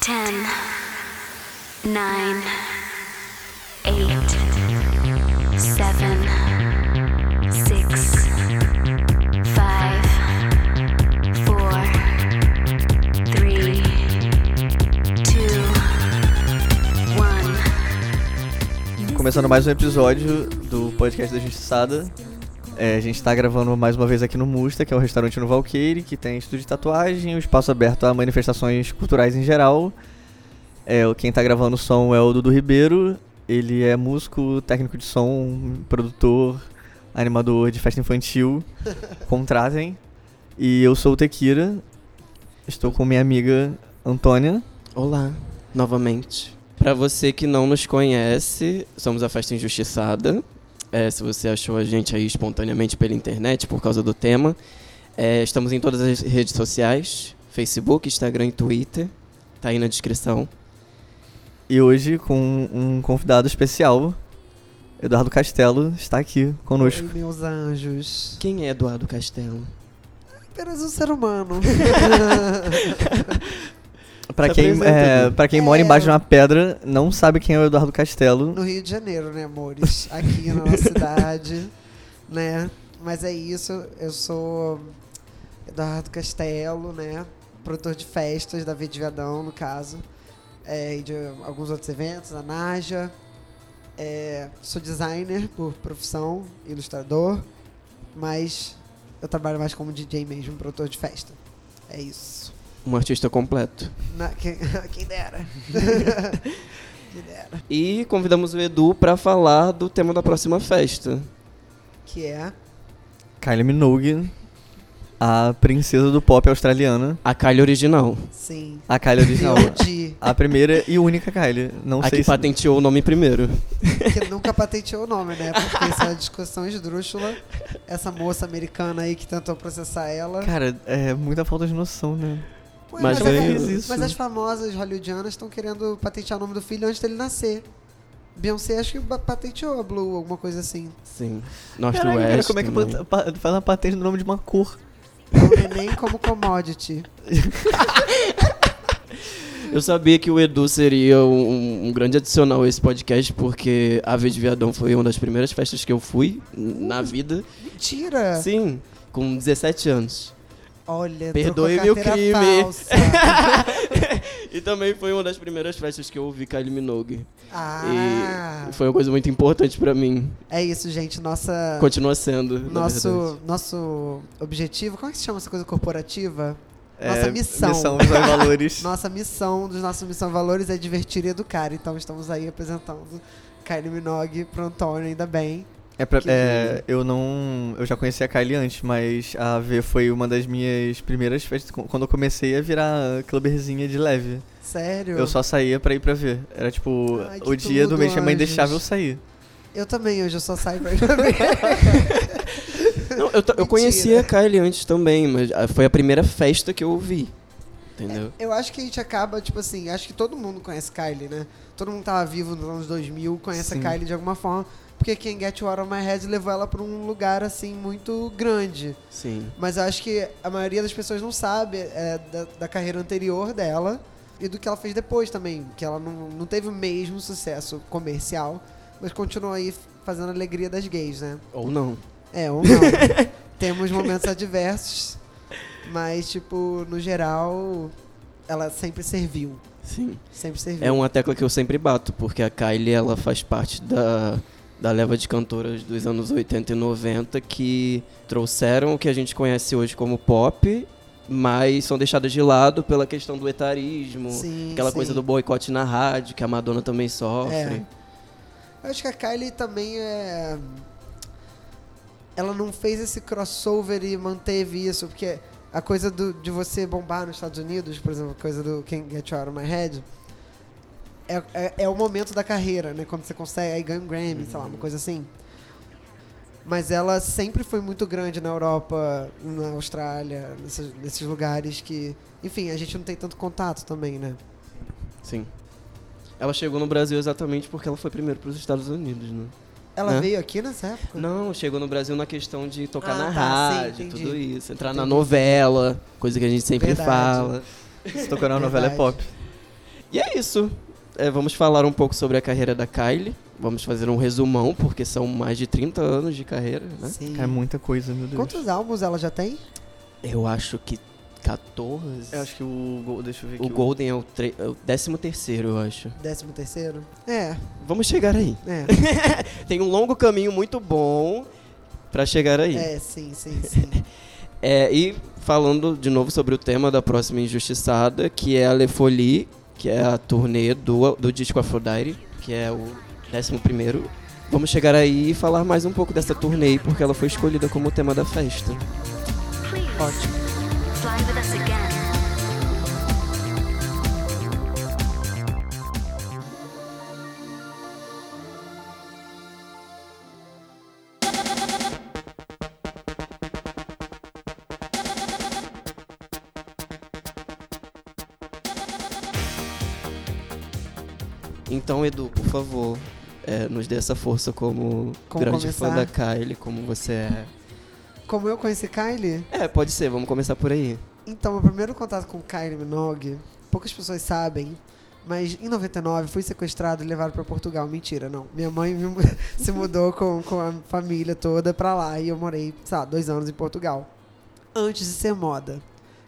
Ten, nine, eight, seven, six, five, four, three, two. Começando mais um episódio do podcast da Justiçada. É, a gente está gravando mais uma vez aqui no Musta, que é o restaurante no Valqueire, que tem estúdio de tatuagem, um espaço aberto a manifestações culturais em geral. É, o- quem está gravando o som é o Dudu Ribeiro. Ele é músico, técnico de som, produtor, animador de festa infantil. Contratem. E eu sou o Tequira. Estou com minha amiga Antônia. Olá, novamente. Pra você que não nos conhece, somos a Festa Injustiçada. É, se você achou a gente aí espontaneamente pela internet por causa do tema, é, estamos em todas as redes sociais: Facebook, Instagram e Twitter. Tá aí na descrição. E hoje com um convidado especial, Eduardo Castelo, está aqui conosco. Oi, meus anjos. Quem é Eduardo Castelo? Apenas um ser humano. Pra Se quem, é, Edu. pra quem É. mora embaixo de uma pedra, não sabe quem é o Eduardo Castelo. no Rio de Janeiro, né, amores? Aqui na nossa cidade, né? Mas é isso, eu sou Eduardo Castelo, né? Produtor de festas da Viadão, no caso. É, e de alguns outros eventos, a Naja. É, sou designer por profissão, ilustrador. Mas eu trabalho mais como DJ mesmo, produtor de festa. É isso. Um artista completo. Na- quem, quem dera. quem dera. E convidamos o Edu pra falar do tema da próxima festa. Que é. Kylie Minogue, a princesa do pop australiana. A Kylie original. Sim. A Kylie original. a primeira e única Kylie. Não A sei que se... patenteou o nome primeiro. que nunca patenteou o nome, né? Porque isso é uma discussão esdrúxula. Essa moça americana aí que tentou processar ela. Cara, é muita falta de noção, né? Ué, mas mas, isso. mas as famosas hollywoodianas estão querendo patentear o nome do filho antes dele nascer. Beyoncé acho que patenteou a Blue, alguma coisa assim. Sim. North Caraca, cara, West. como é que pa- faz uma patente no nome de uma cor? É o neném como commodity. Eu sabia que o Edu seria um, um grande adicional a esse podcast, porque a Vez de Viadão foi uma das primeiras festas que eu fui na vida. Mentira! Sim, com 17 anos. Olha, Perdoe meu crime. E também foi uma das primeiras festas que eu ouvi Kylie Minogue. Ah, E foi uma coisa muito importante pra mim. é isso, gente. Nossa, Continua sendo. nosso, nosso objetivo, como é que se chama essa coisa corporativa? Nossa É, missão. Missão, e valores. Nossa missão dos nossos missão valores é divertir e educar. Então estamos aí apresentando Kylie Minogue pro Antônio, ainda bem. É pra, é, eu não. Eu já conhecia a Kylie antes, mas a V foi uma das minhas primeiras festas. Quando eu comecei a virar clubberzinha de leve. Sério. Eu só saía pra ir pra ver. Era tipo, Ai, o dia do mês que a mãe deixava eu sair. Eu também, hoje eu só saio pra ir pra ver. Não, eu, eu conhecia a Kylie antes também, mas ah, foi a primeira festa que eu ouvi. Entendeu? Eu acho que a gente acaba, tipo assim, acho que todo mundo conhece Kylie, né? Todo mundo tava vivo nos anos 2000, conhece Sim. a Kylie de alguma forma. Porque quem Get You Out of My Head levou ela pra um lugar, assim, muito grande. Sim. Mas eu acho que a maioria das pessoas não sabe é, da, da carreira anterior dela e do que ela fez depois também. Que ela não, não teve o mesmo sucesso comercial, mas continuou aí fazendo a alegria das gays, né? Ou não. É, ou não. Temos momentos adversos, mas, tipo, no geral, ela sempre serviu. Sim. Sempre serviu. É uma tecla que eu sempre bato, porque a Kylie ela faz parte da, da leva de cantoras dos anos 80 e 90 que trouxeram o que a gente conhece hoje como pop, mas são deixadas de lado pela questão do etarismo, Sim, aquela sim. coisa do boicote na rádio, que a Madonna também sofre. É. Eu acho que a Kylie também é. Ela não fez esse crossover e manteve isso, porque a coisa do- de você bombar nos Estados Unidos, por exemplo, a coisa do Can't Get You Out of My Head, é, é, é o momento da carreira, né? Quando você consegue, aí ganha um Grammy, sei lá, uma coisa assim. Mas ela sempre foi muito grande na Europa, na Austrália, nesses, nesses lugares que. Enfim, a gente não tem tanto contato também, né? Sim. Ela chegou no Brasil exatamente porque ela foi primeiro para os Estados Unidos, né? Ela Né? veio aqui nessa época? Não, chegou no Brasil na questão de tocar Ah, na tá, sim, rádio, entendi. tudo isso. Entrar na Entendi. novela, coisa que a gente sempre Verdade. fala. Se tocou na novela é pop. E é isso. É, vamos falar um pouco sobre a carreira da Kylie. Vamos fazer um resumão, porque são mais de 30 anos de carreira, né? Sim. É muita coisa, meu Deus. Quantos álbuns ela já tem? Eu acho que 14. Eu acho que o deixa eu ver aqui. O Golden é o, tre- é o 13 terceiro, eu acho. Décimo terceiro? É, Vamos chegar aí. é. Tem um longo caminho muito bom pra chegar aí. é, sim, sim, sim. É, e falando de novo sobre o tema da próxima Injustiçada, que é a Le Folie, que é a turnê do, do disco Aphrodite, que é o 11 primeiro. Vamos chegar aí e falar mais um pouco dessa turnê, porque ela foi escolhida como tema da festa. Ótimo. Então, Edu, por favor, é, nos dê essa força como, Como grande fã começar? da Kylie, como você é. Como eu conheci Kylie, É, pode ser, vamos começar por aí. então, meu primeiro contato com Kylie Minogue, poucas pessoas sabem, mas em 99 fui sequestrado e levado para Portugal. Mentira, não. Minha mãe se mudou com, com a família toda pra lá e eu morei, sei lá, dois anos em Portugal. Antes de ser moda,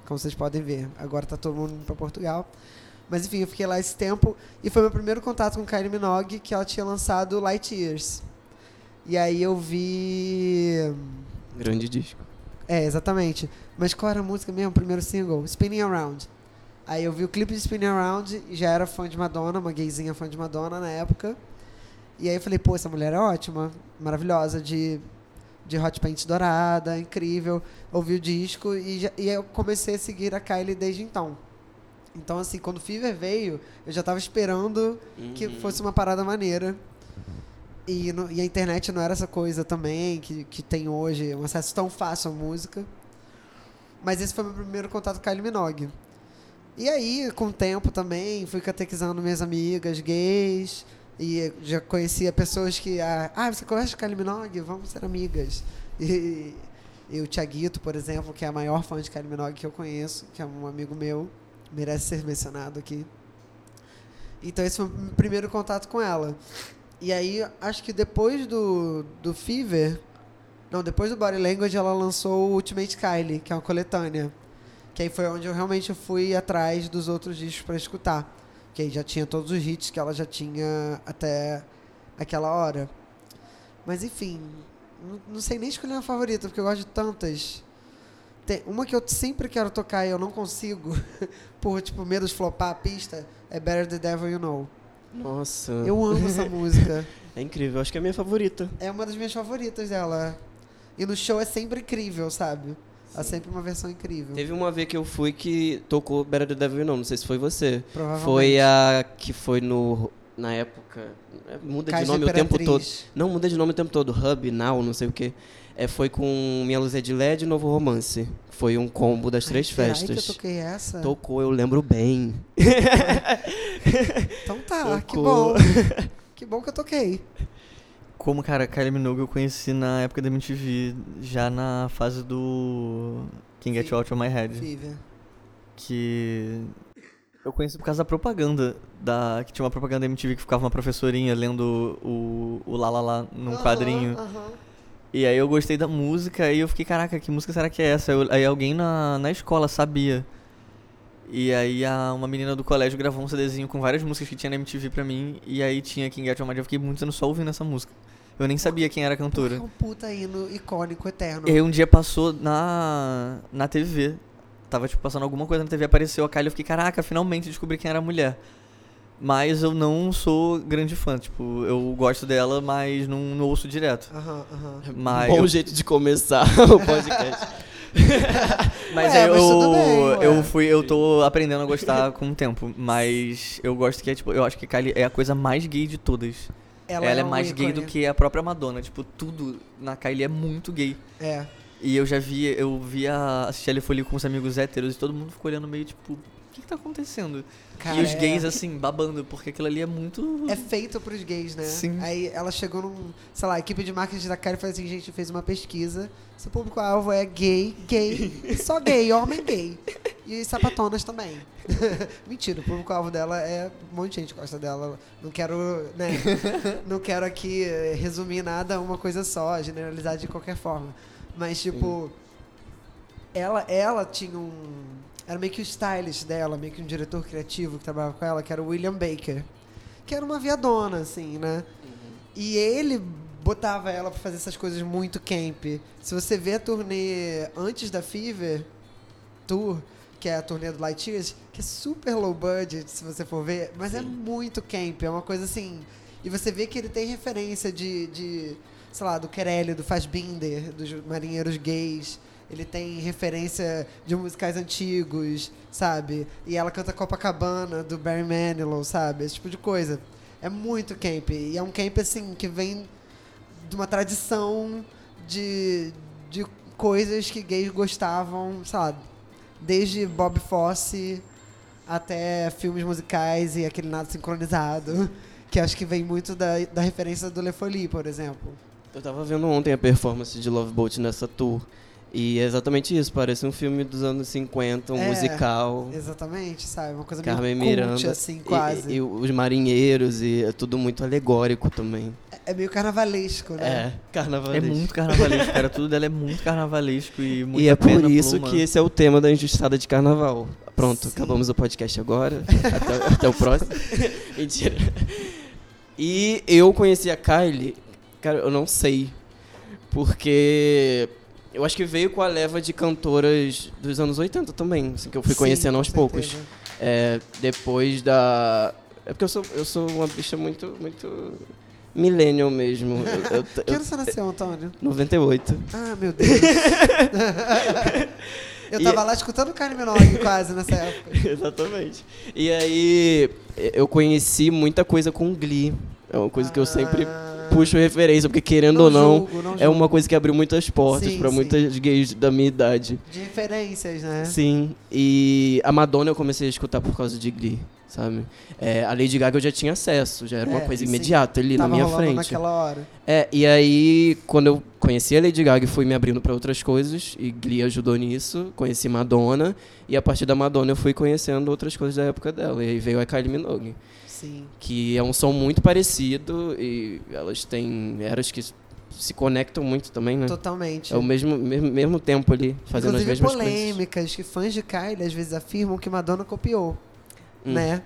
como vocês podem ver. Agora tá todo mundo pra Portugal. Mas enfim, eu fiquei lá esse tempo e foi meu primeiro contato com Kylie Minogue, que ela tinha lançado Light Years. E aí eu vi. Grande disco. É, exatamente. Mas qual era a música mesmo? O primeiro single? Spinning Around. Aí eu vi o clipe de Spinning Around e já era fã de Madonna, uma gayzinha fã de Madonna na época. E aí eu falei, pô, essa mulher é ótima, maravilhosa, de, de hot paint dourada, incrível. Ouvi o disco e, já, e eu comecei a seguir a Kylie desde então. Então, assim, quando o Fever veio, eu já tava esperando que Uhum. fosse uma parada maneira. E, no- e a internet não era essa coisa também que, que tem hoje, um acesso tão fácil à música. Mas esse foi meu primeiro contato com a Kylie Minogue. E aí, com o tempo também, fui catequizando minhas amigas gays. E já conhecia pessoas que... Ah, ah, você conhece a Kylie Minogue? Vamos ser amigas. E, e o Thiaguito, por exemplo, que é a maior fã de Kylie Minogue que eu conheço, que é um amigo meu, merece ser mencionado aqui. Então esse foi o meu primeiro contato com ela. E aí, acho que depois do, do Fever, não, depois do Body Language, ela lançou o Ultimate Kylie, que é uma coletânea. Que aí foi onde eu realmente fui atrás dos outros discos para escutar. Que aí já tinha todos os hits que ela já tinha até aquela hora. Mas enfim, não sei nem escolher uma favorita, porque eu gosto de tantas. Tem uma que eu sempre quero tocar e eu não consigo, por tipo medo de flopar a pista, é Better the Devil You Know. Nossa. Eu amo essa música. É incrível, acho que é a minha favorita. É uma das minhas favoritas dela. E no show é sempre incrível, sabe? É sempre uma versão incrível. Teve uma vez que eu fui que tocou Better the Devil não, não sei se foi você. Provavelmente. Foi a que foi no na época, é, muda Cais de nome o tempo todo. Imperatriz. Não, muda de nome o tempo todo, Hub, Now, não sei o que. É, foi com Minha Luz é de LED e Novo Romance. Foi um combo das três Ai, será festas. que eu toquei essa? Tocou, eu lembro bem. Então tá, que Tocou. bom. que bom que eu toquei. Como, cara, Kylie Minogue eu conheci na época da MTV, já na fase do King Get Out of My Head. Que eu conheci por causa da propaganda, da, que tinha uma propaganda da MTV que ficava uma professorinha lendo o, o Lá Lá Lá num Aham, quadrinho. aham. E aí eu gostei da música e eu fiquei, caraca, que música será que é essa? Eu- aí alguém na, na escola sabia. E aí a, uma menina do colégio gravou um CDzinho com várias músicas que tinha na MTV pra mim. E aí tinha King Get Your. Eu fiquei muitos anos só ouvindo essa música. Eu nem sabia quem era a cantora. é um puta hino icônico, eterno. E aí um dia passou na, na TV. Tava, tipo, passando alguma coisa na TV, apareceu a Kylie. Eu fiquei, caraca, finalmente descobri quem era a mulher. Mas eu não sou grande fã. Tipo, eu gosto dela, mas não, não ouço direto. Aham, aham. Mas Bom eu- jeito de começar o podcast. Mas Ué, eu, mas tudo bem, ué. eu fui, eu tô aprendendo a gostar com o tempo. Mas eu gosto que é, tipo, eu acho que Kylie é a coisa mais gay de todas. Ela, é, um mais gay do ícone. que a própria Madonna. Tipo, tudo na Kylie é muito gay. É. E eu já vi, eu vi a assistir a Folie com os amigos héteros e todo mundo ficou olhando meio tipo, tá acontecendo? Cara, e os é- gays, assim, babando, porque aquilo ali é muito. É feito pros gays, né? Sim. Aí ela chegou num. Sei lá, a equipe de marketing da Kylie falou assim: gente, fez uma pesquisa. Seu público-alvo é gay, gay. Só gay, homem gay. E sapatonas também. Mentira, o público-alvo dela é um monte de gente que gosta dela. Não quero, né? não quero aqui resumir nada a uma coisa só, generalizar de qualquer forma. Mas, tipo, ela, ela tinha um. Era meio que o stylist dela, meio que um diretor criativo que trabalhava com ela, que era o William Baker. Que era uma viadona, assim, né? E ele botava ela pra fazer essas coisas muito camp. Se você vê a turnê antes da Fever Tour, que é a turnê do Light Years, que é super low budget, se você for ver, mas é Sim. muito camp, é uma coisa assim. E você vê que ele tem referência de, de sei lá, do Querelli, do Fassbinder, dos marinheiros gays. Ele tem referência de musicais antigos, sabe? E ela canta Copacabana, do Barry Manilow, sabe? Esse tipo de coisa. É muito camp. E é um camp, assim, que vem de uma tradição de, de coisas que gays gostavam, sabe? Desde Bob Fosse até filmes musicais e aquele nada sincronizado, que acho que vem muito da, da referência do Le Folie, por exemplo. Eu tava vendo ontem a performance de Love Boat nessa tour. E é exatamente isso, parece um filme dos anos 50, um É. musical. Exatamente, sabe? Uma coisa Carmen meio cult, Miranda. assim, e- quase. E, e os marinheiros, e é tudo muito alegórico também. É meio carnavalesco, né? É, carnaval. É muito carnavalesco, cara. Tudo dela é muito carnavalesco e muito E é por isso que esse é o tema da injustiçada de carnaval. Pronto, Sim. acabamos o podcast agora. até, até o próximo. Mentira. E eu conheci a Kylie, cara, eu não sei. Porque eu acho que veio com a leva de cantoras dos anos 80 também, assim, que eu fui Sim, conhecendo aos poucos. É, depois da. É porque eu sou, eu sou uma bicha muito. muito. millennial mesmo. Eu, eu, Que eu, ano você nasceu, Antônio? 98. Ah, meu Deus. Eu E- tava lá escutando Kylie Minogue quase nessa época. Exatamente. E aí eu conheci muita coisa com Glee. É uma coisa que eu sempre Ah, puxo referência, porque querendo não ou não, julgo, não é uma coisa que abriu muitas portas sim. muitas gays da minha idade. De referências, né? Sim. E a Madonna eu comecei a escutar por causa de Glee, sabe? É, a Lady Gaga eu já tinha acesso, já era uma É, coisa sim. imediata ali na minha frente. naquela hora. É, e aí, quando eu conheci a Lady Gaga e fui me abrindo pra outras coisas, e Glee ajudou nisso, conheci Madonna, e a partir da Madonna eu fui conhecendo outras coisas da época dela. E aí veio a Kylie Minogue, Sim. que é um som muito parecido, e elas têm eras que se conectam muito também, né? Totalmente. É o mesmo, mesmo, mesmo tempo ali, fazendo Inclusive as mesmas polêmicas que fãs de Kylie às vezes afirmam que Madonna copiou, Hum. né?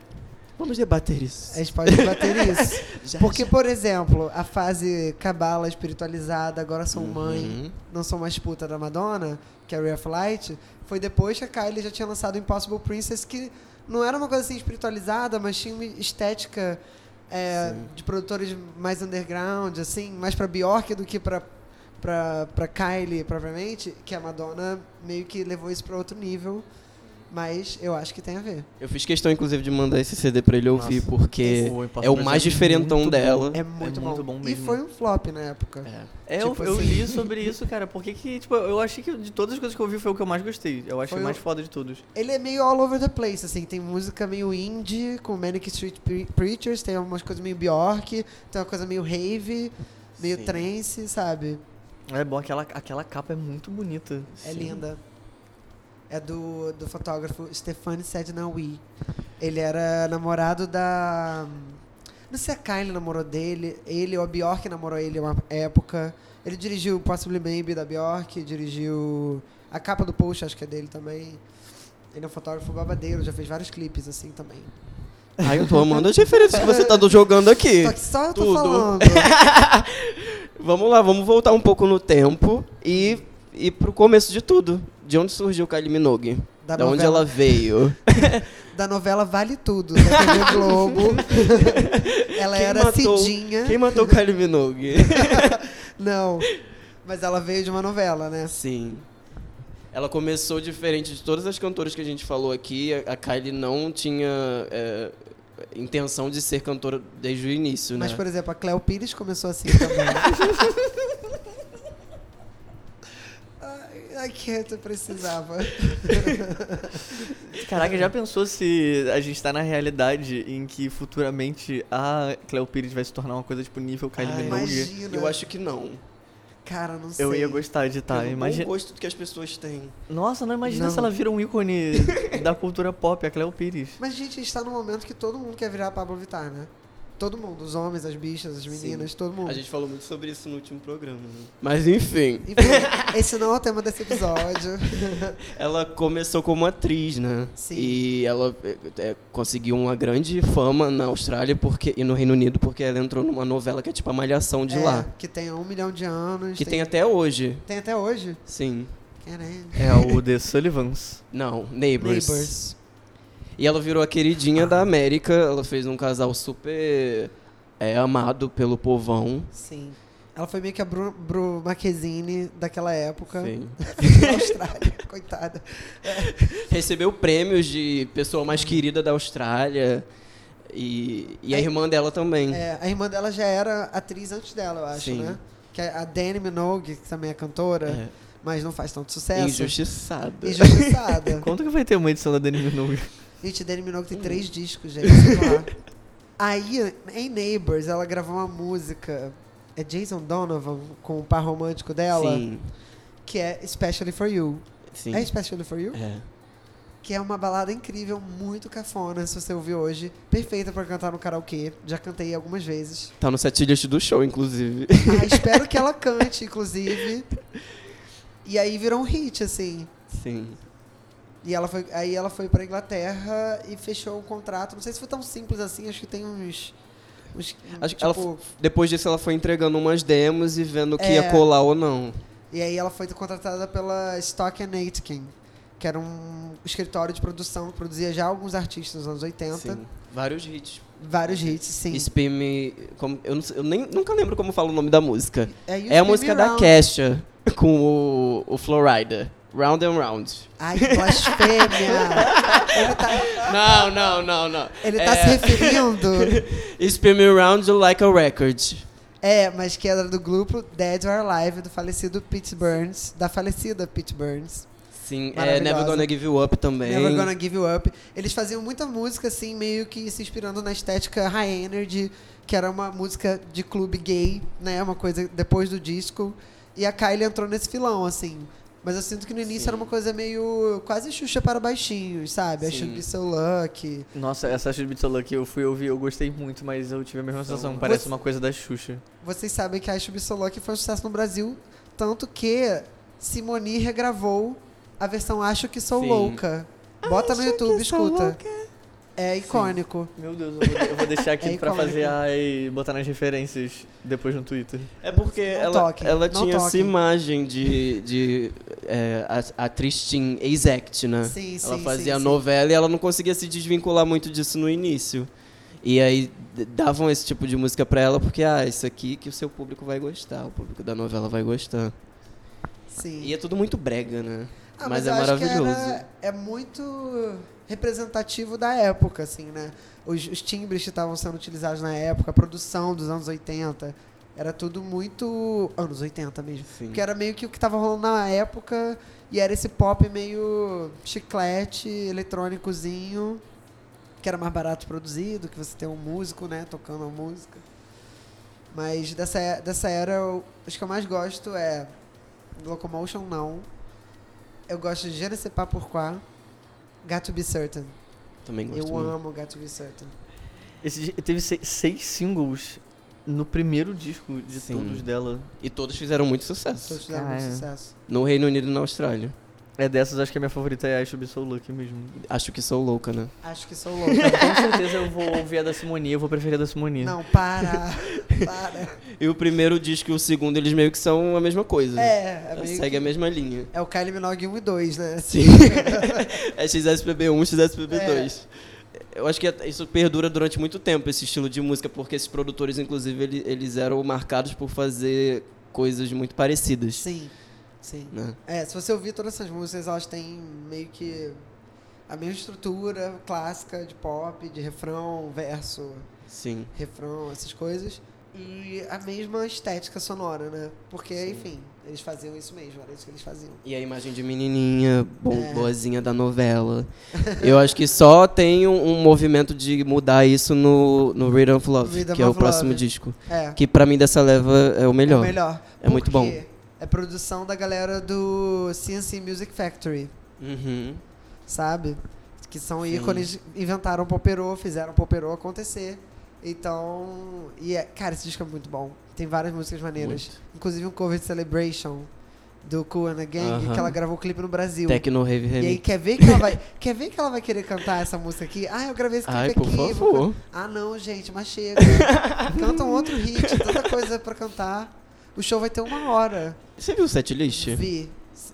Vamos debater isso. A gente pode debater isso. Já, Porque, já. por exemplo, a fase cabala espiritualizada, agora sou mãe, Uhum. não sou mais puta da Madonna, que é Ray of Light, foi depois que a Kylie já tinha lançado Impossible Princess, que não era uma coisa assim espiritualizada, mas tinha uma estética é, de produtores mais underground, assim, mais pra Bjork do que pra, pra Kylie propriamente, que a Madonna meio que levou isso pra outro nível. Mas eu acho que tem a ver. Eu fiz questão, inclusive, de mandar esse CD pra ele ouvir, Nossa. porque é o mais é diferentão muito dela. É muito, muito bom. bom E mesmo. foi um flop na época. É. É, eu, Tipo eu assim. li sobre isso, cara. Porque que, tipo, eu achei que de todas as coisas que eu vi foi o que eu mais gostei. Eu achei Foi o mais o- foda de todos. Ele é meio all over the place, assim. Tem música meio indie, com Manic Street Pre- Preachers, tem algumas coisas meio Bjork, tem uma coisa meio rave, meio Sim. trance, sabe? É bom, aquela, aquela capa é muito bonita. É Sim. linda. É do, do fotógrafo Stefani Sednawi. Ele era namorado da... Não sei se a Kylie namorou dele, ele ou a Bjork namorou ele uma época. Ele dirigiu Possibly Maybe da Bjork, dirigiu a capa do post, acho que é dele também. Ele é um fotógrafo babadeiro, já fez vários clipes assim também. Ai, eu tô amando as referências que você tá do- jogando aqui. Só que só eu tô Tudo. falando. Vamos lá, vamos voltar um pouco no tempo e ir pro começo de tudo. De onde surgiu Kylie Minogue? Da Da onde novela- ela veio? Da novela Vale Tudo, da TV Globo. ela Quem era matou- Cidinha. Quem matou Kylie Minogue? Não. Mas ela veio de uma novela, né? Sim. Ela começou diferente de todas as cantoras que a gente falou aqui. A Kylie não tinha é, intenção de ser cantora desde o início, Mas, né? por exemplo, a Cleo Pires começou assim também. Que eu precisava. Caraca, já pensou se a gente tá na realidade em que futuramente a Cleo Pires vai se tornar uma coisa tipo nível Kylie Ai, Minogue? Imagina. Eu acho que não. Cara, não sei. Eu ia gostar de estar. Pelo bom Imagina... gosto que as pessoas têm. Nossa, não imagina Não. se ela vira um ícone da cultura pop, a Cleo Pires. Mas, gente, a gente tá num momento que todo mundo quer virar a Pablo Vittar, né? Todo mundo, os homens, as bichas, as meninas, todo mundo. A gente falou muito sobre isso no último programa. Né? Mas enfim, Enfim, esse não é o tema desse episódio. ela começou como atriz, né? Sim. E ela é, é, conseguiu uma grande fama na Austrália porque, e no Reino Unido porque ela entrou numa novela que é tipo a Malhação de É, lá. Que tem há um milhão de anos. Que tem até hoje. tem até hoje. Sim. Caramba. É o The Sullivans. Não, Neighbors. Neighbors. E ela virou a queridinha da América. Ela fez um casal super é, amado pelo povão. Sim. Ela foi meio que a Bru, Bru Marquezine daquela época. Sim. Na Austrália, coitada. Recebeu prêmios de pessoa mais querida da Austrália. E, e a Aí- irmã dela também. É, a irmã dela já era atriz antes dela, eu acho, Sim. né? Que é a Dani Minogue, que também é cantora, É. mas não faz tanto sucesso. Injustiçada. Injustiçada. Quando que vai ter uma edição da Dani Minogue? Gente, Dani Minogue tem três discos, gente. Aí, em Neighbors, ela gravou uma música. É Jason Donovan, com o par romântico dela, Sim. que é Especially for You. Sim. É Especially for You? É. Que é uma balada incrível, muito cafona, se você ouvir hoje. Perfeita pra cantar no karaokê. Já cantei algumas vezes. Tá no setlist do show, inclusive. Ah, espero que ela cante, inclusive. E aí virou um hit, assim. Sim. E ela foi, aí ela foi pra Inglaterra e fechou um contrato. Não sei se foi tão simples assim, acho que tem uns. uns Acho que tipo, ela Depois disso, ela foi entregando umas demos e vendo o que É. ia colar ou não. E aí ela foi contratada pela Stock and Aitken, que era um escritório de produção que produzia já alguns artistas nos anos 80. Sim. Vários hits. Vários hits, sim. Spin Me... Como, eu não eu nem, nunca lembro como fala o nome da música. É, É a música da. Kesha com o, o Florida. Round and Round. Ai, blasfêmia! ele tá, Não, não, não, não. ele tá é, se referindo. Spin Me Round Like a Record. É, mas que era do grupo Dead or Alive, do falecido Pete Burns, da falecida Pete Burns. Sim, é. Never Gonna Give You Up também. Never Gonna Give You Up. Eles faziam muita música, assim, meio que se inspirando na estética high energy, que era uma música de clube gay, né? Uma coisa depois do disco. E a Kylie entrou nesse filão, assim. Mas eu sinto que no início Sim. era uma coisa meio quase Xuxa para baixinhos, sabe? Sim. Should Be So Lucky. Nossa, essa Should Be So Lucky eu fui ouvir, eu gostei muito, mas eu tive a mesma sensação. Parece Você- uma coisa da Xuxa. Vocês sabem que I Should Be So Lucky foi um sucesso no Brasil, tanto que Simone regravou a versão Acho Que Sou Sim. Louca. Bota no YouTube, escuta. É icônico. Meu Deus, eu vou, eu vou deixar aqui É pra icônico. fazer a e botar nas referências depois no Twitter. É porque ela, toquem, ela não tinha essa toquem. imagem de, de é, a- atriz teen ex-act, né? Sim, ela sim, fazia sim, a sim. novela e ela não conseguia se desvincular muito disso no início. E aí davam esse tipo de música pra ela porque, ah, isso aqui que o seu público vai gostar, o público da novela vai gostar. Sim. E é tudo muito brega, né? Ah, mas, eu é acho que maravilhoso. era- é muito representativo da época, assim, né? Os, os timbres que estavam sendo utilizados na época, a produção dos anos 80, era tudo muito. anos 80 mesmo. Sim. Porque era meio que o que tava rolando na época e era esse pop meio chiclete, eletrônicozinho, que era mais barato produzido, que você tem um músico, né, tocando a música. Mas dessa, dessa era, eu, acho que eu mais gosto é Locomotion, não. Eu gosto de Je ne sais pas pourquoi, Got to be certain. Também gosto Eu muito. amo Got to be certain. Esse, teve seis, singles no primeiro disco de Sim. todos dela. E todos fizeram muito sucesso. Todos fizeram muito Cara. sucesso. No Reino Unido e na Austrália. É dessas, acho que a minha favorita é I Should Be So Lucky mesmo. Acho que sou louca, né? Acho que sou louca. Com certeza eu vou ouvir a da Simonia, eu vou preferir a da Simonia. não, para. para. E o primeiro disco e o segundo, eles meio que são a mesma coisa. É, é meio Segue que- a mesma linha. É o Kylie Minogue 1 e 2, né? Sim. é XSPB1, XSPB2. Eu acho que isso perdura durante muito tempo, esse estilo de música, porque esses produtores, inclusive, ele- eles eram marcados por fazer coisas muito parecidas. Sim, sim. Né? É, se você ouvir todas essas músicas, elas têm meio que a mesma estrutura clássica de pop, de refrão, verso, Sim. refrão, essas coisas. E a mesma estética sonora, né? Porque, Sim. enfim, eles faziam isso mesmo, era isso que eles faziam. E a imagem de menininha, bo É. boazinha da novela. Eu acho que só tem um, um movimento de mudar isso no, no Rhythm of Love, Rhythm que é o of próximo Love. disco. É. Que pra mim dessa leva é o melhor. É o melhor. É muito Por bom. É produção da galera do CNC Music Factory, Uhum. sabe? Que são Sim. ícones, inventaram o Popero, fizeram o Popero acontecer. Então, e é, cara, esse disco é muito bom. Tem várias músicas maneiras. Muito. Inclusive um cover de Celebration do Cool and the Gang, Aham. que ela gravou o clipe no Brasil. Tecno Rave E aí, Remix. quer ver que ela vai, quer ver que ela vai querer cantar essa música aqui? Ah, eu gravei esse clipe Ai, por aqui. vou favor. ah, não, gente, mas chega. Canta um outro hit, tanta coisa pra cantar. O show vai ter uma hora. Você viu o setlist? Vi.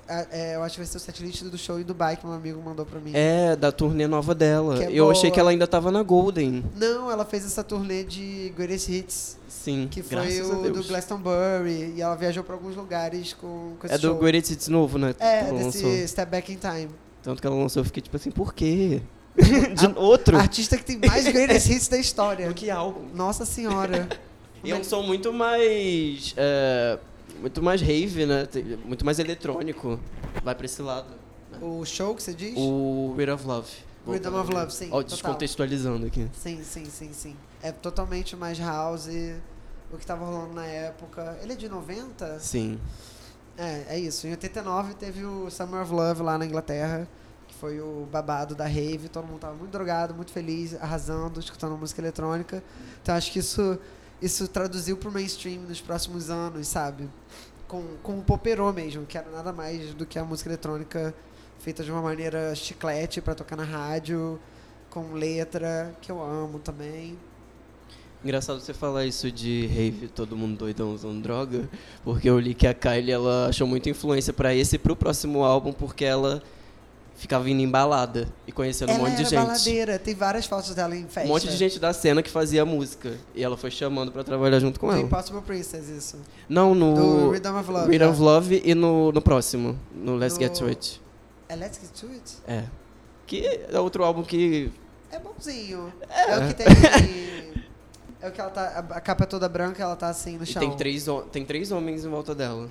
É, eu acho que vai ser o setlist do show e do bike que meu amigo mandou pra mim. É, da turnê nova dela. É Eu achei boa. que ela ainda tava na Golden. Não, ela fez essa turnê de Greatest Hits, Sim, que foi a o do Glastonbury. E ela viajou pra alguns lugares com, com esse É do show. Greatest Hits novo, né? É, desse lançou. Step Back in Time. Tanto que ela lançou, eu fiquei tipo assim, por quê? De outro? Artista que tem mais Greatest Hits da história. que álbum? Nossa senhora. E é um som muito mais. é, muito mais rave, né? Muito mais eletrônico. Vai pra esse lado. O show que você diz? O Rhythm of Love. Rhythm of Love, sim, Ó, descontextualizando aqui. Sim, sim, sim, sim. É totalmente mais house, o que tava rolando na época. Ele é de 90? Sim. É, é isso. Em 89 teve o Summer of Love lá na Inglaterra, que foi o babado da rave. Todo mundo tava muito drogado, muito feliz, arrasando, escutando música eletrônica. Então acho que isso, isso traduziu pro mainstream nos próximos anos, sabe? Com, com o poperô mesmo, que era nada mais do que a música eletrônica feita de uma maneira chiclete pra tocar na rádio, com letra, que eu amo também. Engraçado você falar isso de rave, todo mundo doidão usando droga, porque eu li que a Kylie ela achou muita influência pra esse e pro próximo álbum, porque ela ficava indo em balada e conhecendo Ela um monte de era gente. baladeira, tem várias fotos dela em festa. Um monte de gente da cena que fazia música. E ela foi chamando pra trabalhar junto com ela. Impossible Princess, isso. Não, no. Do Rhythm of Love. Rhythm of Love e no, no próximo, no Let's No- Get To It. É Let's Get To It? É. Que é outro álbum que. É bonzinho. É, o que tem... É o que ela tá... A capa é toda branca, ela tá assim no e chão. tem três, tem três homens em volta dela.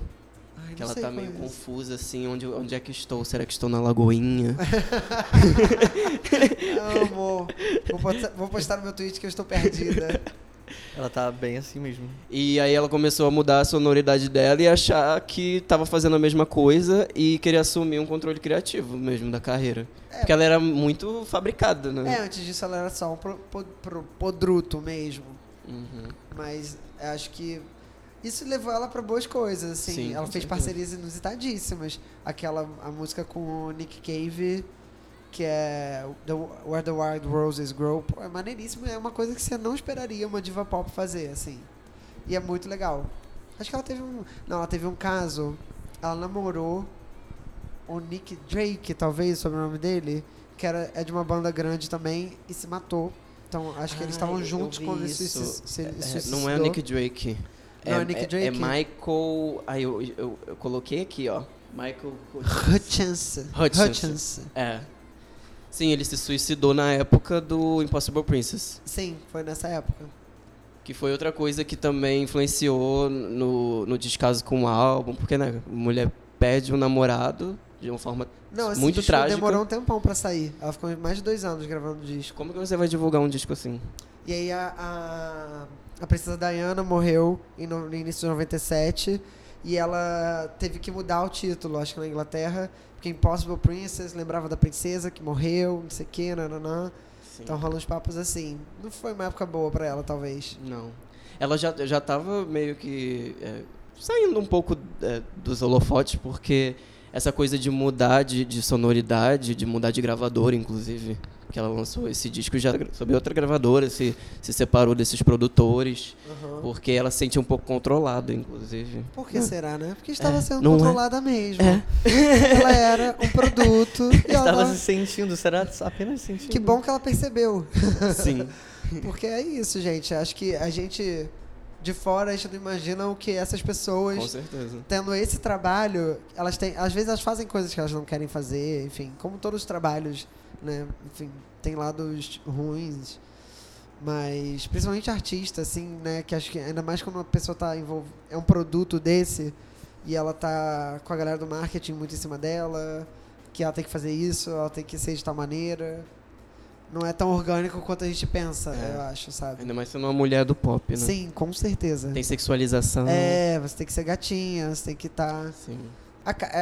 Ai, Que ela tá meio é confusa, assim, onde, onde é que estou? Será que estou na Lagoinha? Amo. Vou postar, vou postar no meu tweet que eu estou perdida. Ela tá bem assim mesmo. E aí ela começou a mudar a sonoridade dela e achar que tava fazendo a mesma coisa e queria assumir um controle criativo mesmo da carreira. É. Porque ela era muito fabricada, É, né? antes disso ela era só um pro, pro- pro- podruto mesmo. Uhum. Mas acho que isso levou ela pra boas coisas, assim. Sim, ela fez certeza. parcerias inusitadíssimas. Aquela a música com o Nick Cave, que é The, Where the Wild Roses Grow. É maneiríssimo, é uma coisa que você não esperaria uma diva pop fazer, assim. E é muito legal. Acho que ela teve um, não, ela teve um caso, ela namorou o Nick Drake, talvez, sobre o nome dele, que era, é de uma banda grande também e se matou. Então, acho que eles Ah, estavam eu- eu juntos quando isso. ele se, se, É, se não é o. Nick Drake. Não é Nick Drake? É Michael. Aí eu, eu, eu coloquei aqui, ó. Michael. Hutchinson. Hutchinson. Hutchinson. É. Sim, ele se suicidou na época do Impossible Princess. Sim, foi nessa época. Que foi outra coisa que também influenciou no, no descaso com o álbum, porque, né, mulher perde um namorado de uma forma Não, esse muito disco trágica. demorou um tempão pra sair. Ela ficou mais de dois anos gravando o disco. Como que você vai divulgar um disco assim? E aí a, a, a princesa Diana morreu em no, no início de 97 e ela teve que mudar o título, acho que na Inglaterra, porque Impossible Princess lembrava da princesa que morreu, não sei o que, nananã. Sim. Então rola uns papos assim. Não foi uma época boa pra ela, talvez. Não. Ela já, já tava meio que é, saindo um pouco é, dos holofotes, porque essa coisa de mudar de, de sonoridade, de mudar de gravadora, inclusive, que ela lançou esse disco já sobre outra gravadora, se, se separou desses produtores, Aham. porque ela se sentia um pouco controlada, inclusive. Por que será, né? Porque estava É, sendo não é? controlada mesmo. É. Ela era um produto e Estava ela... se sentindo, será apenas sentindo? Que bom que ela percebeu. Sim. Porque é isso, gente. Acho que a gente, de fora, a gente não imagina o que essas pessoas, tendo esse trabalho, elas têm. Às vezes elas fazem coisas que elas não querem fazer, enfim, como todos os trabalhos, né? Enfim, tem lados ruins. Mas, principalmente artista, assim, né? Que acho que ainda mais quando uma pessoa tá envolvida. É um produto desse e ela tá com a galera do marketing muito em cima dela, que ela tem que fazer isso, ela tem que ser de tal maneira. não é tão orgânico quanto a gente pensa, É. eu acho, sabe? Ainda mais sendo uma mulher do pop, né? Sim, com certeza. Tem sexualização. É, você tem que ser gatinha, você tem que estar. Sim.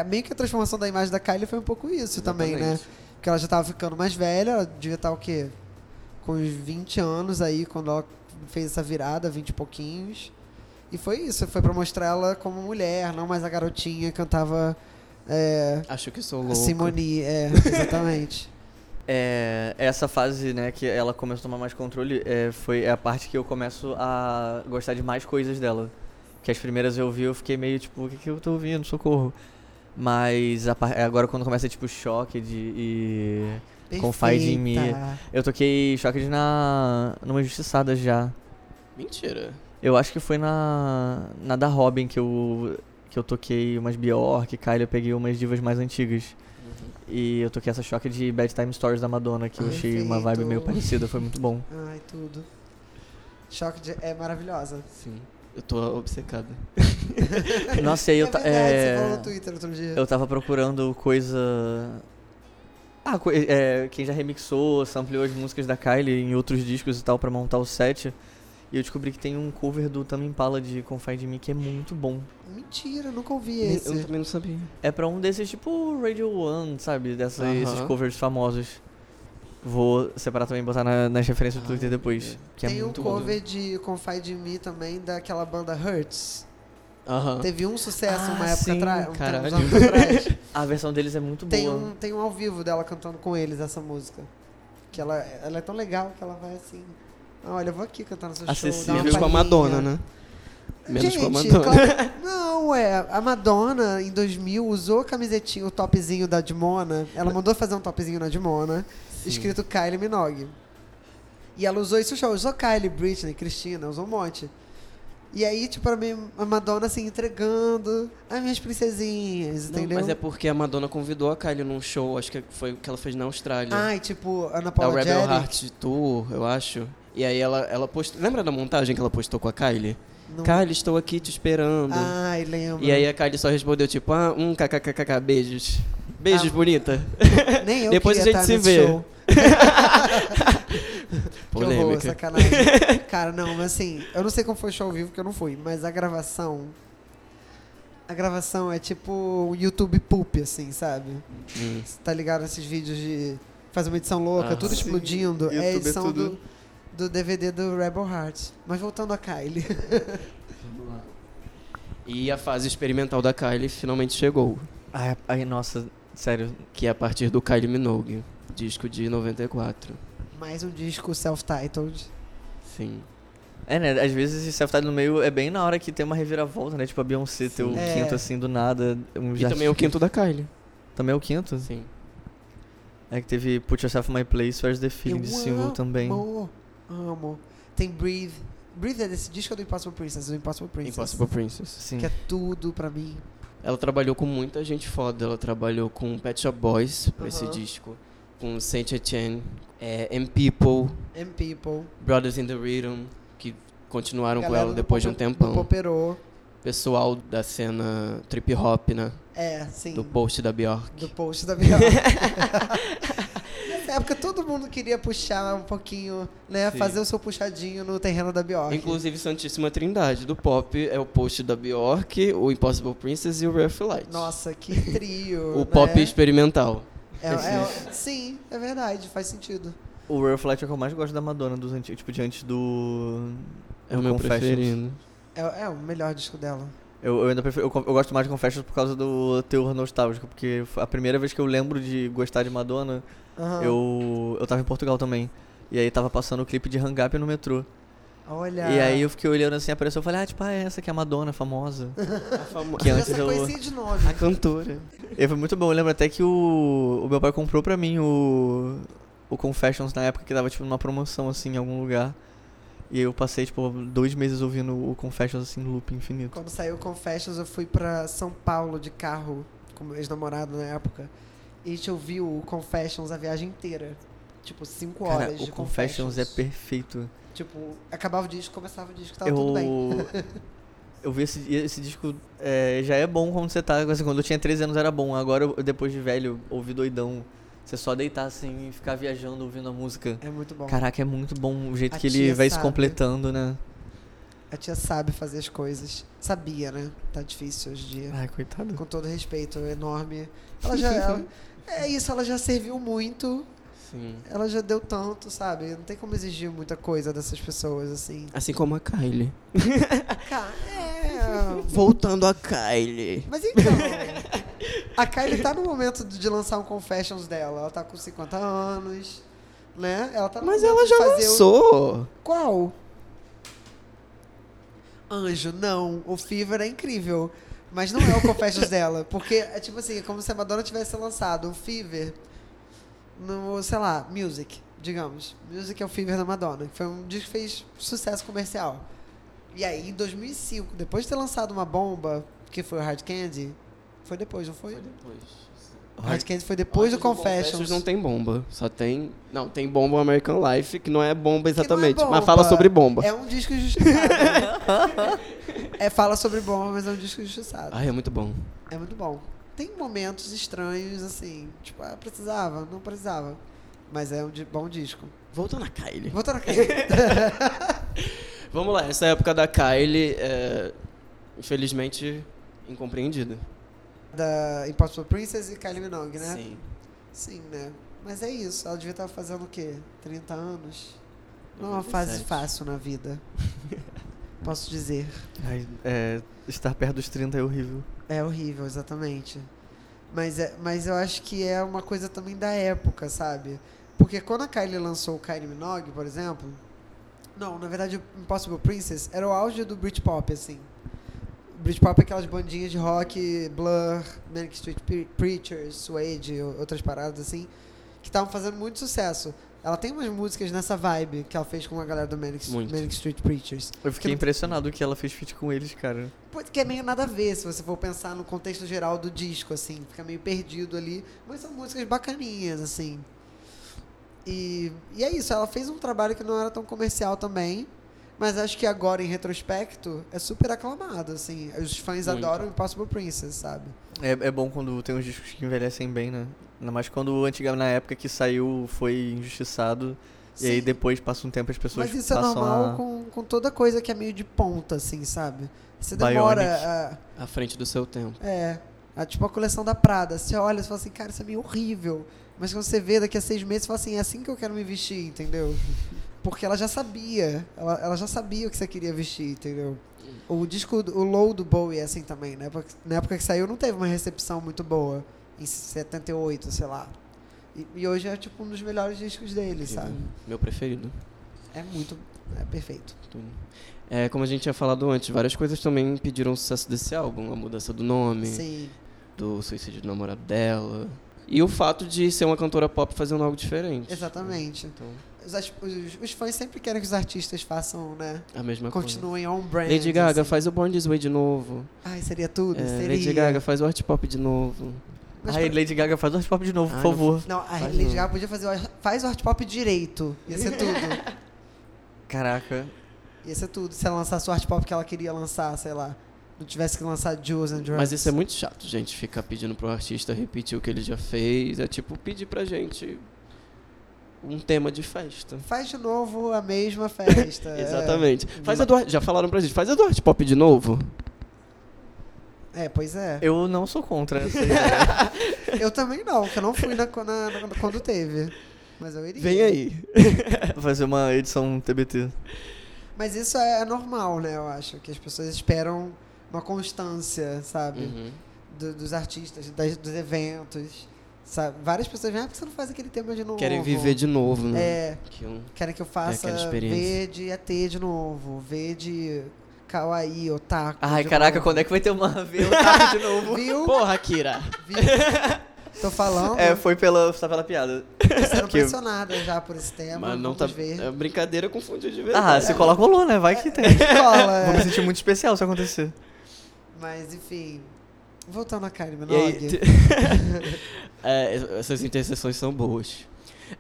meio que a transformação da imagem da Kylie foi um pouco isso também, né? Porque ela já tava ficando mais velha, ela devia estar o quê? Com uns 20 anos aí, quando ela fez essa virada, 20 e pouquinhos. E foi isso, foi pra mostrar ela como mulher, não mais a garotinha que cantava é, Acho que sou louco. Simone. É, exatamente. É, essa fase, né, que ela começou a tomar mais controle, é, foi a parte que eu começo a gostar de mais coisas dela. Que as primeiras eu vi, eu fiquei meio tipo, o que, que eu tô ouvindo? Socorro. Mas a agora quando começa tipo choque de. E... Confide em mim. Eu toquei choque na. numa injustiçada já. Mentira. Eu acho que foi na. na da Robin que eu. que eu toquei umas Bjork, Kylie, eu peguei umas divas mais antigas. E eu toquei essa choque de Bad Time Stories da Madonna, que eu achei uma vibe meio parecida, foi muito bom. Ai, tudo. Choque de... é maravilhosa. Sim. Eu tô obcecada. Nossa, e aí eu, é ta- verdade, é, você falou no Twitter outro dia. eu tava procurando coisa. Ah, co- é, quem já remixou, sampleou as músicas da Kylie em outros discos e tal pra montar o set. E eu descobri que tem um cover do Tame Impala de Confide Me que é muito bom. Mentira, nunca ouvi esse. Eu também não sabia. É pra um desses tipo Radio One, sabe? Dessas, Aham. Esses covers famosos. Vou separar também e botar na, nas referências do Twitter Ah, depois. Que Tem é um muito bom. cover de Confide in Me também daquela banda Hurts. Aham. Teve um sucesso Ah, uma época sim, atrás. Um caralho. atrás. A versão deles é muito tem, boa. um, tem um ao vivo dela cantando com eles essa música. Que ela, ela é tão legal que ela vai assim. "Ah, olha, eu vou aqui cantar no seu show. Acessível. uma Menos com a palhinha." Madonna, né? Menos com a Gente, Madonna. claro- não, é. A Madonna, em 2000, usou a camisetinha, o topzinho da Dimona. Ela mandou fazer um topzinho na Dimona, escrito Kylie Minogue. E ela usou isso no show. Usou Kylie, Britney, Cristina, usou um monte. E aí, tipo, mim, a Madonna, assim, entregando as minhas princesinhas, Não, entendeu? mas é porque a Madonna convidou a Kylie num show, acho que foi o que ela fez na Austrália. Ai, tipo, Ana é o Paula Rebel. Heart Tour, eu acho. E aí ela, ela postou. Lembra da montagem que ela postou com a Kylie? Não- Kylie, estou aqui te esperando. Ai, lembro. E aí a Kylie só respondeu, tipo, ah, um kkkk, beijos. Beijos, Ah. bonita. Nem eu Depois a gente se vê. show. Que horror, Polêmica. sacanagem. Cara, não, mas assim, eu não sei como foi o show ao vivo, porque eu não fui, mas a gravação. A gravação é tipo um YouTube poop, assim, sabe? Hum. Você tá ligado nesses vídeos de fazer uma edição louca, Ah, tudo sim. explodindo. YouTube é a é edição tudo. do, do DVD do Rebel Heart. Mas voltando a Kylie. E a fase experimental da Kylie finalmente chegou, Ai, ai, nossa, sério. que é a partir do Kylie Minogue, disco de 94. Mais um disco self-titled. Sim. É, né? Às vezes esse self no meio é bem na hora que tem uma reviravolta, né? Tipo a Beyoncé ter o. É. quinto assim do nada. Um E também é o quinto da Kylie. Também é o quinto? Sim. É que teve Put Yourself in My Place, Where's the Feeling de single também. Amo, amo. Tem Breathe. Breathe é desse disco do Impossible Princess? Do Impossible Princess. Impossible Princess. Sim. Que é tudo pra mim. Ela trabalhou com muita gente foda. Ela trabalhou com Pet Shop Boys pra esse Aham. disco. Com Saint Etienne, é, M People, M People. Brothers in the Rhythm, que continuaram com ela depois de um tempão. Poperô. Pessoal da cena trip hop, né? É, sim. Do post da Bjork. Do post da Bjork. Nessa época todo mundo queria puxar um pouquinho, né? Sim. Fazer o seu puxadinho no terreno da Bjork. Inclusive Santíssima Trindade do pop é o post da Bjork, o Impossible Princess e o Rough Light. Nossa, que trio. o né? pop experimental. É, é- sim, é verdade, faz sentido. O Rough Light é o que eu mais gosto da Madonna, dos antigos, tipo, de antes do. É o meu preferido. É, é o melhor disco dela. Eu, eu ainda prefiro. Eu, eu gosto mais de Confessions por causa do teor nostálgico, porque a primeira vez que eu lembro de gostar de Madonna, Aham. eu, eu tava em Portugal também. E aí tava passando o clipe de Hang Up no metrô. Olha. E aí eu fiquei olhando assim, apareceu, eu falei, ah, tipo, ah, é essa que é a Madonna, famosa. A, famo... Que antes eu- de nome. a cantora. E foi muito bom, eu lembro até que o, o meu pai comprou pra mim o, o Confessions na época que tava, tipo, numa promoção, assim, em algum lugar. E eu passei, tipo, dois meses ouvindo o Confessions, assim, loop infinito. Quando saiu o Confessions, eu fui pra São Paulo de carro com meu ex-namorado na época. E a gente ouviu o Confessions a viagem inteira. Tipo, cinco Cara, horas o de Confessions é perfeito. Tipo, acabava o disco, começava o disco, tava tudo bem. Eu. Eu vi esse, esse disco. é, já é bom quando você tá. Assim, quando eu tinha 13 anos era bom. Agora, eu, depois de velho, ouvi doidão. Você só deitar assim e ficar viajando ouvindo a música. É muito bom. Caraca, é muito bom o jeito A que ele vai se sabe. completando, né? A tia sabe fazer as coisas. Sabia, né? Tá difícil hoje em dia. Ai, coitado. Com todo respeito, enorme. Ela já. ela- é isso, ela já serviu muito. Sim. Ela já deu tanto, sabe? Não tem como exigir muita coisa dessas pessoas, assim. Assim como a Kylie. É. Voltando a Kylie. Mas então. A Kylie tá no momento de lançar um Confessions dela. Ela tá com 50 anos, né? Ela tá Mas ela já fazer o- lançou. Qual? Anjo, não. O Fever é incrível. Mas não é o Confessions dela. Porque é tipo assim, é como se a Madonna tivesse lançado o Fever no, sei lá, Music, digamos. Music é o Fever da Madonna. Que foi um disco que fez sucesso comercial. E aí, em 2005, depois de ter lançado uma bomba, que foi o Hard Candy, foi depois, não foi? O Hard Candy foi depois do Confessions. não tem bomba. Só tem. Não, tem bomba American Life, que não é bomba é exatamente. bomba. Mas fala sobre bomba. É um disco injustiçado. é, fala sobre bomba, mas é um disco injustiçado. Ai, é muito bom. É muito bom. Tem momentos estranhos, assim, tipo, ah, precisava, não precisava. Mas é um di- bom disco. Voltando a Kylie. Voltando aqui. Vamos lá, essa época da Kylie é, infelizmente, incompreendida. Da Impossible Princess e Kylie Minogue, né? Sim. Sim, né? Mas é isso, ela devia estar fazendo o quê? 30 anos? Não é uma fase 97. fácil na vida. Posso dizer. Ai, é, estar perto dos 30 é horrível. É horrível, exatamente. Mas, é, mas eu acho que é uma coisa também da época, sabe? Porque quando a Kylie lançou o Kylie Minogue, por exemplo... Não, na verdade, o Impossible Princess era o auge do Britpop, assim. Britpop é aquelas bandinhas de rock, Blur, Manic Street Pre- Preachers, Suede, ou- outras paradas assim, que estavam fazendo muito sucesso. Ela tem umas músicas nessa vibe que ela fez com a galera do Manic. Manic Street Preachers. Eu fiquei não- impressionado que ela fez feat com eles, cara. Porque é meio nada a ver, se você for pensar no contexto geral do disco, assim. Fica meio perdido ali. Mas são músicas bacaninhas, assim. E, e é isso, ela fez um trabalho que não era tão comercial também. Mas acho que agora, em retrospecto, é super aclamado, assim. Os fãs Muito. adoram Impossible Princess, sabe? É, é bom quando tem uns discos que envelhecem bem, né? Ainda mais quando antiga, na época que saiu foi injustiçado. E aí Sim. depois passa um tempo as pessoas Mas isso é normal a... com, com toda coisa que é meio de ponta, assim, sabe? Você Bionic. demora a, À frente do seu tempo. É. A, tipo a coleção da Prada. Você olha e fala assim, cara, isso é meio horrível. Mas quando você vê daqui a seis meses, você fala assim, é assim que eu quero me vestir, entendeu? Porque ela já sabia. Ela, ela já sabia o que você queria vestir, entendeu? O disco, o Low do Bowie é assim também. Na época, na época que saiu, não teve uma recepção muito boa. Em 78, sei lá. E, e hoje é tipo um dos melhores discos dele, sabe? Meu preferido. É muito. É perfeito. Tudo. É, como a gente tinha falado antes, várias coisas também impediram o sucesso desse álbum. A mudança do nome, Sim. do suicídio do namorado dela. E o fato de ser uma cantora pop fazendo algo diferente. Exatamente. Então, Os, os, os fãs sempre querem que os artistas façam, né? a mesma Continuem on brand. coisa. Lady Gaga, assim. faz o Born This Way de novo. Ai, seria tudo? É, seria. Lady Gaga, faz o art pop de novo. Mas Ai, pra- Lady Gaga, faz o pop de novo, Ai, por não favor. Não, a Faz Lady não. Gaga podia fazer. o- Faz o art pop direito. Ia ser tudo. Caraca. Ia ser tudo. Se ela lançasse o art pop que ela queria lançar, sei lá. Não tivesse que lançar Jules and Drugs. Mas isso é muito chato, gente, ficar pedindo pro artista repetir o que ele já fez. É tipo pedir pra gente um tema de festa. Faz de novo a mesma festa. é. Exatamente. Faz a do, art- já falaram pra gente, faz a do art pop de novo? É, pois é. Eu não sou contra essa ideia. Eu também não, que eu não fui na, na- na- quando teve. Mas eu iria. Vem aí. Fazer uma edição TBT. Mas isso é normal, né? Eu acho. Que as pessoas esperam uma constância, sabe? Uhum. Do- dos artistas, das- dos eventos. Sabe? Várias pessoas vêm, ah, por que você não faz aquele tema de novo? Querem viver de novo, né? É, Que um- querem que eu faça aquela experiência. V de ET de novo, V de Kawaii, Otaku. Ai, de caraca, novo. quando é que vai ter uma V otaku de novo? Viu? Porra, Kira! Viu? Tô falando, É, foi pela, só pela piada. tô sendo que- pressionada já por esse tema, Mas não tá. ver. É brincadeira confundiu de Ah, verdade. se colar, rolou, né? Vai que tem. Cola, Vou me é. sentir muito especial se acontecer. Mas, enfim, voltando a Kylie aí, Minogue. te- É, essas interseções são boas.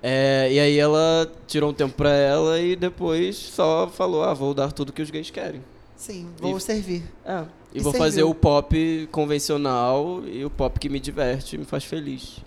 É, e aí ela tirou um tempo pra ela e depois só falou, ah, vou dar tudo que os gays querem. Sim, vou E- servir. É. E, E vou serviu. fazer o pop convencional e o pop que me diverte e me faz feliz.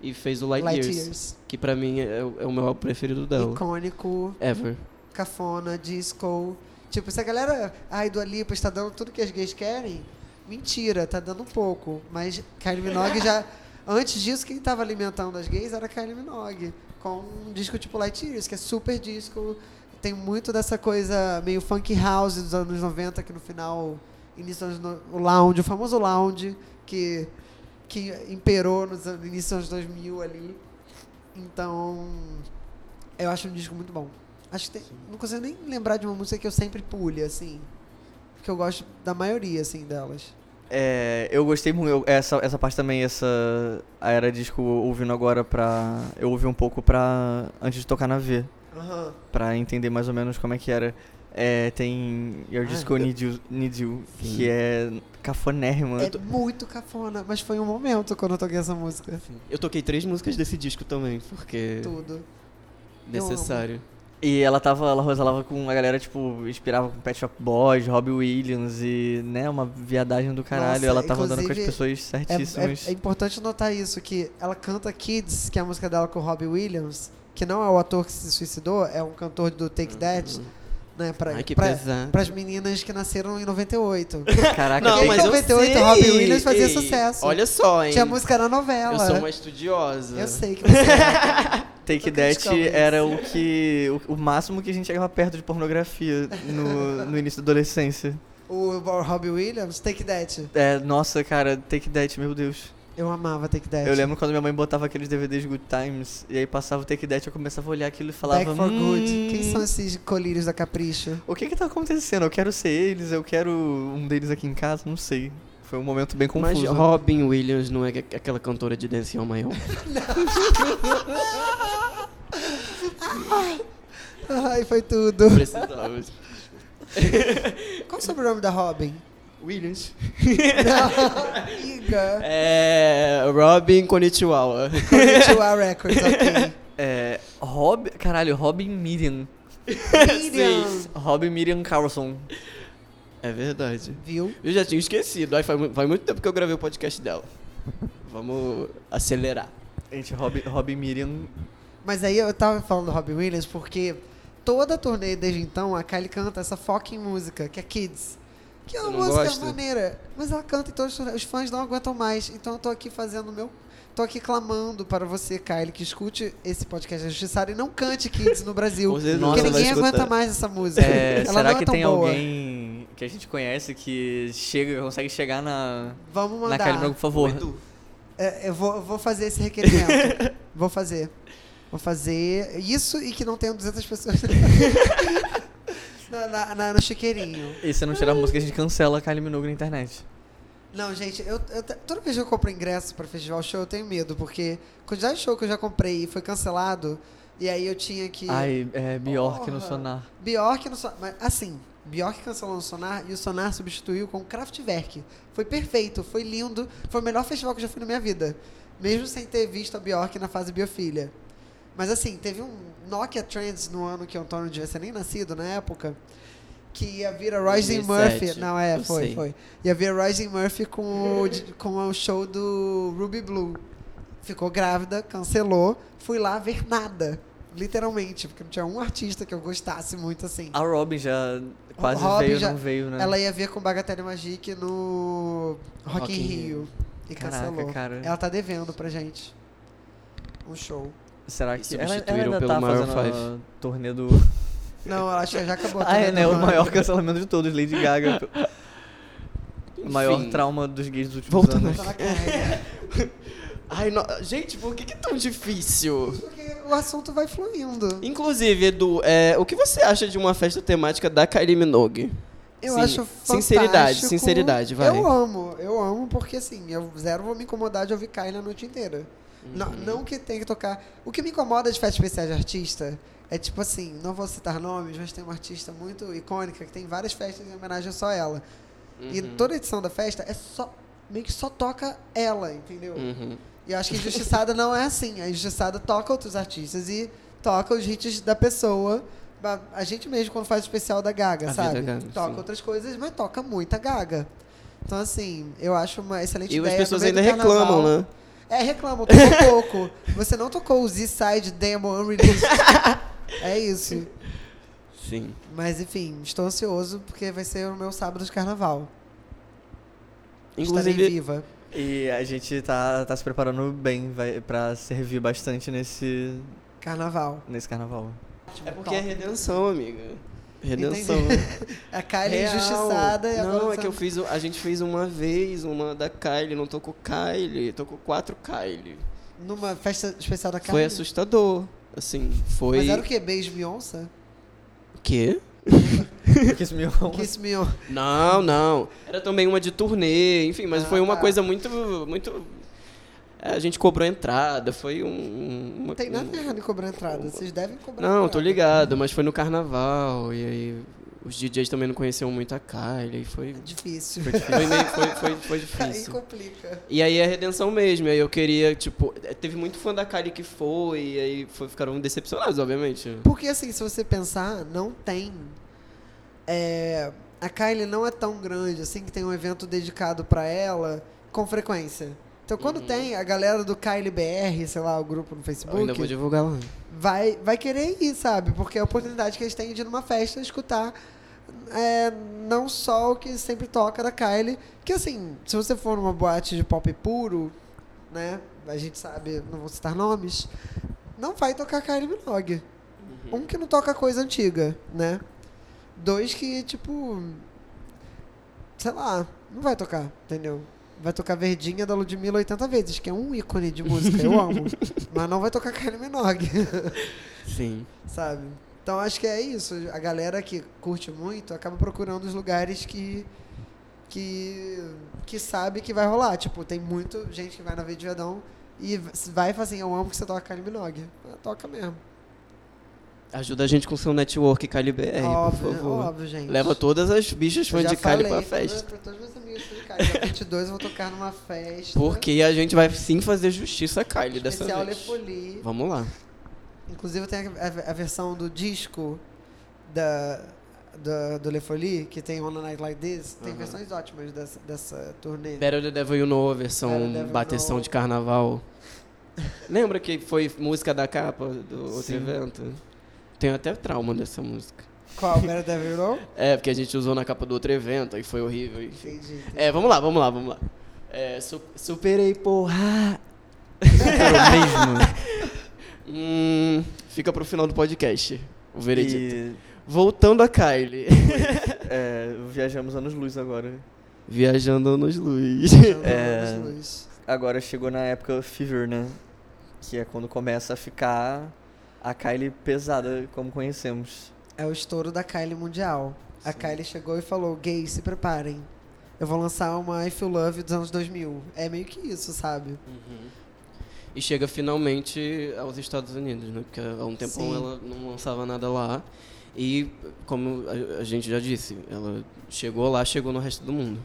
e fez o Light, Years, Years. que pra mim é, o- é o meu álbum preferido dela. Icônico, Ever. cafona, disco. Tipo, se a galera, ai, do Alipa está dando tudo que as gays querem, mentira, tá dando um pouco. Mas Kylie Minogue já. Antes disso, quem tava alimentando as gays era Kylie Minogue. Com um disco tipo Light Years, que é super disco. Tem muito dessa coisa meio funk house dos anos 90, que no final, início dos anos no, o lounge, o famoso lounge, que, que imperou nos início dos anos 2000 ali. Então, eu acho um disco muito bom. Acho que tem, não consigo nem lembrar de uma música que eu sempre pule, assim. Porque eu gosto da maioria, assim, delas. É, eu gostei muito, eu- essa, essa parte também, essa a era disco ouvindo agora pra. Eu ouvi um pouco pra. antes de tocar na V, Aham. pra entender mais ou menos como é que era. É, tem Your Ah, Disco eu- Need You, Need you Sim. que é cafonérrimo. É muito cafona, mas foi um momento quando eu toquei essa música. Eu toquei três músicas desse disco também, porque Tudo. necessário. E ela tava, ela rosalava com a galera, tipo, inspirava com Pet Shop Boys, Robbie Williams e, né, uma viadagem do caralho. Nossa, ela tava andando com as pessoas É, certíssimas. é- é importante notar isso, que ela canta Kids, que é a música dela com o Robbie Williams, que não é o ator que se suicidou, é um cantor do Take That, né? Pra, Ai, que pra, pesado. pras meninas que nasceram em 98. Caraca, Não, Em mas eu 98, sei. Robbie Williams fazia Ei, sucesso. Olha só, hein? Tinha música na novela. Eu sou uma estudiosa. Eu sei que você é. Take That isso. era o que. O, o máximo que a gente chegava perto de pornografia no, no início da adolescência. O Robbie Williams, Take That. É, nossa, cara, Take That, meu Deus. Eu amava Take That. Eu lembro quando minha mãe botava aqueles DVDs Good Times e aí passava o Take That, eu começava a olhar aquilo e falava. Back for Good. "Hum, Quem são esses colírios da Capricho? O que que tá acontecendo? Eu quero ser eles, eu quero um deles aqui em casa, não sei. Foi um momento bem Mas confuso. Robin Williams não é que- aquela cantora de Dance on My Own? Ai, foi tudo. Precisava. Qual é o sobrenome da Robin? Williams. Não, Iga. É. Robin Konnichiwa. Konnichiwa Records, ok. É. Rob. Caralho, Robin Miriam. Miriam. Robin Miriam Carlson. É verdade. Viu? Eu já tinha esquecido. Aí faz, faz muito tempo que eu gravei o podcast dela. Vamos acelerar. Gente, Robin, Robin Miriam. Mas aí eu tava falando do Robin Williams porque toda a turnê desde então a Kylie canta essa fucking música, que é Kids. Que é uma música gosta? maneira. Mas ela canta e todos os fãs não aguentam mais. Então eu tô aqui fazendo o meu. Tô aqui clamando para você, Kylie, que escute esse podcast da Justiçara e não cante Kids no Brasil. Certeza porque ninguém escutar. aguenta mais essa música. É, ela será não é que tão tem boa. alguém que a gente conhece que chega, consegue chegar na. Vamos Na mandar. Kylie Minogue, por favor. Edu. É, eu, vou, eu vou fazer esse requerimento. vou fazer. Vou fazer isso e que não tenham 200 pessoas na, na- na- no chiqueirinho. E se não tirar a música, a gente cancela a Kylie Minogue na internet. Não, gente, eu, eu toda vez que eu compro ingresso pra festival show, eu tenho medo, porque quantidade de show que eu já comprei e foi cancelado, e aí eu tinha que. Ai, é Bjork no sonar. Bjork no Sonar. Mas, assim, Bjork cancelou no Sonar e o Sonar substituiu com Kraftwerk. Foi perfeito, foi lindo. Foi o melhor festival que eu já fui na minha vida. Mesmo sem ter visto a Bjork na fase biofilha. Mas assim, teve um Nokia Trends no ano que o Antônio devia ser nem nascido na época. Que ia vir a Rising 2007, Murphy. Não, é, foi, sei. foi. Ia vir a Rising Murphy com o, com o show do Ruby Blue. Ficou grávida, cancelou. Fui lá ver nada. Literalmente, porque não tinha um artista que eu gostasse muito assim. A Robin já quase Robin veio, já- não veio, né? Ela ia ver com Bagatelle Magic no Rock, Rock in Rio. Rio. E Caraca, cancelou. cara. Ela tá devendo pra gente. Um show. Será E que ela, ela substituíram ainda pelo tá Maroon fazendo five. a turnê do... Não, eu acho que já acabou. ah, é, né? O maior cancelamento de todos, Lady Gaga. O maior Enfim. trauma dos gays dos últimos Voltando anos. Carga. Ai, no- gente, por que, que é tão difícil? Porque o assunto vai fluindo. Inclusive, Edu, é, o que você acha de uma festa temática da Kylie Minogue? Eu Sim, acho fantástico. sinceridade, sinceridade, vai. Eu amo, eu amo, porque assim, eu zero vou me incomodar de ouvir Kylie a noite inteira. Não, Uhum. não que tenha que tocar. O que me incomoda de festas especiais de artista é tipo assim, não vou citar nomes, mas tem uma artista muito icônica que tem várias festas em homenagem a só ela. E Uhum. toda edição da festa é só. meio que só toca ela, entendeu? Uhum. E eu acho que Injustiçada não é assim. A Injustiçada toca outros artistas e toca os hits da pessoa. A gente mesmo, quando faz o especial da Gaga, A sabe? Gaga, toca sim. outras coisas, mas toca muita Gaga. Então, assim, eu acho uma excelente E ideia. as pessoas ainda carnaval- reclamam, né? É, reclamam, tocou pouco. Você não tocou o Z-Side Demo Unreleased. é isso. Sim. Mas enfim, estou ansioso porque vai ser o meu sábado de carnaval. Estarei Inclusive, viva. E a gente tá, tá se preparando bem vai, pra servir bastante nesse, Carnaval. nesse carnaval. é porque é redenção, amiga. Redenção. A Kylie Real. injustiçada e agora Não, é tá- que eu fiz. A gente fez uma vez uma da Kylie, não tocou Kylie, tocou quatro Kylie. Numa festa especial da Kylie. Foi assustador. Assim, foi. Mas era o quê? Beijo Beyoncé? Quê? Kiss me on. Kiss me on. Não, não. Era também uma de turnê, enfim, mas Ah, foi uma tá. coisa muito. muito é, a gente cobrou entrada, foi um. uma, Não tem nada um- errado em cobrar entrada. Vocês devem cobrar Não, entrada. tô ligado, mas foi no carnaval, e aí os DJs também não conheciam muito a Kylie, e foi. Difícil. Foi difícil. Foi, meio, foi, foi, foi Aí difícil. complica. E aí é redenção mesmo. Aí eu queria, tipo, teve muito fã da Kylie que foi, e aí foi, ficaram decepcionados, obviamente. Porque assim, se você pensar, não tem. é, a Kylie não é tão grande assim que tem um evento dedicado pra ela com frequência. Então quando Uhum. tem a galera do Kylie BR, sei lá, o grupo no Eu Facebook, ainda vou divulgar lá. vai, vai querer ir, sabe? Porque é a oportunidade que eles têm de ir numa festa escutar é, não só o que sempre toca da Kylie. Que assim, se você for numa boate de pop puro, né? A gente sabe, não vou citar nomes, não vai tocar Kylie Minogue. Um que não toca coisa antiga, né? Dois que, tipo. Sei lá, não vai tocar, entendeu? Vai tocar Verdinha da Ludmilla 80 vezes, que é um ícone de música, eu amo. Mas não vai tocar Kylie Minogue. Sim. sabe? Então acho que é isso. A galera que curte muito acaba procurando os lugares que que que sabe que vai rolar. Tipo, tem muito gente que vai na Verde Vedão e vai e fala assim, eu amo que você toca Kylie Minogue. Ah, Toca mesmo. Ajuda a gente com o seu network óbvio, por favor. óbvio, gente. Leva todas as bichas fãs de falei pra festa. Pra, pra todos meus amigos. Dia 22 eu vou tocar numa festa. Porque a gente vai sim fazer justiça a Kylie dessa Le vez. Folie. Vamos lá. Inclusive tem a, a- versão do disco da, da, do Le Folie, que tem On a Night Like This. Tem versões ótimas dessa, dessa turnê. Better the Devil You Know, a versão bateção Know. de carnaval. Lembra que foi música da capa do outro Sim. evento? Tenho até trauma dessa música. Qual? You Know? É, porque a gente usou na capa do outro evento, aí foi horrível. Enfim. Entendi. entendi. É, vamos lá, vamos lá, vamos lá. É, su- superei, porra. mesmo. Hum, fica pro final do podcast. O veredito. E Voltando a Kylie. é, viajamos anos luz agora. Viajando nos luz. Então, É. Luiz. Agora chegou na época Fever, né? Que é quando começa a ficar a Kylie pesada, como conhecemos. É o estouro da Kylie mundial. A Sim. Kylie chegou e falou: gays, se preparem. Eu vou lançar uma I Feel Love dos anos 2000. É meio que isso, sabe? Uhum. E chega finalmente aos Estados Unidos, né? Porque há um tempão Sim. ela não lançava nada lá. E, como a, a gente já disse, ela chegou lá, chegou no resto do mundo.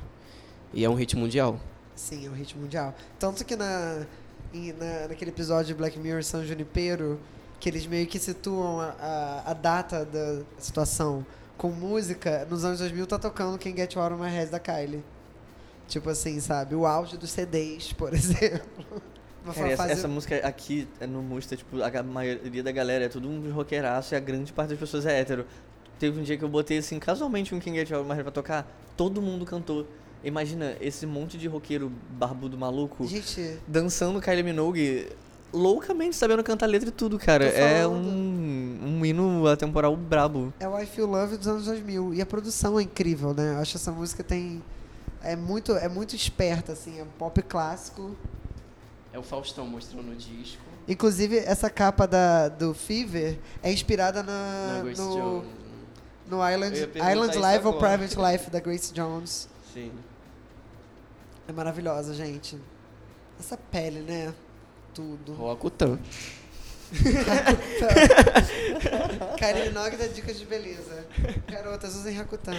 E é um hit mundial. Sim, é um hit mundial. Tanto que na, na- naquele episódio de Black Mirror São Junipero, que eles meio que situam a, a, a data da situação com música, nos anos 2000 tá tocando Quem Get You Out of My Head da Kylie. Tipo assim, sabe? O auge dos CDs, por exemplo. Cara, essa, essa música aqui é no Musta, tipo, a maioria da galera é tudo um roqueiraço e a grande parte das pessoas é hétero. Teve um dia que eu botei, assim, casualmente um King Get Out pra tocar, todo mundo cantou. Imagina esse monte de roqueiro barbudo maluco Gente, dançando Kylie Minogue loucamente sabendo cantar letra e tudo, cara. É um, um hino atemporal brabo. é o I Feel Love dos anos 2000. E a produção é incrível, né? Eu acho que essa música tem... É muito, é muito esperta, assim. É um pop clássico. É o Faustão mostrando o disco. Inclusive, essa capa da, do Fever é inspirada na, na Grace no, Jones. no Island, Island Life ou. Private Life da Grace Jones. Sim. É maravilhosa, gente. Essa pele, né? Tudo. Roacutan. Minogue dá dicas de beleza. Garotas, usem Rakuten.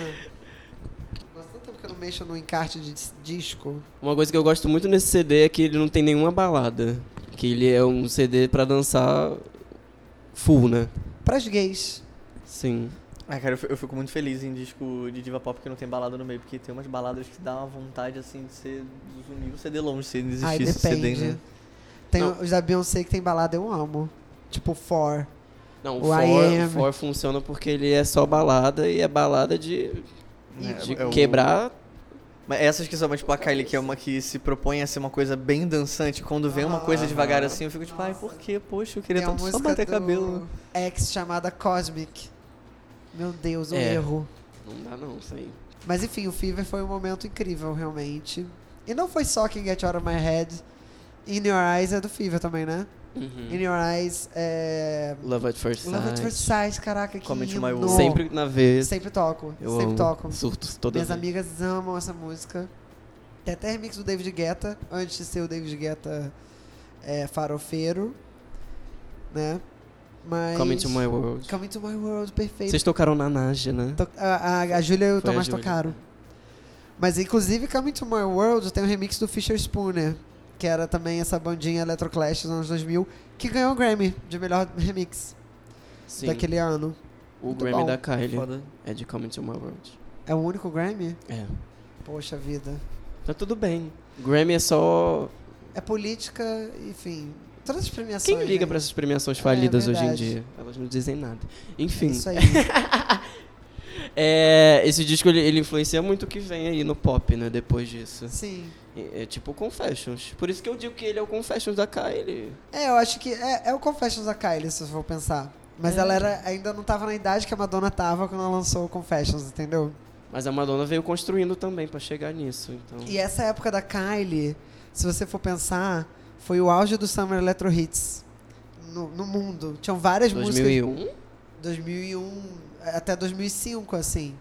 Nossa, tanto tempo que eu não mexo no encarte de disco. Uma coisa que eu gosto muito nesse CD é que ele não tem nenhuma balada. Que ele é um CD pra dançar full, né? Pras gays. Sim. Ah, cara, eu fico, muito feliz em disco de diva pop que não tem balada no meio, porque tem umas baladas que dá uma vontade, assim, de ser zumir o CD longe, se Ai, existisse CD, depende. né? Tem Não. os da Beyoncé que tem balada, eu amo. Tipo, For. Não, O o I For, Am. o For funciona porque ele é só balada e é balada de, É, de é o- quebrar. Mas essas que são tipo a Kylie, que é uma que se propõe a ser uma coisa bem dançante. Quando vem uma coisa Aham. devagar assim, eu fico tipo, ai, por quê? Poxa, eu queria tanto só bater do cabelo. X chamada Cosmic. Meu Deus, um É. erro. Não dá não, isso aí. Mas enfim, o Fever foi um momento incrível, realmente. E não foi só Can Get Out of My Head. In Your Eyes é do Fever também, né? Uhum. In Your Eyes é. Love at First Sight. Love at First Sight, caraca, que Come to My. World. Sempre na vez. Sempre toco, Eu sempre amo. toco. Surtos toda Minhas vez. amigas amam essa música. Tem até remix do David Guetta, antes de ser o David Guetta é, farofeiro, né? Mas... Come to My World. Come to My World, perfeito. Vocês tocaram na Naja, né? To- A, a, a Júlia e o Foi Tomás tocaram. Mas inclusive Come to My World tem um remix do Fisher Spooner, que era também essa bandinha Electroclash dos anos 2000, que ganhou o Grammy de melhor remix Sim. daquele ano. O Muito Grammy bom. da Kylie Foda. é de Come to My World. É o único Grammy? É. Poxa vida. Tá tudo bem. Grammy é só. É política, enfim. Todas as premiações. Quem liga né? pra essas premiações falidas hoje em dia? Elas não dizem nada. Enfim. Isso aí. É, esse disco ele, ele influencia muito o que vem aí no pop, né? Depois disso. Sim. É, é tipo o Confessions. Por isso que eu digo que ele é o Confessions da Kylie. É, eu acho que é, é o Confessions da Kylie, se eu for pensar. Mas É. ela era, ainda não tava na idade que a Madonna tava quando ela lançou o Confessions, entendeu? Mas a Madonna veio construindo também pra chegar nisso. Então. E essa época da Kylie, se você for pensar, foi o auge do Summer Electro Hits no, no mundo. Tinham várias músicas. 2001? 2001 até 2005, assim.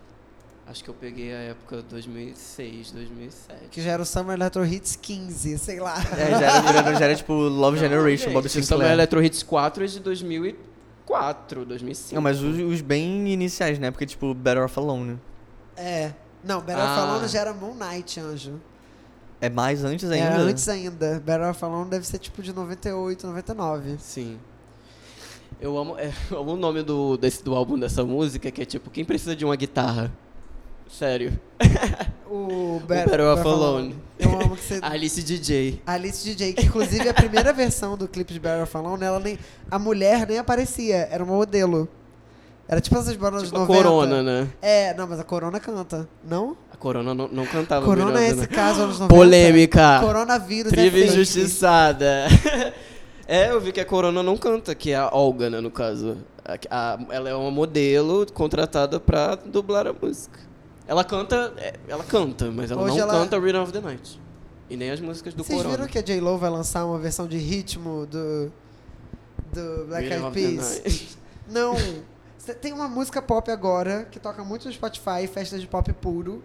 Acho que eu peguei a época 2006, 2007. Que já era o Summer Electro Hits 15, sei lá. É, já era, já era tipo Love Generation, Não, Bob gente, Summer Sinclair. Electro Hits 4 é de 2004, 2005. Não, mas os, os bem iniciais, né? Porque tipo Better Off Alone. É. Não, Better Ah. Off Alone já era Moon Knight, anjo. É mais antes ainda? Era antes ainda. Better Off Alone deve ser tipo de 98, 99. Sim. Eu amo, é, eu amo o nome do, desse, do álbum dessa música, que é tipo, quem precisa de uma guitarra? Sério. O Better Off Alone. Eu amo que você... Alice DJ. Alice DJ, que inclusive a primeira versão do clipe de Better Off Alone, ela nem, a mulher nem aparecia, era uma modelo. Era tipo essas bandas Tipo de a 90. Corona, né? É, não, mas a Corona canta, não? A Corona não, não cantava Corona é Miranda, esse né? caso, anos 90. Polêmica. Coronavírus Triva é injustiçada. É, eu vi que a Corona não canta, que é a Olga, né, no caso. A- a- ela é uma modelo contratada pra dublar a música. Ela canta, é, ela canta, mas ela Hoje não ela- canta Rhythm of the Night. E nem as músicas do Vocês Corona. viram que a J-Lo vai lançar uma versão de ritmo do, do Black Rhythm Eyed Peas? Não. Tem uma música pop agora que toca muito no Spotify, festas de pop puro,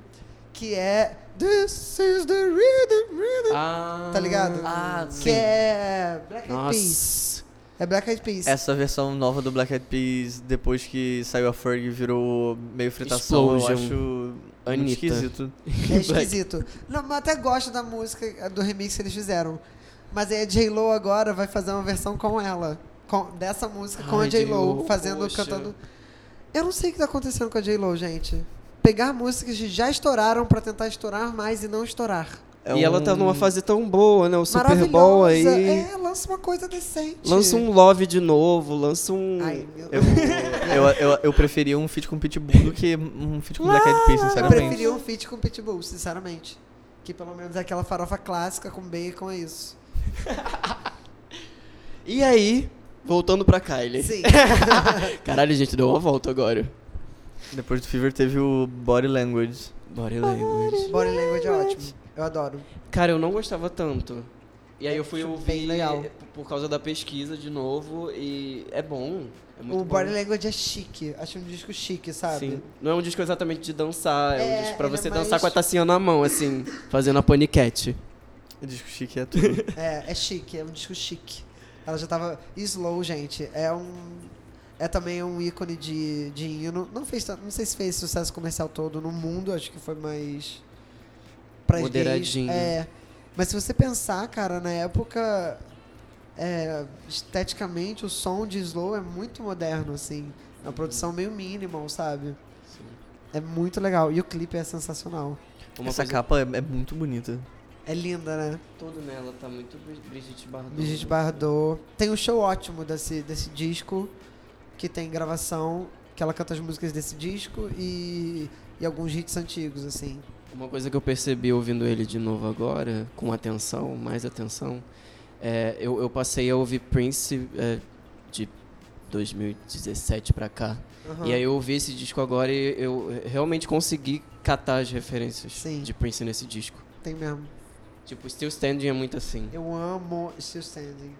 que é This is the rhythm, rhythm. Ah, Tá ligado? Ah, que sim. é Black Eyed Peas. É Black Eyed Peas. Essa versão nova do Black Eyed Peas, depois que saiu a Ferg, virou meio fritação, Explosion. eu acho Anitta. esquisito. É esquisito. Não, mas até gosto da música, do remix que eles fizeram. Mas aí a J-Lo agora vai fazer uma versão com ela. Com, dessa música com Ai, a J-Lo, J.Lo, fazendo, poxa. cantando. Eu não sei o que tá acontecendo com a J-Lo, gente. Pegar músicas que já estouraram pra tentar estourar mais e não estourar. É e ela tá um- numa fase tão boa, né? O Super Bowl aí. É, lança uma coisa decente. Lança um Love de novo, lança um. Ai, meu Eu, eu, eu, eu preferia um feat com Pitbull do que um feat com Black Eyed Peas, Eu sinceramente. preferia um feat com Pitbull, sinceramente. Que pelo menos é aquela farofa clássica com bacon, é isso. E aí, voltando pra Kylie. Sim. Caralho, gente, deu uma volta agora. Depois do Fever teve o Body Language. Body language. Body language é ótimo. Eu adoro. Cara, eu não gostava tanto. E aí eu fui ouvir bem legal. por causa da pesquisa de novo e é bom. É muito o bom. Body Language é chique. Acho um disco chique, sabe? Sim. Não é um disco exatamente de dançar, é, É, um disco pra é você mais- dançar com a tacinha na mão, assim, fazendo a paniquete. O disco chique é tudo. É, é chique, é um disco chique. Ela já tava. Slow, gente, é um. É também um ícone de, de hino. Não, fez, não sei se fez sucesso comercial todo no mundo, acho que foi mais. Pra Moderadinho. Gays. É. Mas se você pensar, cara, na época. é, esteticamente, o som de Slow é muito moderno, assim. É uma produção meio minimal, sabe? É muito legal. E o clipe é sensacional. Uma Essa coisa- capa é, é muito bonita. É linda, né? Tudo nela tá muito Bri- Brigitte Bardot. Brigitte Bardot. Tem um show ótimo desse, desse disco, que tem gravação, que ela canta as músicas desse disco e, e alguns hits antigos, assim. Uma coisa que eu percebi ouvindo ele de novo agora, com atenção, mais atenção, é, eu, eu passei a ouvir Prince é, de 2017 pra cá. Aham. E aí eu ouvi esse disco agora e eu realmente consegui catar as referências Sim. de Prince nesse disco. Tem mesmo. Tipo, Still Standing é muito assim. Eu amo Still Standing.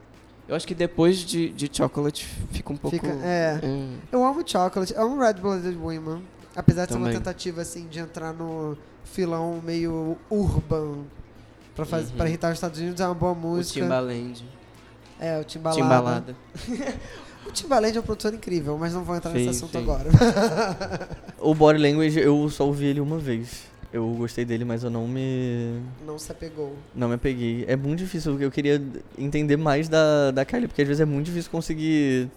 Eu acho que depois de, de Chocolate fica um pouco... Fica, é. Hum, Eu amo Chocolate, amo Red Blooded Women. Apesar de ser Também. uma tentativa, assim, de entrar no filão meio urban pra, fazer, Uhum. pra irritar os Estados Unidos, é uma boa o música. Timbaland. É, o Timbalada. Timbalada. O Timbaland é um produtor incrível, mas não vou entrar nesse Sim, assunto sim. agora. O Body Language eu só ouvi ele uma vez. Eu gostei dele, mas eu não me. não se apegou. Não me apeguei. É muito difícil, eu queria entender mais da, da Kylie, porque às vezes é muito difícil conseguir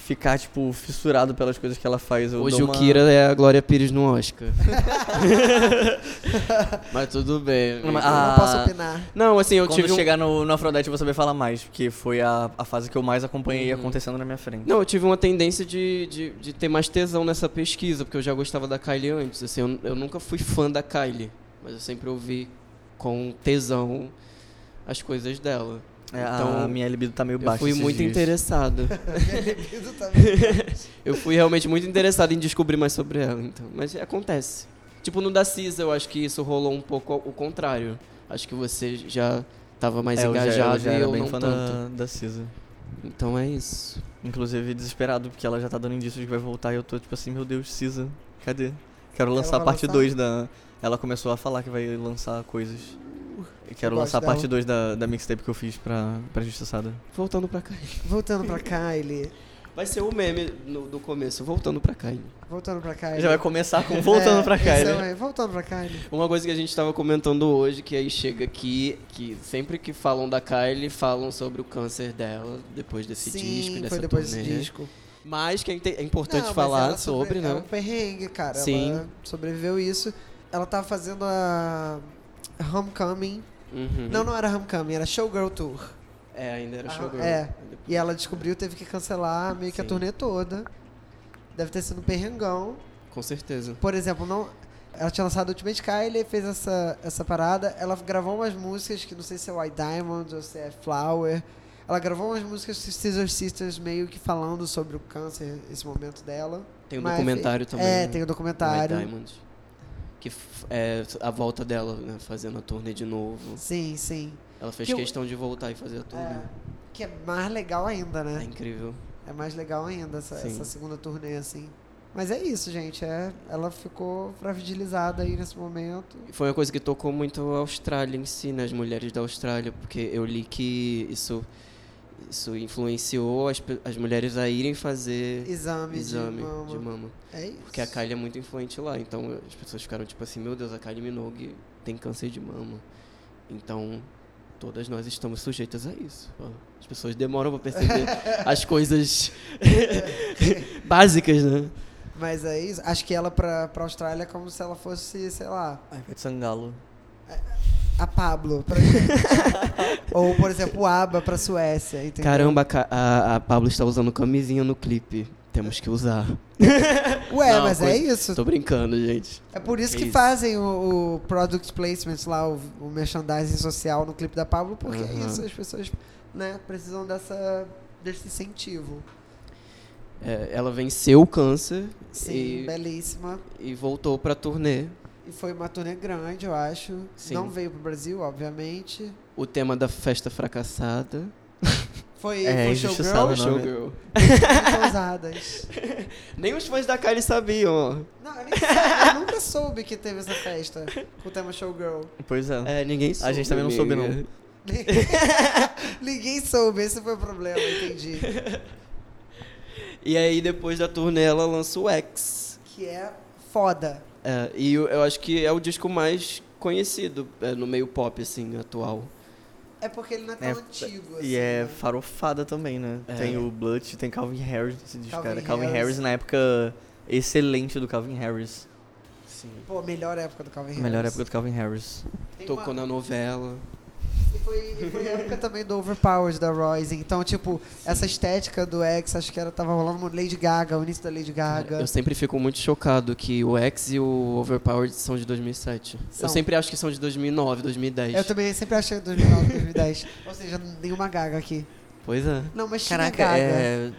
ficar, tipo, fissurado pelas coisas que ela faz. Eu Hoje dou o uma- Kira é a Glória Pires no Oscar. Mas tudo bem. Mas- Eu Ah, não posso opinar. Não, assim, eu Quando tive um... chegar no, no Afrodite eu vou saber falar mais, porque foi a, a fase que eu mais acompanhei Uhum. acontecendo na minha frente. Não, eu tive uma tendência de, de, de ter mais tesão nessa pesquisa, porque eu já gostava da Kylie antes. Assim, eu, eu nunca fui fã da Kylie, mas eu sempre ouvi com tesão as coisas dela. É, Então, a minha libido tá meio Eu baixa. fui esses muito dias. interessado. Minha libido também. Eu fui realmente muito interessado em descobrir mais sobre ela, então. Mas acontece. Tipo, no da Cisa, eu acho que isso rolou um pouco o contrário. Acho que você já tava mais É, eu já- engajado eu já e eu bem não fã tanto. da, da Cisa. Então é isso. Inclusive desesperado, porque ela já tá dando indícios de que vai voltar e eu tô tipo assim, meu Deus, Cisa, cadê? Quero lançar a parte lançar? 2 da. Ela começou a falar que vai lançar coisas. Eu quero lançar a parte 2 da, da mixtape que eu fiz pra, pra Justiçada. Voltando pra cá. Voltando pra Kylie. Vai ser o meme no- do começo, voltando pra cá. Voltando pra Kylie. Já vai começar com voltando É, pra né? aí, Voltando pra Kylie. Uma coisa que a gente tava comentando hoje, que aí chega aqui, que sempre que falam da Kylie, falam sobre o câncer dela, depois desse disco, Sim, dessa foi depois turnê. desse disco. Mas que é é importante Não, falar ela sobre, É um né? perrengue, cara. Sim. Ela sobreviveu isso. Ela tava fazendo a Homecoming. Uhum. Não, não era Homecoming, era Showgirl Tour. É, ainda era Ah, showgirl. é. E ela descobriu, teve que cancelar meio que a turnê toda. Deve ter sido um perrengão. Com certeza. Por exemplo, não. Ela tinha lançado Ultimate Kylie, fez essa, essa parada. Ela gravou umas músicas que não sei se é White Diamond ou se é Flower. Ela gravou umas músicas de Scissor Sisters meio que falando sobre o câncer, esse momento dela. Tem um Mas, documentário também. É, né? tem White documentário. Diamond. Que é a volta dela, né? Fazendo a turnê de novo. Sim, sim. Ela fez Que eu- questão de voltar e fazer a turnê. É, que é mais legal ainda, É, né? incrível. É mais legal ainda essa, essa segunda turnê, assim. Mas é isso, gente. É, ela ficou fragilizada aí nesse momento. Foi uma coisa que tocou muito a Austrália em si, né? As mulheres da Austrália, porque eu li que isso, isso influenciou as, as mulheres a irem fazer Exame, exame de mama. É isso. Porque a Kylie é muito influente lá, então as pessoas ficaram tipo assim, meu Deus, a Kylie Minogue tem câncer de mama. Então, todas nós estamos sujeitas a isso. As pessoas demoram pra perceber as coisas básicas, né? Mas é isso. Acho que ela pra, pra Austrália é como se ela fosse, sei lá, Ai, vai de Sangalo. A Pablo pra gente. Ou, por exemplo, o ABBA pra Suécia, entendeu? Caramba, a a, Pablo está usando camisinha no clipe. Temos que usar. Ué, Não, mas coisa- é isso. Tô brincando, gente. É por isso Que que isso. fazem o, o product placement lá, o, o merchandising social no clipe da Pablo, porque é Aham. isso, as pessoas né, precisam dessa, desse incentivo. É, ela venceu o câncer Sim, e, belíssima. e voltou pra turnê. E foi uma turnê grande, eu acho. Sim. Não veio pro Brasil, obviamente. O tema da festa fracassada. Foi, É, foi injustiçada, Showgirl. Showgirl. muito ousadas. Nem os fãs da Kylie sabiam, ó. Não, eu, nem sei, eu nunca soube que teve essa festa com o tema Showgirl. Pois é. É, ninguém soube. A gente também não soube, não. Ninguém soube, esse foi o problema, entendi. E aí, depois da turnê, ela lança o X. Que é foda. É, e eu, eu acho que é o disco mais conhecido é, no meio pop, assim, atual. É porque ele não é tão É, antigo, assim. E é né? farofada também, né? É. Tem o Blunt, tem Calvin Harris nesse disco, Calvin cara. Calvin Harris. Harris na época excelente do Calvin Harris. Sim. Pô, melhor época do Calvin Harris. Melhor época do Calvin Harris. Tem Tocou uma- na novela. E foi, e foi a época também do Overpowers da Royce. Então, tipo, essa estética do X, acho que era, tava rolando uma Lady Gaga, o início da Lady Gaga. Eu sempre fico muito chocado que o X e o Overpowered são de 2007. São. Eu sempre acho que são de 2009, 2010. Eu também sempre achei 2009, 2010. Ou seja, nenhuma Gaga aqui. Pois é. Não, mas Caraca, tinha Gaga. é.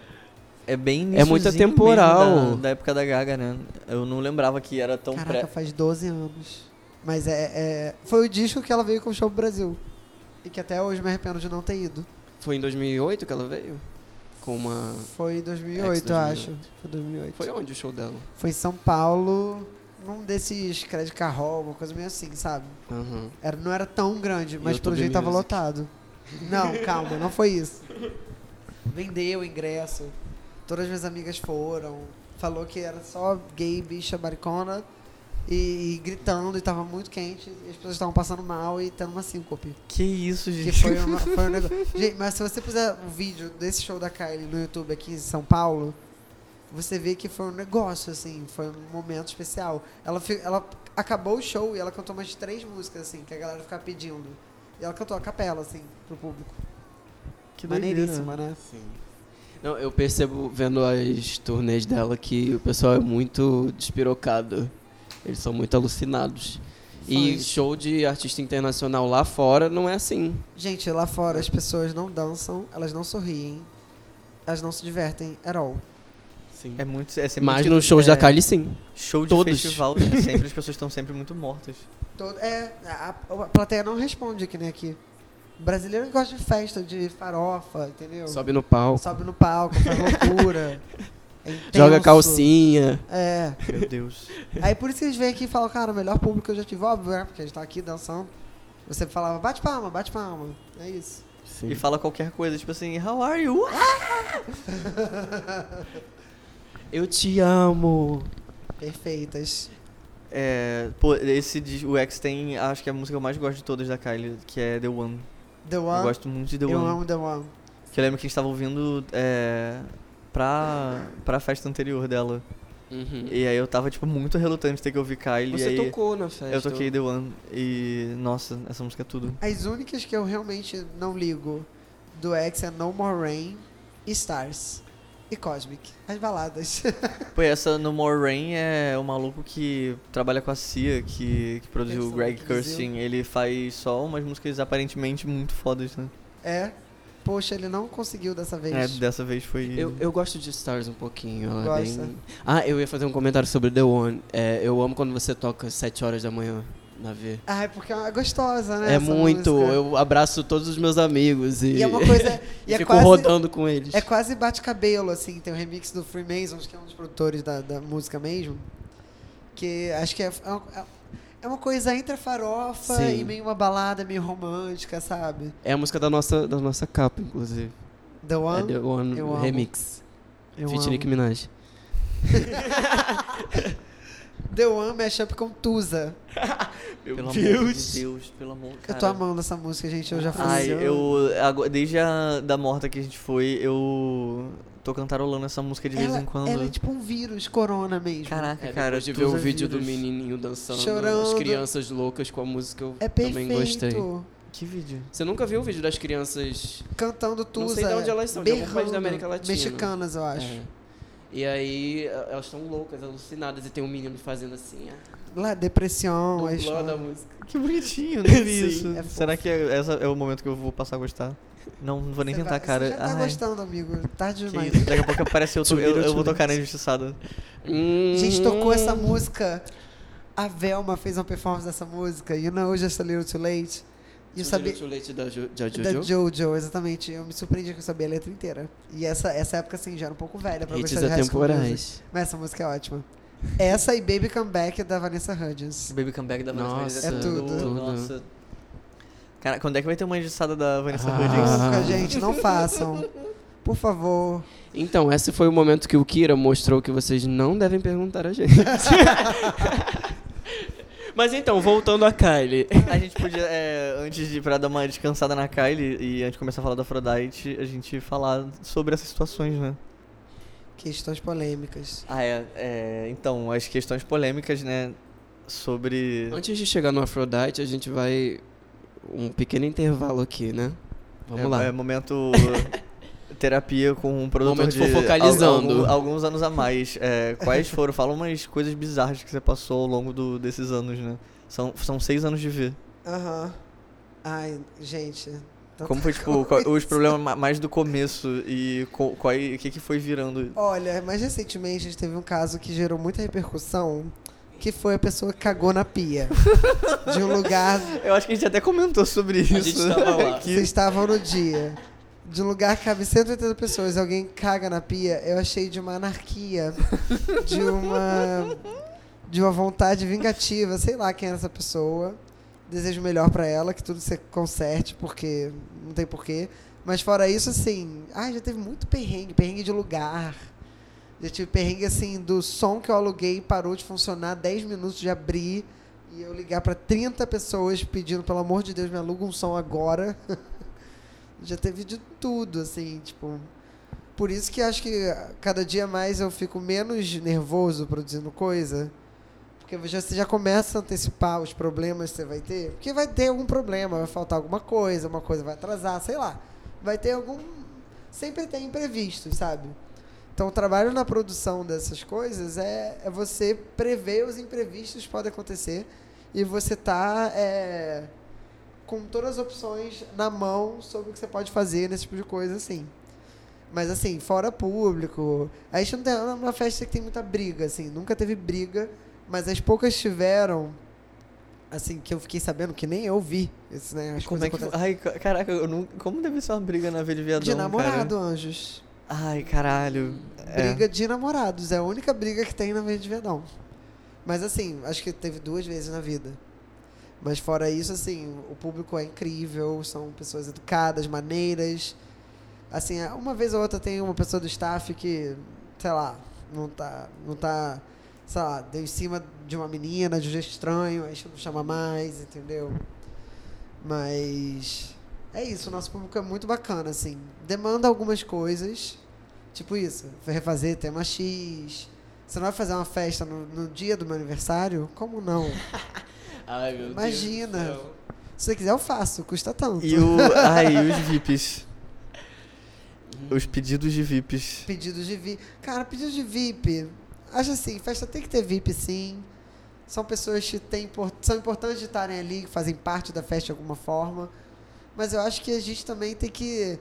É bem É muito mesmo Da, da época da Gaga, né? Eu não lembrava que era tão Caraca, pré. faz 12 anos. Mas é, é- Foi o disco que ela veio com o show pro Brasil. E que até hoje me arrependo de não ter ido. Foi em 2008 que ela veio? Com uma... Foi em 2008, eu 2008. acho. Foi 2008. Foi onde o show dela? Foi em São Paulo, num desses Credit Carrol, uma coisa meio assim, sabe? Aham. Era, não era tão grande, mas pelo jeito tava lotado. Não, calma, não foi isso. Vendeu o ingresso. Todas as minhas amigas foram. Falou que era só gay, bicha, baricona. E, e gritando, e tava muito quente. E as pessoas estavam passando mal e tendo uma síncope. Que isso, Que gente. foi, uma, foi um negócio. Gente, mas se você puser um vídeo desse show da Kylie no YouTube aqui em São Paulo, você vê que foi um negócio, assim, foi um momento especial. Ela, ela acabou o show e ela cantou umas três músicas, assim, que a galera ficava pedindo. E ela cantou a capela, assim, pro público. Que doideira. Maneiríssima, né? Sim. Não, eu percebo vendo as turnês dela que o pessoal é muito despirocado. Eles são muito alucinados. E show de artista internacional lá fora não é assim. Gente, lá fora as pessoas não dançam, elas não sorriem, elas não se divertem at all. Sim. É muito. É sempre Mas nos shows é, da Kylie, sim. Show de todos. festival, sempre as pessoas estão sempre muito mortas. Todo, é, a, a plateia não responde que nem aqui. Brasileiro gosta de festa, de farofa, entendeu? Sobe no palco, Sobe no palco, faz loucura. é joga calcinha. É. Meu Deus. Aí por isso que eles vêm aqui e falam, cara, o melhor público que eu já tive, óbvio, né? Porque a gente tá aqui dançando. Você falava, bate palma, bate palma. É isso. Sim. E fala qualquer coisa, tipo assim, how are you? Eu te amo. Perfeitas. É, pô, esse o X tem, acho que é a música que eu mais gosto de todas da Kylie, que é The One. The Eu One. gosto muito de The eu One. amo The One. Que eu lembro que a gente tava ouvindo é, pra, pra festa anterior dela. Uhum. E aí eu tava, tipo, muito relutante de ter que ouvir Kylie. Você e aí tocou na festa. eu toquei The One. E, nossa, essa música é tudo. As únicas que eu realmente não ligo do X é No More Rain, e Stars e Cosmic. As baladas. Pô, essa No More Rain é o maluco que trabalha com a Cia, que, que produziu o Greg. Kurstin. Ele faz só umas músicas aparentemente muito fodas, né? é. Poxa, ele não conseguiu dessa vez. É, dessa vez foi. Eu, eu gosto de Stars um pouquinho. Ela é Gosta? bem... Ah, eu ia fazer um comentário sobre The One. É, eu amo quando você toca às 7 horas da manhã na V. Ah, é porque é gostosa, né? É essa muito. música. Eu abraço todos os meus amigos e, E é uma coisa. E é fico quase, rodando com eles. É quase bate-cabelo, assim. Tem o remix do Freemasons, que é um dos produtores da, da música mesmo. Que acho que é, é, uma- é uma coisa entre a farofa Sim. e meio uma balada meio romântica, sabe? É a música da nossa, da nossa capa, inclusive. The É One. The One eu amo. Remix. eu Feat amo. Nicki Minaj. The One mashup com Tusa. Meu Pelo amor de Deus, pelo amor Eu tô amando essa música, gente. Eu já fui. Ai, eu. Desde a da morta que a gente foi, eu tô cantarolando essa música de vez ela, em quando. ela é tipo um vírus, corona mesmo. Caraca, É, cara. de ver o vídeo do vírus. menininho dançando, Chorando. as crianças loucas com a música, eu É também gostei. perfeito. Que vídeo? Você nunca viu o vídeo das crianças Cantando Tusa. sei de onde elas são, de algum país da berrando. América Latina. Mexicanas, eu acho. É. E aí elas estão loucas, alucinadas, e tem um menino fazendo assim, ah, Lá, depressão, aí dublando a chora. música. Que bonitinho, não Sim, isso. é. Será que é, essa é o momento que eu vou passar a gostar? Não, não vou nem Você tentar, vai- cara. Você já tá Ai, gostando, amigo. Tarde que demais. isso. Daqui a pouco aparece eu, tô, eu, eu vou Too tocar na late. injustiçada. Hum. Gente tocou essa música. A Velma fez uma performance dessa música. You know, just a little too late. E eu sabia. O leite da, Jo- da Da Jojo? Jojo, exatamente. Eu me surpreendi que eu sabia a letra inteira. E essa, essa época, assim, já era um pouco velha pra Hits gostar de Music. atemporais. Mas essa música é ótima. Essa e Baby Come Back da Vanessa Hudgens. Baby Comeback da Vanessa Nossa, Hudgens é tudo. tudo. Nossa. Cara, quando é que vai ter uma injustiçada da Vanessa Ah. Hudgens? Nunca, gente, não façam. Por favor. Então, esse foi o momento que o Kira mostrou que vocês não devem perguntar a gente. Mas então, voltando a Kylie. A gente podia, é, antes de pra dar uma descansada na Kylie e antes de começar a falar da Aphrodite, a gente falar sobre essas situações, né? Questões polêmicas. Ah, é, é, Então, as questões polêmicas, né? sobre. Antes de chegar no Aphrodite, a gente vai. Um pequeno intervalo aqui, né? Vamos é, lá. É momento terapia com um produtor Momento de fofocalizando. al- algum- alguns anos a mais. É, quais foram? Fala umas coisas bizarras que você passou ao longo do- desses anos, né? São, são seis anos de ver. Aham. Ai, gente. Como foi, tipo, os problemas ma- mais do começo e o que, que foi virando? Olha, mais recentemente a gente teve um caso que gerou muita repercussão, que foi a pessoa que cagou na pia. de um lugar. Eu acho que a gente até comentou sobre isso. gente lá. Que- Vocês estavam no dia. De um lugar que cabe 180 pessoas, alguém caga na pia, eu achei de uma anarquia, de uma de uma vontade vingativa, sei lá quem era essa pessoa. Desejo melhor pra ela, que tudo se conserte, porque não tem porquê. Mas fora isso, assim, ai, já teve muito perrengue, perrengue de lugar. Já tive perrengue assim do som que eu aluguei parou de funcionar 10 minutos de abrir e eu ligar pra 30 pessoas pedindo, pelo amor de Deus, me aluga um som agora. Já teve de tudo, assim, tipo. Por isso que acho que cada dia mais eu fico menos nervoso produzindo coisa. Porque você já, começa a antecipar os problemas que você vai ter. Porque vai ter algum problema, vai faltar alguma coisa, uma coisa vai atrasar, sei lá. Vai ter algum. Sempre tem imprevistos, sabe? Então o trabalho na produção dessas coisas é, é você prever os imprevistos que podem acontecer e você tá é, com todas as opções na mão sobre o que você pode fazer nesse tipo de coisa, assim. Mas assim, fora público. A gente não tem uma festa que tem muita briga, assim. Nunca teve briga, mas as poucas tiveram, assim, que eu fiquei sabendo que nem eu vi. Isso, né, as Como coisas é que. Ai, ca- caraca, eu não, como deve ser uma briga na Vila Viadão, De namorado, cara? anjos. Ai, caralho. É. Briga de namorados. É a única briga que tem na Verde Viadão. Mas assim, acho que teve duas vezes na vida. Mas fora isso, assim, o público é incrível, são pessoas educadas, maneiras. Assim, uma vez ou outra tem uma pessoa do staff que, sei lá, não tá, não tá, sei lá, deu em cima de uma menina, de um jeito estranho, aí não chama mais, entendeu? Mas é isso, o nosso público é muito bacana, assim. Demanda algumas coisas, tipo isso, refazer tema X. Você não vai fazer uma festa no, no dia do meu aniversário? Como não? Ai, meu Imagina. Deus. do céu. Se você quiser, eu faço, custa tanto. E o. Ai, e os VIPs? Os pedidos de VIPs. Pedidos de VIP. Cara, pedidos de VIP. Acho assim, festa tem que ter VIP sim. São pessoas que têm, são importantes de estarem ali, que fazem parte da festa de alguma forma. Mas eu acho que a gente também tem que,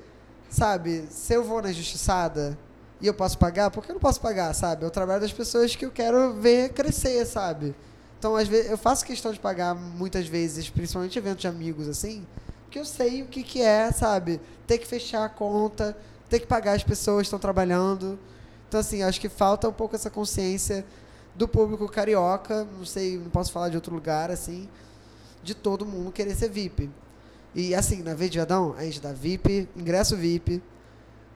sabe, se eu vou na injustiçada e eu posso pagar, por que eu não posso pagar, sabe? É o trabalho das pessoas que eu quero ver crescer, sabe? Então, às vezes, eu faço questão de pagar muitas vezes, principalmente eventos de amigos, assim, porque eu sei o que, que é, sabe? Ter que fechar a conta, ter que pagar as pessoas que estão trabalhando. Então, assim, acho que falta um pouco essa consciência do público carioca, não sei, não posso falar de outro lugar, assim, de todo mundo querer ser VIP. E, assim, na Verde Viadão, a gente dá VIP, ingresso VIP,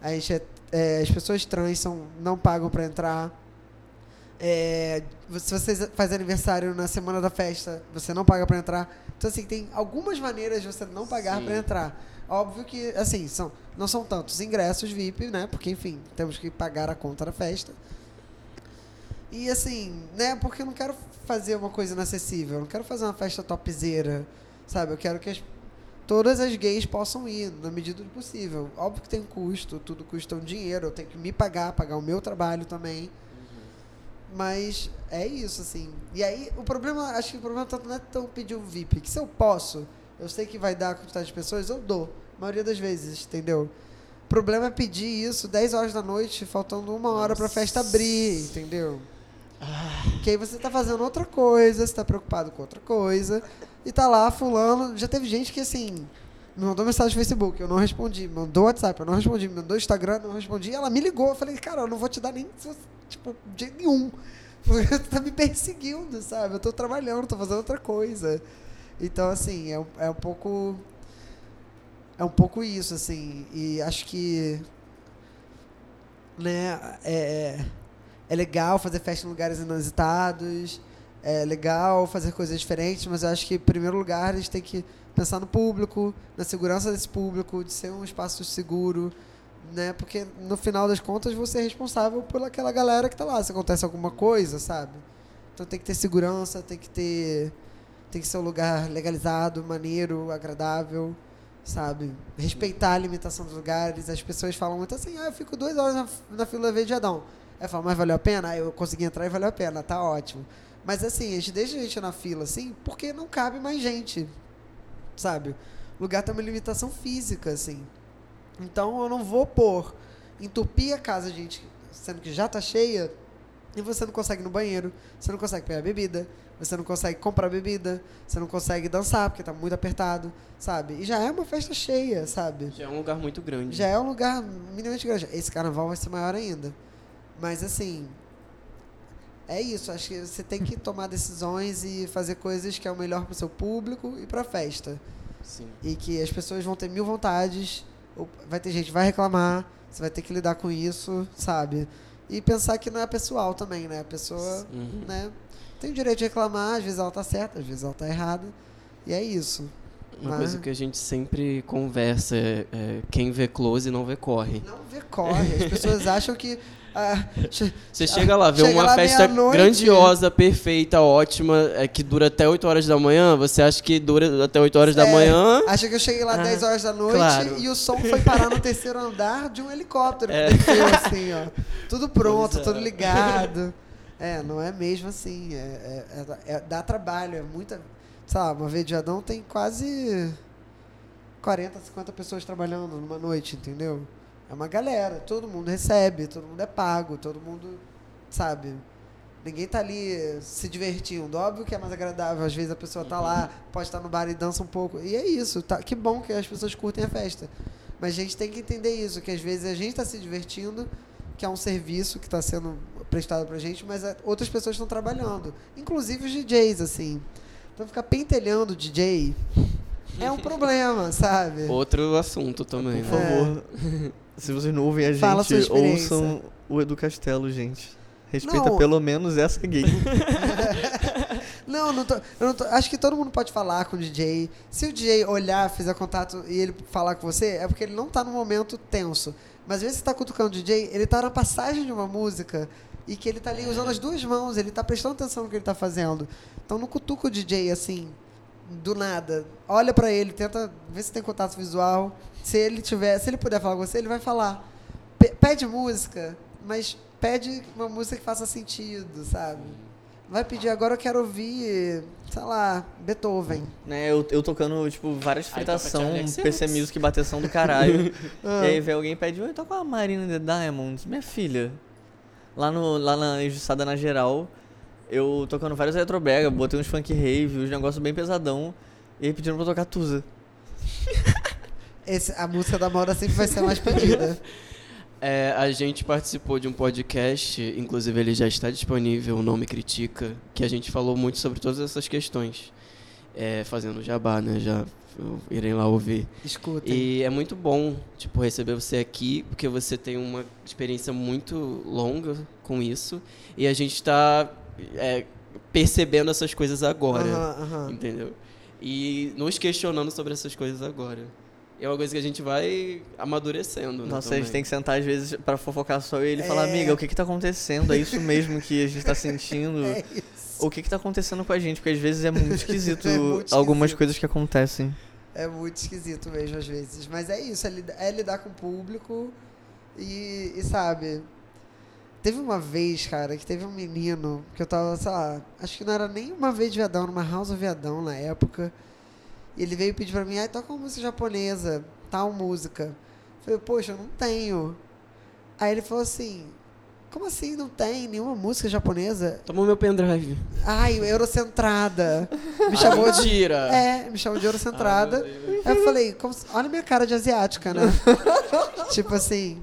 a gente é, é, as pessoas trans são, não pagam para entrar. É, se você faz aniversário na semana da festa, você não paga para entrar. Então, assim, tem algumas maneiras de você não pagar para entrar. Óbvio que, assim, são, não são tantos ingressos VIP, né? Porque, enfim, temos que pagar a conta da festa. E, assim, né? Porque eu não quero fazer uma coisa inacessível. Eu não quero fazer uma festa topzera, sabe? Eu quero que as, todas as gays possam ir, na medida do possível. Óbvio que tem um custo, tudo custa um dinheiro. Eu tenho que me pagar, pagar o meu trabalho também. Mas é isso, assim. E aí, o problema, acho que o problema tanto não é tão pedir o VIP, que se eu posso, eu sei que vai dar a quantidade de pessoas, eu dou. A maioria das vezes, entendeu? O problema é pedir isso 10 horas da noite, faltando uma hora pra festa abrir, entendeu? Que aí você tá fazendo outra coisa, você tá preocupado com outra coisa, e tá lá fulano. Já teve gente que assim. Me mandou mensagem no Facebook, eu não respondi. Me mandou WhatsApp, eu não respondi. Me mandou Instagram, eu não respondi. E ela me ligou. Eu falei, cara, eu não vou te dar nem, tipo, jeito nenhum. Porque tu tá me perseguindo, sabe? Eu tô trabalhando, tô fazendo outra coisa. Então, assim, é, é um pouco. É um pouco isso, assim. E acho que. Né, é, é legal fazer festa em lugares inusitados. É legal fazer coisas diferentes, mas eu acho que, em primeiro lugar, a gente tem que pensar no público, na segurança desse público, de ser um espaço seguro, né? Porque no final das contas você é responsável por aquela galera que tá lá. Se acontece alguma coisa, sabe? Então tem que ter segurança, tem que ter. Tem que ser um lugar legalizado, maneiro, agradável, sabe? Respeitar a limitação dos lugares. As pessoas falam muito assim, ah, eu fico duas horas na, na fila do Viadão. Aí eu falo, mas valeu a pena? Aí eu consegui entrar e valeu a pena, tá ótimo. Mas assim, a gente deixa a gente na fila, assim, porque não cabe mais gente, sabe? O lugar tem uma limitação física, assim. Então eu não vou pôr, entupir a casa de gente, sendo que já tá cheia, e você não consegue ir no banheiro, você não consegue pegar bebida, você não consegue comprar bebida, você não consegue dançar porque tá muito apertado, sabe? E já é uma festa cheia, sabe? Já é um lugar muito grande. Já é um lugar minimamente grande. Esse carnaval vai ser maior ainda. Mas assim, é isso. Acho que você tem que tomar decisões e fazer coisas que é o melhor pro seu público e pra festa. Sim. E que as pessoas vão ter mil vontades, vai ter gente que vai reclamar, você vai ter que lidar com isso, sabe? E pensar que não é pessoal também, né? A pessoa, Uhum. né, tem o direito de reclamar, às vezes ela tá certa, às vezes ela tá errada. E é isso. Uma Mas- coisa que a gente sempre conversa é, é quem vê close não vê corre. Não vê corre. As pessoas acham que. Ah, Você chega lá, vê Chega uma lá festa grandiosa, perfeita, ótima, é, que dura até 8 horas da manhã, você acha que dura até 8 horas da É, manhã? Acha que eu cheguei lá Ah, 10 horas da noite claro. e o som foi parar no terceiro andar de um helicóptero que É. desceu assim, ó. Tudo pronto, é. tudo ligado. É, não é mesmo assim. É, é- é- é- dá trabalho, é muita. Lá, uma vez de Adão tem quase 40, 50 pessoas trabalhando numa noite, entendeu? É uma galera, todo mundo recebe, todo mundo é pago, todo mundo, sabe? Ninguém tá ali se divertindo. Óbvio que é mais agradável, às vezes a pessoa tá lá, pode estar no bar e dança um pouco. E é isso, tá? Que bom que as pessoas curtem a festa. Mas a gente tem que entender isso, que às vezes a gente está se divertindo, que é um serviço que está sendo prestado pra gente, mas é- outras pessoas estão trabalhando. Inclusive os DJs, assim. Então ficar pentelhando o DJ é um problema, sabe? Outro assunto também, Por né? favor, se vocês não ouvem a Fala gente, ouçam o Edu Castelo, gente. Respeita Não. pelo menos essa gay. Não, não tô, eu não tô- acho que todo mundo pode falar com o DJ. Se o DJ olhar, fizer contato e ele falar com você, é porque ele não tá no momento tenso. Mas às vezes você tá cutucando o DJ, ele tá na passagem de uma música e que ele tá ali usando as duas mãos, ele tá prestando atenção no que ele tá fazendo. Então não cutuca o DJ assim, do nada. Olha pra ele, tenta ver se tem contato visual. Se ele tiver, se ele puder falar com você, ele vai falar. Pe- pede música, mas pede uma música que faça sentido, sabe? Vai pedir agora eu quero ouvir, sei lá, Beethoven. né, eu, eu tocando, tipo, várias fritação. PC Music, bateção do caralho. Ah. E aí vem alguém e pede, oi, toca uma Marina The Diamonds, minha filha. Lá, no, lá na Injustiçada na geral, eu tocando vários eletrobrega, botei uns funk rave, uns negócios bem pesadão. E aí pediram pra eu tocar Tusa. Esse- a música da moda sempre vai ser mais pedida. É, a gente participou de um podcast, inclusive ele já está disponível, o Nome Critica, que a gente falou muito sobre todas essas questões. É, fazendo jabá, né? Já irem lá ouvir. Escutem. E é muito bom, tipo, receber você aqui, porque você tem uma experiência muito longa com isso. E a gente está é, percebendo essas coisas agora, entendeu? E nos questionando sobre essas coisas agora. É uma coisa que a gente vai amadurecendo, né? Nossa, a gente também. tem que sentar às vezes pra fofocar só e ele e falar, É. amiga, o que que tá acontecendo? É isso mesmo que a gente tá sentindo? É isso. O que que tá acontecendo com a gente? Porque às vezes é muito esquisito, É muito algumas esquisito. coisas que acontecem. É muito esquisito mesmo, às vezes. Mas é isso, é, lida- é lidar com o público e, e, sabe. Teve uma vez, cara, que teve um menino que eu tava, sei lá, acho que não era nem uma vez de viadão, numa house of viadão na época. E ele veio pedir pra mim, ai, toca uma música japonesa, tal música. Eu falei, poxa, eu não tenho. Aí ele falou assim, como assim não tem nenhuma música japonesa? Toma meu pendrive. Ai, Eurocentrada. Me Ah, chamou de. mentira! É, me chamou de Eurocentrada. Ah. Aí eu falei, como se- olha minha cara de asiática, né? tipo assim,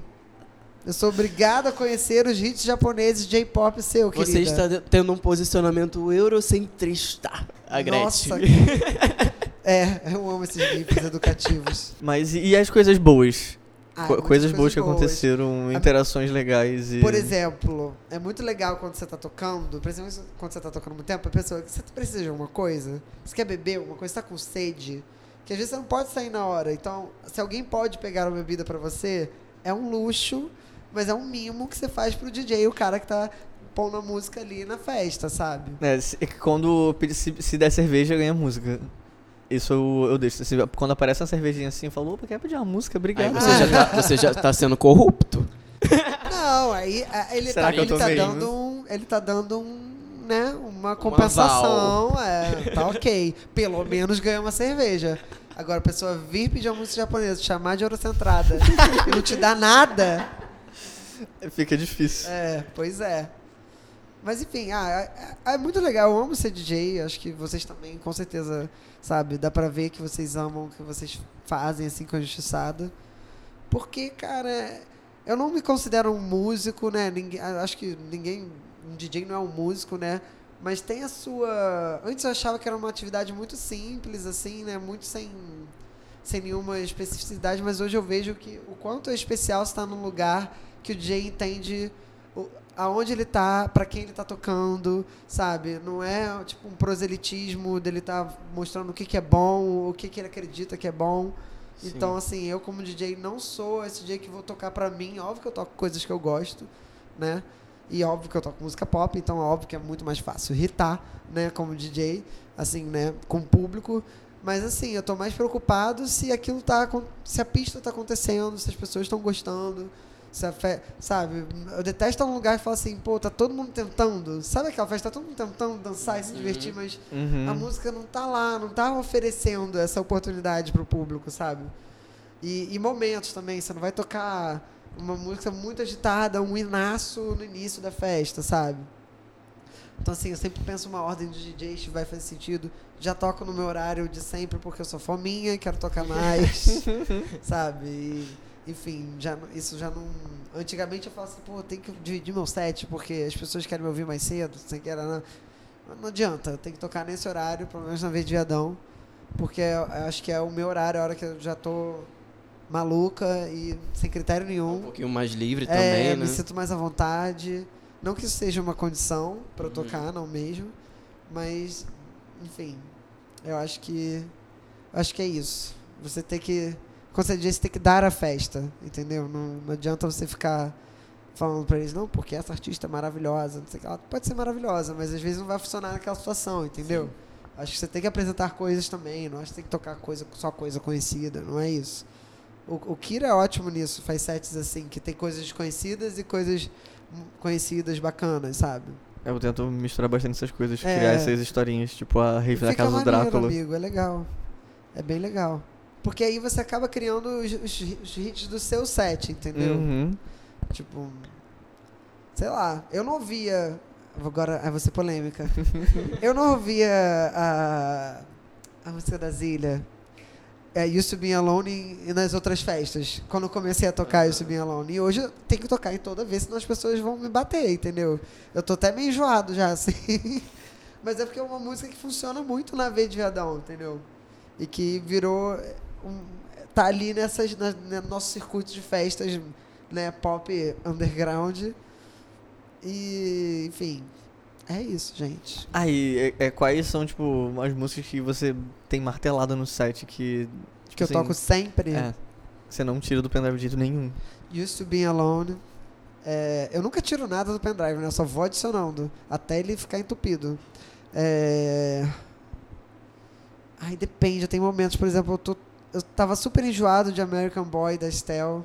eu sou obrigada a conhecer os hits japoneses de J-pop seu, querida. Você está tendo um posicionamento eurocentrista, a Gretchen. Nossa. é, eu amo esses gifs educativos. Mas e, as coisas boas? Ah, Co- muitas coisas boas que aconteceram, A- interações legais e... Por exemplo, é muito legal quando você tá tocando, principalmente quando você tá tocando muito tempo, a pessoa, você precisa de alguma coisa? Você quer beber alguma coisa? Você tá com sede? Que às vezes você não pode sair na hora. Então, se alguém pode pegar uma bebida pra você, é um luxo, mas é um mimo que você faz pro DJ, o cara que tá pondo a música ali na festa, sabe? É, se- é que quando se, se der cerveja, ganha música. Isso eu, eu deixo. Quando aparece uma cervejinha assim, eu falo, opa, quer pedir uma música? Aí Obrigado. você já, tá, você já tá sendo corrupto. Não, aí a- ele Será tá, que eu ele tô tá meio? dando um. Ele tá dando um. Né, uma compensação. É, tá ok. Pelo menos ganhou uma cerveja. Agora, a pessoa vir pedir uma música japonesa, te chamar de eurocentrada e não te dá nada. Fica difícil. É, pois é. Mas enfim, ah, é, é muito legal. Eu amo ser DJ. Acho que vocês também, com certeza, sabe? Dá pra ver que vocês amam o que vocês fazem assim com a Justiçada. Porque, cara, eu não me considero um músico, né? Ninguém, acho que ninguém. Um DJ não é um músico, né? Mas tem a sua. Antes eu achava que era uma atividade muito simples, assim, né? Muito sem, sem nenhuma especificidade, mas hoje eu vejo que o quanto é especial estar num lugar que o DJ entende aonde ele tá, pra quem ele tá tocando, sabe? Não é tipo um proselitismo dele tá mostrando o que, que é bom, o que, que ele acredita que é bom. Sim. Então, assim, eu como DJ não sou esse DJ que vou tocar pra mim. Óbvio que eu toco coisas que eu gosto, né? E óbvio que eu toco música pop, então óbvio que é muito mais fácil irritar, né, como DJ, assim, né, com o público. Mas assim, eu tô mais preocupado se aquilo tá se a pista tá acontecendo, se as pessoas estão gostando. Sabe? Eu detesto um lugar que fala assim, pô, tá todo mundo tentando. Sabe aquela festa, tá todo mundo tentando dançar e se divertir, mas Uhum. a música não tá lá, não tá oferecendo essa oportunidade pro público, sabe? E, e momentos também, você não vai tocar uma música muito agitada, um hinaço no início da festa, sabe? Então, assim, eu sempre penso uma ordem de DJs que vai fazer sentido. Já toco no meu horário de sempre porque eu sou fominha, quero tocar mais, sabe? E, enfim, já, isso já não... Antigamente eu falava assim, pô, tem que dividir meu set porque as pessoas querem me ouvir mais cedo, sem que era... Não, não adianta, eu tenho que tocar nesse horário, pelo menos na vez de viadão, porque eu acho que é o meu horário, a hora que eu já tô maluca e sem critério Um nenhum. pouquinho mais livre É, também, né? me sinto mais à vontade. Não que isso seja uma condição para eu Uhum. tocar, não mesmo. Mas, enfim, eu acho que. Acho que é isso. Você tem que. Quando você você tem que dar a festa, entendeu? Não, não adianta você ficar falando pra eles, não, porque essa artista é maravilhosa, não sei o que. Ela pode ser maravilhosa, mas às vezes não vai funcionar naquela situação, entendeu? Acho que você tem que apresentar coisas também, não acho que tem que tocar coisa, só coisa conhecida, não é isso. O, o Kira é ótimo nisso, faz sets assim, que tem coisas desconhecidas e coisas conhecidas bacanas, sabe? Eu tento misturar bastante essas coisas, É. criar essas historinhas, tipo a rave da casa do maneiro, Drácula. amigo, é legal. É bem legal. Porque aí você acaba criando os, os, os hits do seu set, entendeu? Uhum. Tipo, sei lá, eu não ouvia. Agora ah, vou ser polêmica. eu não ouvia a, a música da Zilha. É, Used to Be Alone e, e nas outras festas. Quando eu comecei a tocar Used to Be Alone. E hoje eu tenho que tocar em toda vez, senão as pessoas vão me bater, entendeu? Eu tô até meio enjoado já, assim. Mas é porque é uma música que funciona muito na veia de viadão, entendeu? E que virou. Um, tá ali nessas, na, no nosso circuito de festas, né, pop underground. E, enfim, é isso, gente. Aí, é, é, quais são, tipo, as músicas que você tem martelado no site que. Tipo, Que eu assim, toco sempre. É. Você não tira do pendrive de jeito nenhum. Used to be alone. É, eu nunca tiro nada do pendrive, né? Eu só vou adicionando até ele ficar entupido. É... Ai, depende. Tem momentos, por exemplo, eu, tô, eu tava super enjoado de American Boy da Estelle,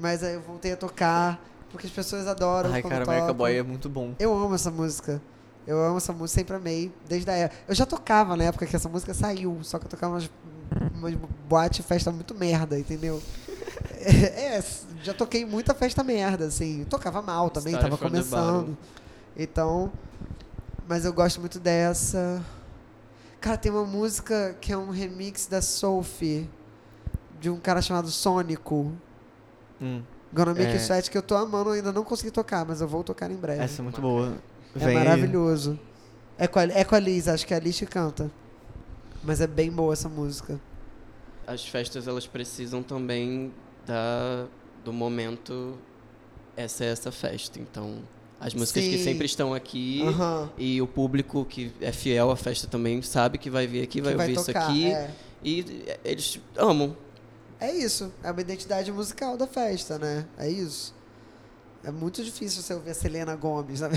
mas aí eu voltei a tocar porque as pessoas adoram. Ai, cara, America tocam. Boy é muito bom. Eu amo essa música. Eu amo essa música, sempre amei, desde a época. Eu já tocava na época que essa música saiu, só que eu tocava umas, umas boate festa muito merda, entendeu? É, já toquei muita festa merda, assim. Tocava mal também, tava começando. Então, mas eu gosto muito dessa. Cara, tem uma música que é um remix da Sophie, de um cara chamado Sônico. Hum, Gonna Make É. Sweat, que eu tô amando, ainda não consegui tocar, mas eu vou tocar em breve. essa é muito boa. É maravilhoso. É com, a, é com a Liz, acho que a Liz que canta. Mas é bem boa essa música. As festas, elas precisam também da, do momento essa é essa festa. Então, as músicas que Sim. sempre estão aqui Aham. e o público que é fiel à festa também sabe que vai vir aqui, vai que ouvir isso aqui É. e eles amam. é isso. É uma identidade musical da festa, né? É isso. É muito difícil você ouvir a Selena Gomes na.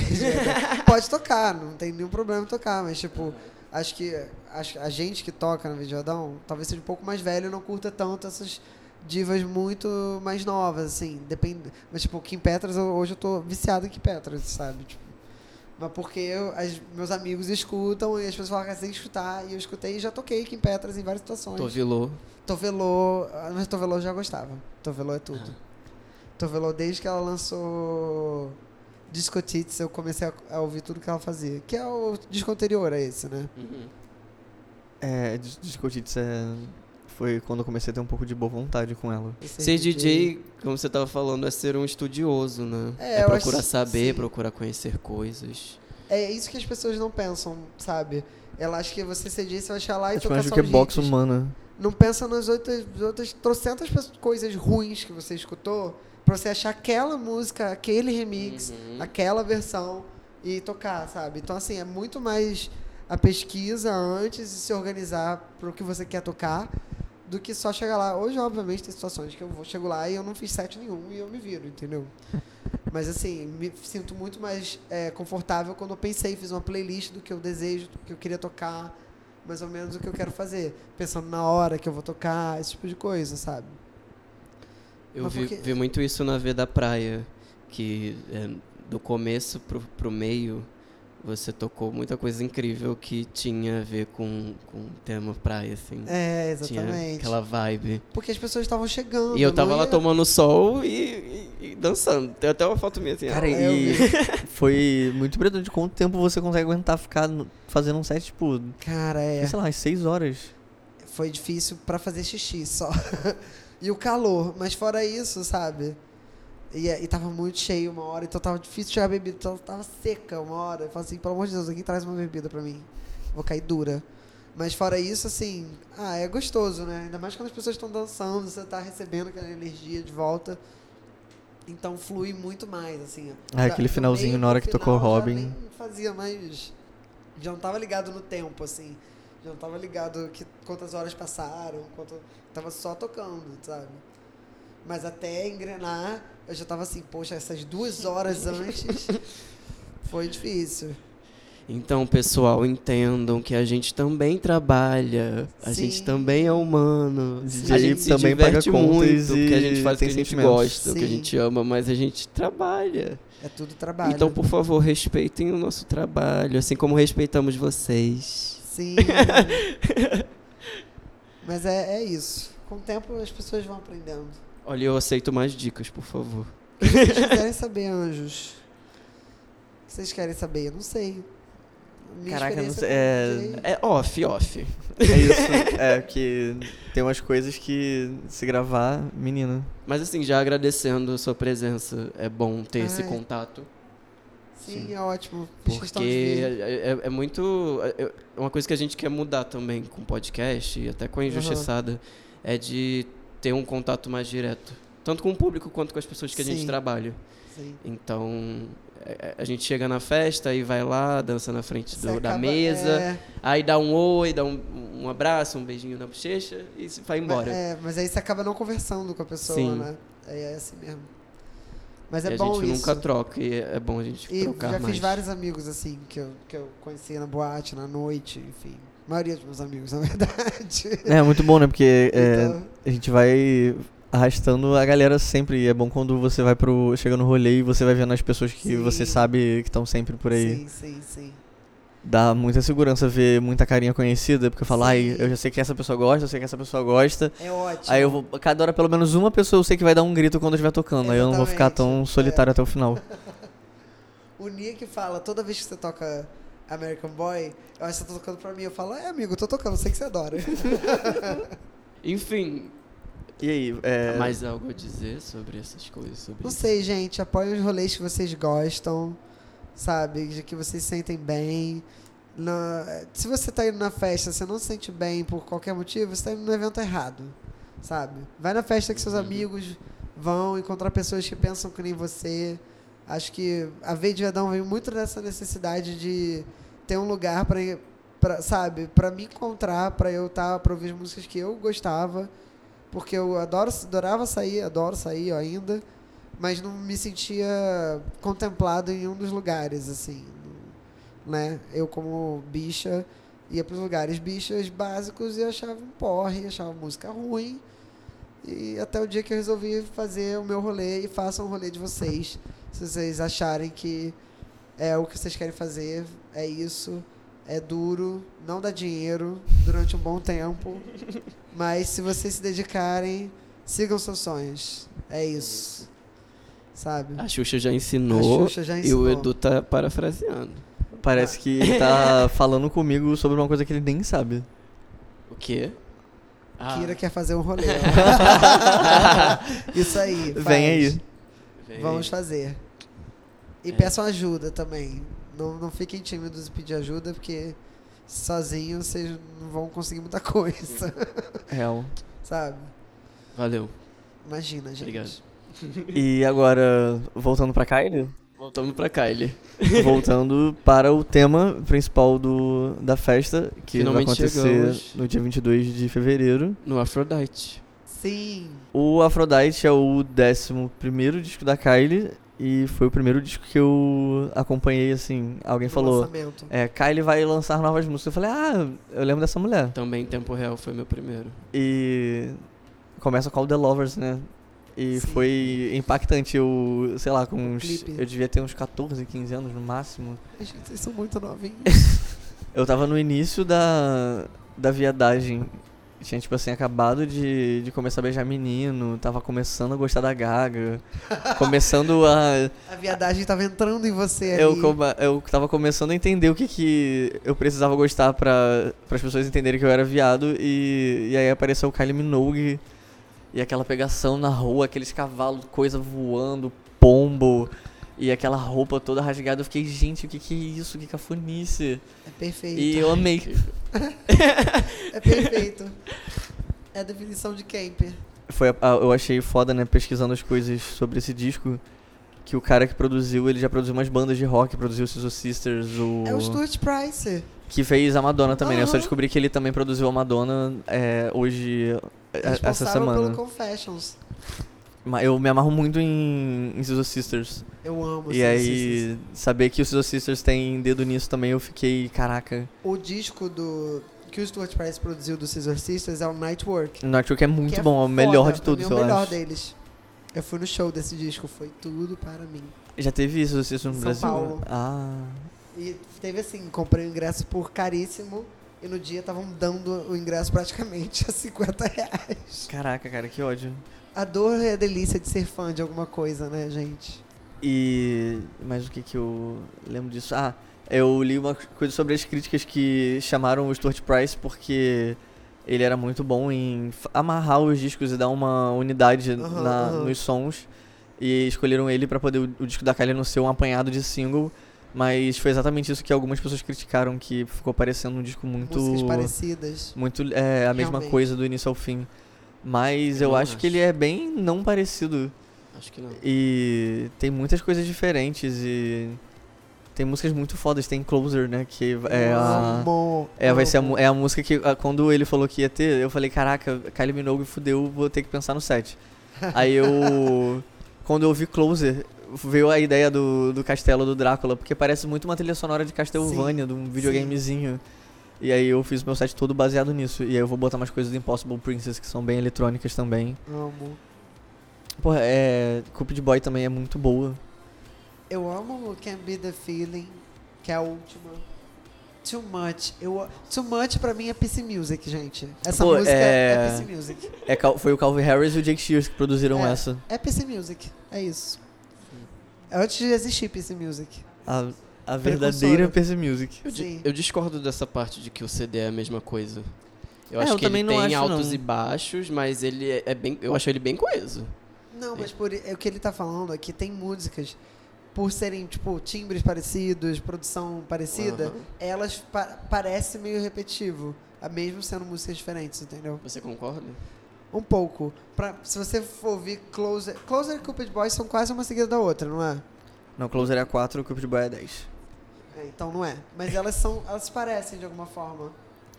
Pode tocar, não tem nenhum problema em tocar, mas tipo, acho que a gente que toca na Videodão talvez seja um pouco mais velho e não curta tanto essas divas muito mais novas, assim. Depende, mas tipo, Kim Petras, hoje eu tô viciado em Kim Petras, sabe? Tipo, mas porque eu, as- meus amigos escutam e as pessoas falam que que escutar, e eu escutei e já toquei Kim Petras em várias situações. Tovilô. Tovelô, ah, mas Tovelô eu já gostava. Tovelô é tudo. Tovelô, desde que ela lançou Disco Tits, eu comecei a, a ouvir tudo que ela fazia. Que é o disco anterior a esse, né? Uhum. É, Dis- Discotits é, foi quando eu comecei a ter um pouco de boa vontade com ela. Esse Ser DJ, como você tava falando, é ser um estudioso, né? É, É, procurar acho- saber, sim. procurar conhecer coisas. É isso que as pessoas não pensam, sabe? Ela acha que você ser DJ, você vai chegar lá e É tocar só que os box humana. Não pensa nas outras, outras trocentas coisas ruins que você escutou pra você achar aquela música, aquele remix, Uhum. aquela versão e tocar, sabe? Então, assim, é muito mais a pesquisa antes e se organizar pro que você quer tocar do que só chegar lá. Hoje, obviamente, tem situações que eu vou, chego lá e eu não fiz set nenhum e eu me viro, entendeu? Mas, assim, me sinto muito mais é, confortável quando eu pensei, fiz uma playlist do que eu desejo, do que eu queria tocar, mais ou menos o que eu quero fazer. Pensando na hora que eu vou tocar, esse tipo de coisa, sabe? Eu vi, porque- vi muito isso na V da Praia, que é, do começo pro, pro meio você tocou muita coisa incrível que tinha a ver com, com o tema praia, assim. É, Tinha exatamente. aquela vibe. Porque as pessoas estavam chegando. E eu tava lá ia- tomando sol e, e- e dançando. Tem até uma foto minha assim. Cara, É, eu e foi muito impressionante quanto tempo você consegue aguentar ficar fazendo um set, tipo, Cara, é. sei lá, umas seis horas. Foi difícil pra fazer xixi só. e o calor. Mas fora isso, sabe? E, e tava muito cheio uma hora, então tava difícil chegar a bebida. Então tava seca uma hora. Eu falei assim, pelo amor de Deus, alguém traz uma bebida pra mim. Vou cair dura. Mas fora isso, assim, ah, é gostoso, né? Ainda mais quando as pessoas estão dançando, você tá recebendo aquela energia de volta. Então flui muito mais, assim. Ah, aquele finalzinho meio na hora que tocou final, já Robin. nem fazia mais. Já não tava ligado no tempo, assim. Já não tava ligado que quantas horas passaram, quanto. Tava só tocando, sabe? Mas até engrenar, eu já tava assim, poxa, essas duas horas antes foi difícil. Então, pessoal, entendam que a gente também trabalha, a Sim. gente também é humano, DJ a gente se também paga diverte contas muito, porque a gente faz o que a gente gosta, o que a Sim. gente ama, mas a gente trabalha. É tudo trabalho. Então, por favor, respeitem o nosso trabalho, assim como respeitamos vocês. Sim. Mas é, é isso. Com o tempo as pessoas vão aprendendo. Olha, eu aceito mais dicas, por favor. O que vocês querem saber, anjos? O que vocês querem saber? Eu não sei. Minha Caraca, não sei, é- É off, off. É isso. é que tem umas coisas que se gravar, menina. Mas assim, já agradecendo a sua presença, é bom ter esse contato. Sim, Sim. é ótimo. Porque é, é- é muito. É é uma coisa que a gente quer mudar também com o podcast e até com a Injustiçada é de ter um contato mais direto. Tanto com o público quanto com as pessoas que a gente Sim. trabalha. Sim. Então, é- é- a gente chega na festa e vai lá, dança na frente do- da acaba- mesa, é, aí dá um oi, dá um, um abraço, um beijinho na bochecha e se vai embora. É, mas aí você acaba não conversando com a pessoa, Sim. né? Aí é assim mesmo. Mas é e a bom gente isso. nunca troca e é bom a gente E trocar já mais. fiz vários amigos, assim, que eu, que eu conhecia na boate, na noite, enfim. A maioria dos meus amigos, na verdade. É muito bom, né? Porque é, Então, a gente vai arrastando a galera sempre. E é bom quando você vai pro. chega no rolê e você vai vendo as pessoas que Sim. você sabe que estão sempre por aí. Sim, sim, sim. Dá muita segurança ver muita carinha conhecida, porque eu falo, ai, eu já sei que essa pessoa gosta, eu sei que essa pessoa gosta. É ótimo. Aí eu vou. Cada hora, pelo menos uma pessoa eu sei que vai dar um grito quando eu estiver tocando. Aí eu não vou ficar tão Exatamente, solitário até o final. O Nick fala, toda vez que você toca American Boy, eu acho que você tá tocando pra mim. Eu falo, é amigo, eu tô tocando, eu sei que você adora. Enfim, E aí, é. mais algo a dizer sobre essas coisas? Sobre Não isso? sei, gente, apoiem os rolês que vocês gostam, sabe? De que vocês se sentem bem. Na- Se você tá indo na festa, você não se sente bem por qualquer motivo, você tá indo no evento errado, sabe? Vai na festa que seus Uhum. amigos vão encontrar pessoas que pensam que nem você. Acho que a Veio de Vedão veio muito dessa necessidade de ter um lugar para pra, sabe, para me encontrar, para eu estar, para ouvir as músicas que eu gostava, porque eu adoro, adorava sair, adoro sair ainda, mas não me sentia contemplado em um dos lugares, assim, né? Eu como bicha ia para os lugares bichas básicos e achava um porre, achava música ruim. E até o dia que eu resolvi fazer o meu rolê e façam o rolê de vocês. Se vocês acharem que é o que vocês querem fazer, é isso, é duro, não dá dinheiro durante um bom tempo. Mas se vocês se dedicarem, sigam seus sonhos. É isso. Sabe? A Xuxa já ensinou, A Xuxa já e ensinou. o Edu tá parafraseando. Parece que ele tá falando comigo sobre uma coisa que ele nem sabe. O quê? Ah, Kira quer fazer um rolê. Isso aí. Vem faz. aí. vem. Vamos fazer. E É. peçam ajuda também. Não, não fiquem tímidos em pedir ajuda, porque sozinhos vocês não vão conseguir muita coisa. Real. Sabe? Valeu. Imagina, gente. Obrigado. E agora, voltando pra Kylie, Voltamos pra Kylie. voltando para o tema principal do, da festa, que Finalmente vai acontecer chegamos. no dia 22 de fevereiro. No Aphrodite. Sim. O Aphrodite é o 11 disco da Kylie e foi o primeiro disco que eu acompanhei, assim. Alguém no falou, lançamento. é, Kylie vai lançar novas músicas. Eu falei, ah, eu lembro dessa mulher. Também em tempo real foi meu primeiro. E começa com All The Lovers, né? E Sim. foi impactante. Eu, sei lá, com uns. clipe. Eu devia ter uns 14, 15 anos no máximo. Gente, vocês são muito novinhos. Eu tava no início da, da viadagem. Tinha, tipo assim, acabado de, de começar a beijar menino, tava começando a gostar da Gaga, começando a. A viadagem tava entrando em você ali. Eu, eu tava começando a entender o que, que eu precisava gostar pra as pessoas entenderem que eu era viado, e, e aí apareceu o Kylie Minogue, e aquela pegação na rua, aqueles cavalos, coisa voando, pombo, e aquela roupa toda rasgada. Eu fiquei, gente, o que, que é isso? Que cafonice. É perfeito. E eu amei. É perfeito. É a definição de camper. Foi a- a- eu achei foda, né, pesquisando as coisas sobre esse disco, que o cara que produziu, ele já produziu umas bandas de rock, produziu o Scissor Sisters, o... É o Stuart Price. que fez a Madonna também, né? Eu só descobri que ele também produziu a Madonna é, hoje, é, essa Responsável semana. pelo Confessions. Eu me amarro muito em, em Scissor Sisters. Eu amo e aí, saber que o Scissor Sisters tem dedo nisso também, eu fiquei, caraca. O disco do que o Stuart Price produziu do Scissor Sisters é o Nightwork. Nightwork é muito é bom, é o foda, melhor de pra todos, é eu o melhor acho. deles. Eu fui no show desse disco, foi tudo para mim. Já teve isso, Sisters no São Brasil? Paulo. Ah, E teve assim, comprei o ingresso por caríssimo e no dia estavam dando o ingresso praticamente a 50 reais. caraca, cara, que ódio. A dor é a delícia de ser fã de alguma coisa, né, gente? E. Mas o que que eu lembro disso? Ah, eu li uma coisa sobre as críticas que chamaram o Stuart Price porque ele era muito bom em amarrar os discos e dar uma unidade Aham, na- aham. nos sons. E escolheram ele pra poder o, o disco da Kylie não ser um apanhado de single. Mas foi exatamente isso que algumas pessoas criticaram, que ficou parecendo um disco muito. Músicas parecidas. Muito. É, a mesma Realmente. coisa do início ao fim. Mas eu, Eu não acho que acho. ele é bem não parecido. Acho que não. E tem muitas coisas diferentes e tem músicas muito fodas, tem Closer, né, que é a Amo, é, vai ser a, é a música que a- quando ele falou que ia ter, eu falei, caraca, Kylie Minogue fudeu, vou ter que pensar no set. Aí eu quando eu ouvi Closer, veio a ideia do, do castelo do Drácula, porque parece muito uma trilha sonora de Castlevania, de um videogamezinho. E aí eu fiz meu set todo baseado nisso. E aí eu vou botar umas coisas do Impossible Princess que são bem eletrônicas também. Amo. Porra, é. Cupid Boy também é muito boa. Eu amo Can Be The Feeling, que é a última. Too Much. Eu, too Much pra mim é PC Music, gente. Essa Pô, música é... é- PC Music. É, foi o Calvin Harris e o Jake Shears que produziram É. essa. É PC Music. É isso. Antes de existir PC Music. A, a verdadeira PC Music. Eu, di- eu discordo dessa parte de que o CD é a mesma coisa. Eu É, acho eu que também ele não tem acho, altos não. e baixos, mas ele é, é bem. Eu acho ele bem coeso. Não, mas por, é, o que ele tá falando é que tem músicas, por serem, tipo, timbres parecidos, produção parecida, Aham. elas pa parecem meio repetitivo. a- Mesmo sendo músicas diferentes, entendeu? Você concorda? Um pouco. Pra, se você for ouvir Closer... Closer e Cupid Boy são quase uma seguida da outra, não é? Não, Closer é 4, Cupid Boy é 10. É, então não é. Mas elas são. Elas se parecem de alguma forma.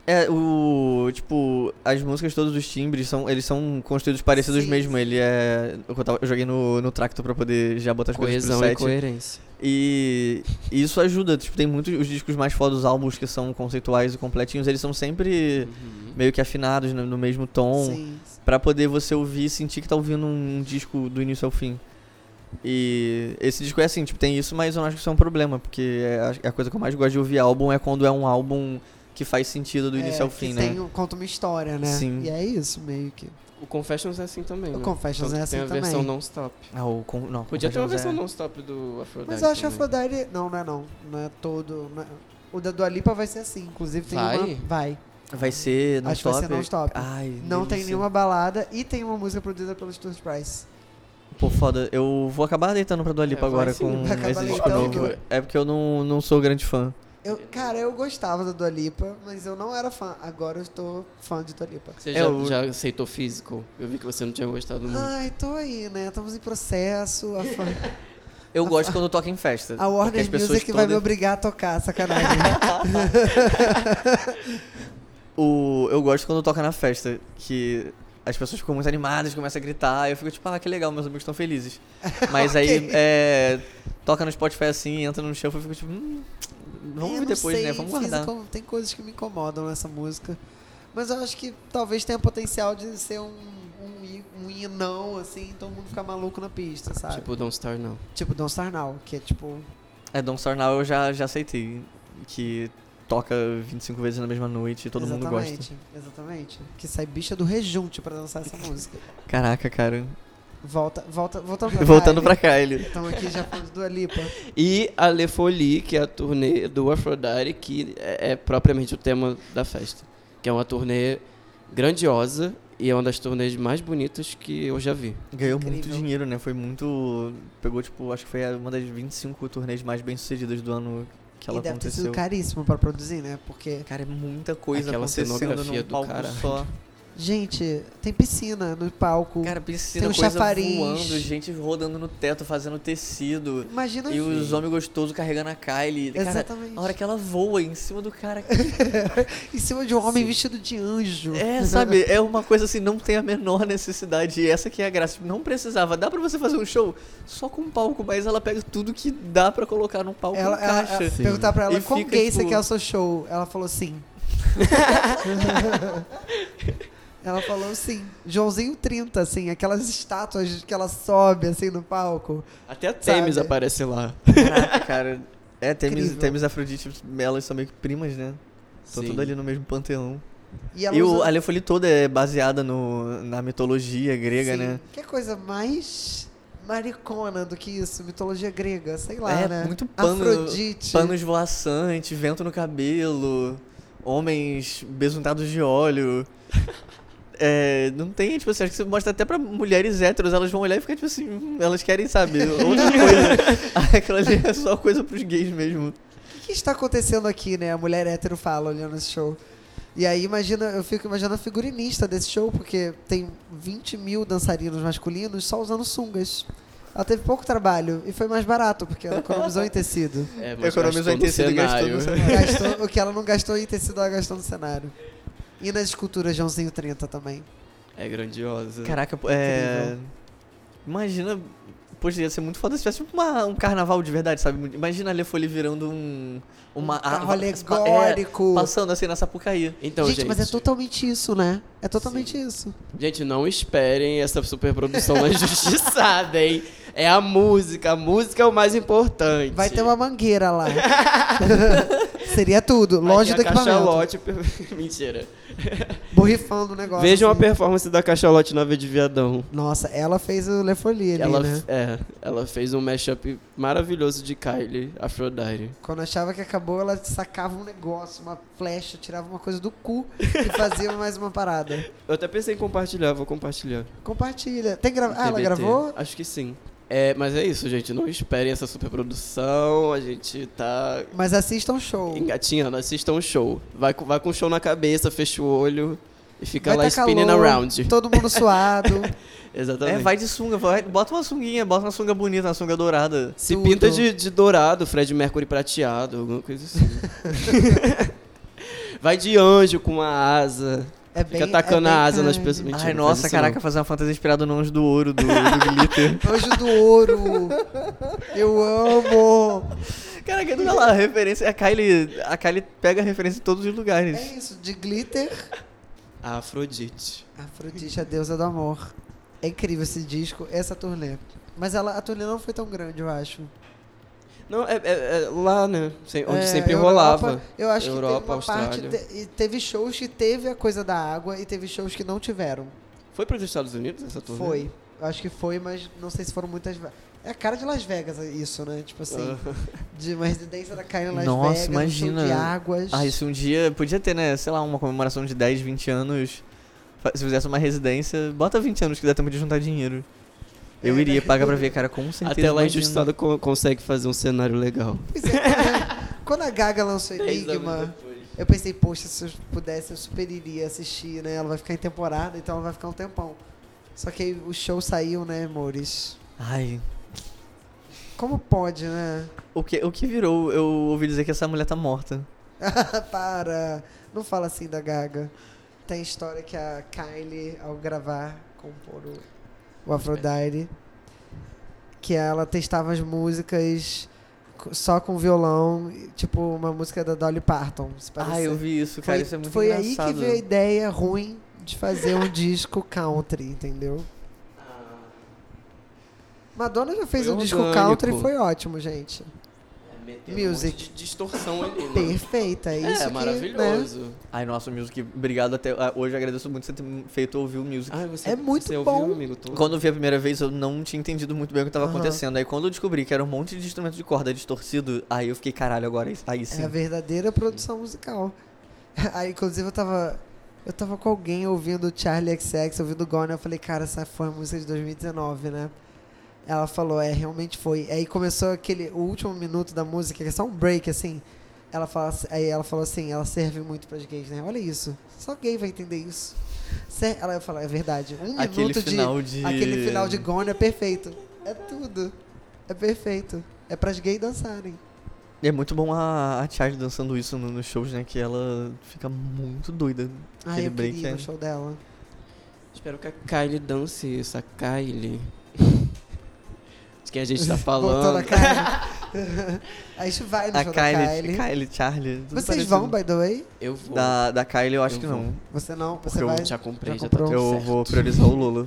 É, o. Tipo, as músicas, todos os timbres, são, eles são construídos parecidos Sim. mesmo. Ele é. Eu, tava- eu joguei no, no Tracto pra poder já botar as coisas pro Coesão e set. coerência. E e isso ajuda, tipo, tem muitos os discos mais foda dos álbuns que são conceituais e completinhos, eles são sempre Uhum. meio que afinados no, no mesmo tom, Sim. Pra poder você ouvir e sentir que tá ouvindo um disco do início ao fim. E esse disco é assim, tipo, tem isso, mas eu não acho que isso é um problema, porque é a, é a coisa que eu mais gosto de ouvir álbum é quando é um álbum que faz sentido do início É, ao fim, que né? Tem, conta uma história, né? Sim. E é isso, meio que. O Confessions é assim também. O né? Confessions Tanto é que Tem assim a versão também. non-stop. Ah, o con- não, Podia ter uma versão é- non-stop do Aphrodite. Mas eu acho que a também. Aphrodite. Não, não é não. Não é todo. não é- O da Dua Lipa vai ser assim. Inclusive tem Vai? uma. Vai. Vai ser Acho que vai non-stop? ser non-stop. Ai, Não tem delícia. nenhuma balada e tem uma música produzida pelo Stuart Price. Pô, foda. Eu vou acabar deitando pra Dua Lipa É, agora sim, com esse disco novo. É porque eu não, não sou grande fã. Eu, cara, eu gostava da Dua Lipa, mas eu não era fã. Agora eu estou fã de Dua Lipa. Você É, já, o- já aceitou físico? Eu vi que você não tinha gostado muito. Ai, tô aí, né? Estamos em processo. A, fã- Eu gosto quando toca em festa. a Warner as Music vai me todas- obrigar a tocar, sacanagem. O, eu gosto quando toca na festa, que as pessoas ficam muito animadas, começam a gritar, e eu fico tipo, ah, que legal, meus amigos estão felizes. Mas aí Ok. é, toca no Spotify assim, entra no show, eu fico tipo, hum, vamos não depois, sei, né? Vamos guardar. tem coisas que me incomodam nessa música. Mas eu acho que talvez tenha potencial de ser um, um, um hinão, assim, todo mundo ficar maluco na pista, sabe? Tipo, Tipo, Don't Star Now. Don't Star Now, que é tipo. É, Don't Start Now eu já, já aceitei, que toca 25 vezes na mesma noite e todo mundo exatamente, gosta. Exatamente. Que sai bicha do rejunte pra dançar essa música. Caraca, cara. Volta, volta, voltando pra Voltando pra Kylie. Estamos aqui já falando do Alipa. E a Le Folie, que é a turnê do Aphrodite, que é, é propriamente o tema da festa. Que é uma turnê grandiosa e é uma das turnês mais bonitas que eu já vi. Ganhou Incrível. muito dinheiro, né? Foi muito. Pegou, tipo, acho que foi uma das 25 turnês mais bem sucedidas do ano que ela e deve ter aconteceu. sido caríssimo pra produzir, né? Porque, Cara, é muita coisa Aquela acontecendo cenografia num do palco caralho. só. Gente, tem piscina no palco. Cara, piscina, Tem um coisa chafariz. voando, gente rodando no teto, fazendo tecido. Imagina E os homens gostosos carregando a Kylie. Cara, Exatamente. a hora que ela voa em cima do cara. Em cima de um homem Sim. vestido de anjo. É, sabe? É uma coisa assim, não tem a menor necessidade. E essa que é a graça. Tipo, Não precisava. Dá pra você fazer um show só com um palco, mas ela pega tudo que dá pra colocar num palco Ela, ela, encaixa. ela- perguntar pra ela E quão fica, gay você tipo- quer o seu show. Ela falou sim. ela falou sim. Joãozinho 30, assim, aquelas estátuas que ela sobe assim no palco. Até a Temis Sabe? aparece lá. Caraca, cara. É, Temis. Temis e Afrodite, elas são meio que primas, né? Estão tudo ali no mesmo panteão. E E o, usa- a Lefoli toda é baseada no, na mitologia grega, Sim. né? Que coisa mais maricona do que isso? Mitologia grega, sei lá, É, né? muito pano- Afrodite. Panos voaçantes, vento no cabelo, homens besuntados de óleo. É, não tem, tipo assim, acho que você mostra até pra mulheres héteros, elas vão olhar e ficar tipo assim, hum, elas querem, sabe, outra coisa. Aquilo ali é só coisa pros gays mesmo. O que, que está acontecendo aqui, né? A mulher hétero fala olhando esse show. E aí, imagina, eu fico imaginando a figurinista desse show, porque tem 20 mil dançarinos masculinos só usando sungas. Ela teve pouco trabalho e foi mais barato, porque ela economizou em tecido. É, Economizou em tecido e gastou no cenário. Gastou, o que ela não gastou em tecido, ela gastou no cenário. E nas esculturas Joãozinho 30 também. É grandiosa. Caraca, pô, é. Imagina. Poxa, ia ser muito foda se tivesse uma- um carnaval de verdade, sabe? Imagina a Lefoli virando um. Uma um carro a- alegórico. É, passando assim na Sapucaí. Então, gente, gente, mas é totalmente isso, né? É totalmente isso. gente, não esperem essa superprodução na Injustiçada, hein? É a música, a música é o mais importante. Vai ter uma mangueira lá. Seria tudo. Loja do equipamento. Cachalote... per- Mentira. Borrifando o negócio. Vejam a assim. performance da Cachalote na V de Viadão. Nossa, ela fez o Le Folie ali, Ela, né? é, ela fez um mashup maravilhoso de Kylie, Aphrodite. Quando achava que acabou, ela sacava um negócio, uma flecha, tirava uma coisa do cu e fazia mais uma parada. Eu até pensei em compartilhar, vou compartilhar. Compartilha. Tem gra... Ah, ela gravou? Acho que sim. É, mas é isso, gente. Não esperem essa superprodução. A gente tá Mas assistam o show. engatinhando. Assistam o show. Vai, com- vai com o show na cabeça, fecha o olho e fica Vai lá tá spinning calor, around. Todo mundo suado. Exatamente. É, vai de sunga, vai, bota uma sunguinha, bota uma sunga bonita, uma sunga dourada. Se tudo. pinta de, de dourado, Fred Mercury prateado, alguma coisa assim. Vai de anjo com uma asa. É Fica bem- tacando é bem a asa nas pessoas. Mentira, Ai, não nossa, caraca, não. fazer uma fantasia inspirada no Anjo do Ouro, do, do Glitter. Anjo do ouro. Eu amo. Caraca, olha lá, a referência. A Kylie, a Kylie pega a referência em todos os lugares. É isso, de glitter. A Afrodite. Afrodite, a deusa do amor. É incrível esse disco, essa turnê. Mas ela, a turnê não foi tão grande, eu acho. Não, é, é- é lá, né? Sem- Onde É, sempre Europa, rolava. Eu acho Europa, que teve uma parte. Austrália. te- e teve shows que teve a coisa da água e teve shows que não tiveram. Foi para os Estados Unidos essa turnê? Foi. Eu acho que foi, mas não sei se foram muitas. É a cara de Las Vegas isso, né? Tipo assim, de uma residência da Kylie em Las Nossa, Vegas, imagina. de águas. Ah, se um dia podia ter, né, sei lá, uma comemoração de 10, 20 anos. Se fizesse uma residência, bota 20 anos que dá tempo de juntar dinheiro. Eu É, iria né? pagar pra ver, cara, com certeza. Até lá. Injustiçada co- consegue fazer um cenário legal. Pois é, né? Quando a Gaga lançou Enigma, eu pensei, poxa, se eu pudesse, eu super iria assistir, né? Ela vai ficar em temporada, então ela vai ficar um tempão. Só que aí o show saiu, né, amores? Ai, Como pode, né? o que, o que virou? Eu ouvi dizer que essa mulher tá morta. Para! Não fala assim da Gaga. Tem história que a Kylie, ao gravar, compor o, o Aphrodite, que ela testava as músicas só com violão, tipo uma música da Dolly Parton. se Ah, eu vi isso, cara, Foi, isso é muito foi aí engraçado. que veio a ideia ruim de fazer um disco country, entendeu? Madonna já fez Foi um disco orgânico. country e foi ótimo, gente. Music. Music. de distorção ali. né? Perfeita, é isso É, que, maravilhoso. Ai, nossa, Music, obrigado até. ah, Hoje eu agradeço muito você ter me feito ouvir o Music. Ai, você, É muito você bom. ouviu, amigo, todo? Quando eu vi a primeira vez, eu não tinha entendido muito bem o que tava Aham. acontecendo. Aí quando eu descobri que era um monte de instrumento de corda distorcido, aí eu fiquei, caralho, agora aí sim. É a verdadeira produção musical. Aí, inclusive, eu tava. Eu tava com alguém ouvindo Charlie XX, ouvindo Gone, eu falei, cara, essa foi a música de 2019, né? Ela falou, é, realmente foi. Aí começou aquele, o último minuto da música, que é só um break, assim. Ela fala, aí ela falou assim, ela serve muito pras gays, né? Olha isso. Só gay vai entender isso. Ela falou, é verdade. Um Aquele minuto de. final de. Aquele final de Gone é perfeito. É tudo. É perfeito. É pras gays dançarem. E é muito bom a, a Charlie dançando isso no- nos shows, né? Que ela fica muito doida. Ai, Aquele eu break queria é- no show dela. Espero que a Kylie dance isso, a Kylie. De quem a gente tá falando. a Kylie. a gente vai no A show Kylie, da Kylie. Kylie, Charlie. tudo Vocês parecido. vão, by the way? Eu vou. Da, da Kylie eu acho Eu que vou. não. Você não? Porque Você eu vai? já comprei, Já já, tá tudo Eu certo. vou priorizar o Lola.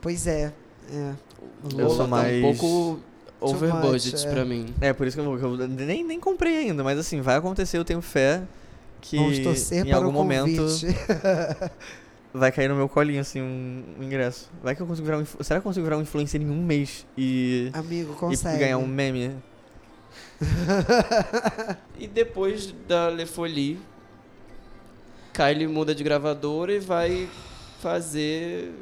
Pois é. é. Eu Lola sou tá mais- um pouco over much, budget é. pra mim. É, por isso que eu, eu nem, nem comprei ainda, mas assim, vai acontecer, eu tenho fé que Vamos torcer em para algum o momento. vai cair no meu colinho, assim, um, um ingresso. Vai que eu consigo virar um, Será que eu consigo virar um influencer em um mês e, Amigo, e consegue. ganhar um meme? E depois da Le Folie, Kylie muda de gravadora e vai fazer.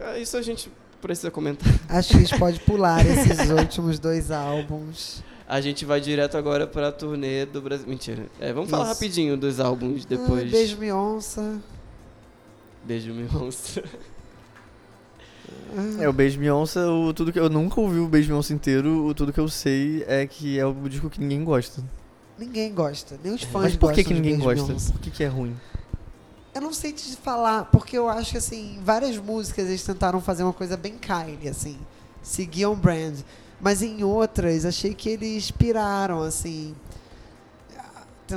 Ah, Isso a gente precisa comentar. Acho que a gente pode pular esses últimos dois álbuns. A gente vai direto agora pra turnê do Brasil. Mentira. É, vamos falar Isso. rapidinho dos álbuns depois. Ah, beijo, Mionça. Beijo, meu monstro. É, o Beijo Beyoncé, o, tudo que eu nunca ouvi o Beijo Beyoncé inteiro, o tudo que eu sei é que é o disco que ninguém gosta. Ninguém gosta. Nem os fãs Mas por que gostam que de ninguém Beijo, gosta? Beyoncé. Por que que é ruim? Eu não sei te falar, porque eu acho que, assim, várias músicas eles tentaram fazer uma coisa bem Kylie, assim. Seguiam o brand. Mas em outras, achei que eles piraram, assim.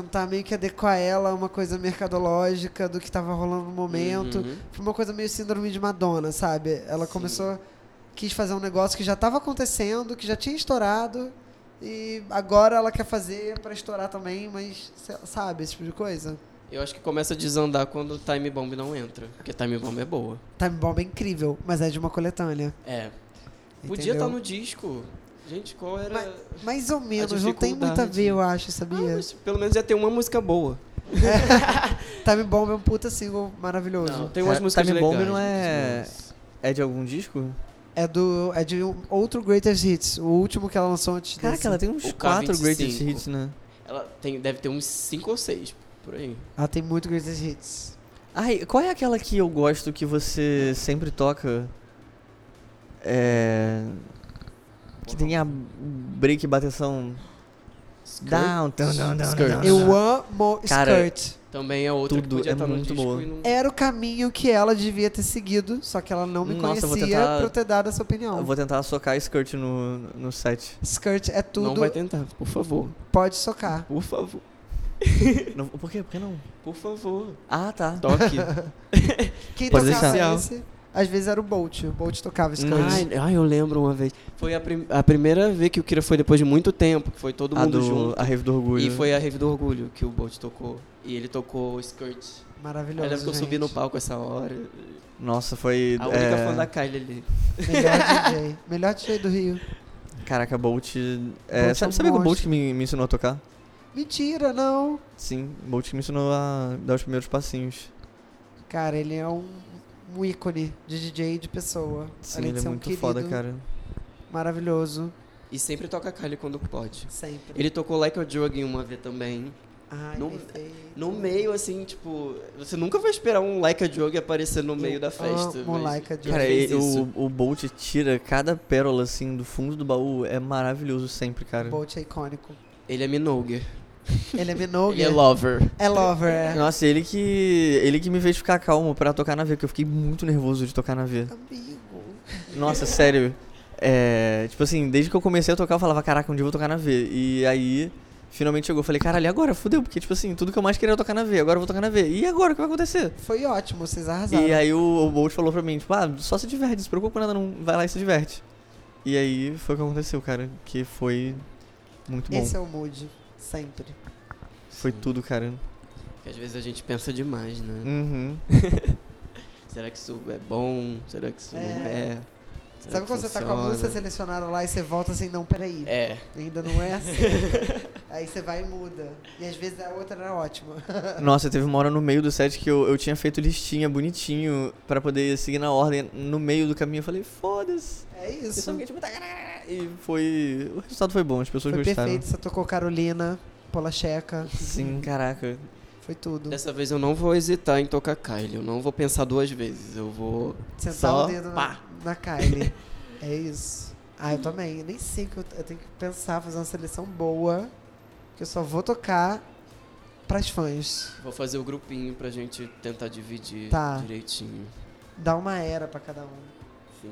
Tentar meio que adequar ela a uma coisa mercadológica do que tava rolando no momento. Uhum. Foi uma coisa meio síndrome de Madonna, sabe? Ela Sim. começou, quis fazer um negócio que já estava acontecendo, que já tinha estourado. E agora ela quer fazer pra estourar também, mas, sabe, esse tipo de coisa. Eu acho que começa a desandar quando Time Bomb não entra. Porque Time Bomb é boa. Time Bomb é incrível, mas é de uma coletânea. É. Podia entendeu? estar no disco. Gente, qual era. Mas- Mais ou menos, não tem muito a ver, eu acho, Ah, sabia? mas pelo menos ia ter uma música boa. Time Bomb é um puta single maravilhoso. Não, tem umas É, músicas Time. Bomb não é- É de algum disco? É do é de um outro Greatest Hits, o último que ela lançou antes Caraca, desse. ela tem uns O quatro K25. greatest hits, né? Ela tem, deve ter uns 5 ou 6 por aí. Ela tem muito Greatest Hits. Ai, qual é aquela que eu gosto que você sempre toca? É. Que tem a break e bateção. Down, down, down, down, Skirt. down, Eu amo Cara, Skirt. Também é outra Tudo que podia é estar no muito boa. não... Era o caminho que ela devia ter seguido, só que ela não me Nossa, conhecia tentar- pra eu ter dado essa opinião. Eu vou tentar socar skirt no, no set. Skirt é tudo, Não vai tentar, por favor. pode socar. Por favor. Não, por quê? Por que não? Por favor. Ah, tá. Toque. Quem Pode tocava deixar. esse, às vezes era o Bolt. O Bolt tocava skirt. ai, ai, eu lembro uma vez. Foi a, prim- a primeira vez que o Kira foi depois de muito tempo, que foi todo a mundo do, junto. A Rave do Orgulho. E foi a Rave do Orgulho que o Bolt tocou. E ele tocou o Skirt. Maravilhoso, eu lembro que eu subi gente. no palco essa hora. Nossa, foi... A única é, fã da Kylie ali. Melhor DJ. Melhor DJ do Rio. Caraca, Bolt... É, Bolt é sabe um sabe que o Bolt que me, me ensinou a tocar? Mentira, não. Sim, o Bolt que me ensinou a dar os primeiros passinhos. Cara, ele é um, um ícone de DJ de pessoa. Sim, Além ele de é ser um muito querido, foda, cara. Maravilhoso. E sempre toca Kylie quando pode. Sempre. Ele tocou Like a Drug em uma vez também. Ai, no-. No meio, assim, tipo... Você nunca vai esperar um Like a Drug aparecer no meio da festa. mas Like a ele Drug. Cara, e- isso. o, o Bolt tira cada pérola, assim, do fundo do baú. É maravilhoso sempre, cara. Bolt é icônico. Ele é Minogue. Ele é Minogue. Ele é Lover. É lover, é. Nossa, ele que ele que me fez ficar calmo pra tocar na V, que eu fiquei muito nervoso de tocar na V. Amigo. Nossa, sério. É, tipo assim, desde que eu comecei a tocar, eu falava, caraca, um dia eu vou tocar na V. E aí, finalmente chegou, eu falei, caralho, agora? Fudeu, porque, tipo assim, tudo que eu mais queria era tocar na V, agora eu vou tocar na V. E agora, o que vai acontecer? Foi ótimo, vocês arrasaram. E aí o, o Bolt falou pra mim, tipo, ah, só se diverte, não se preocupa com nada, não, vai lá e se diverte. E aí foi o que aconteceu, cara, que foi muito bom. Esse é o mood. Sempre. Foi tudo, cara. Porque às vezes a gente pensa demais, né? Uhum. Será que isso é bom? Será que isso não É. é? Será Sabe quando você tá com a funciona? música selecionada lá e você volta assim, não, peraí. É. Ainda não é assim. aí você vai e muda. E às vezes a outra era ótima. Nossa, teve uma hora no meio do set que eu, eu tinha feito listinha bonitinho pra poder seguir na ordem. No meio do caminho eu falei, foda-se. É isso. Pessoal, tipo, tá, E foi. O resultado foi bom, as pessoas Foi gostaram. perfeito. Você tocou Carolina, Polacheca. Sim, caraca. Foi tudo. Dessa vez eu não vou hesitar em tocar Kylie. Eu não vou pensar duas vezes. Eu vou. Sentar Só o dedo na, na Kylie. é isso. Ah, eu também. Eu nem sei que eu, eu tenho que pensar, fazer uma seleção boa. Que eu só vou tocar pras fãs. Vou fazer o grupinho pra gente tentar dividir Tá. direitinho. Dá uma era pra cada um. Sim.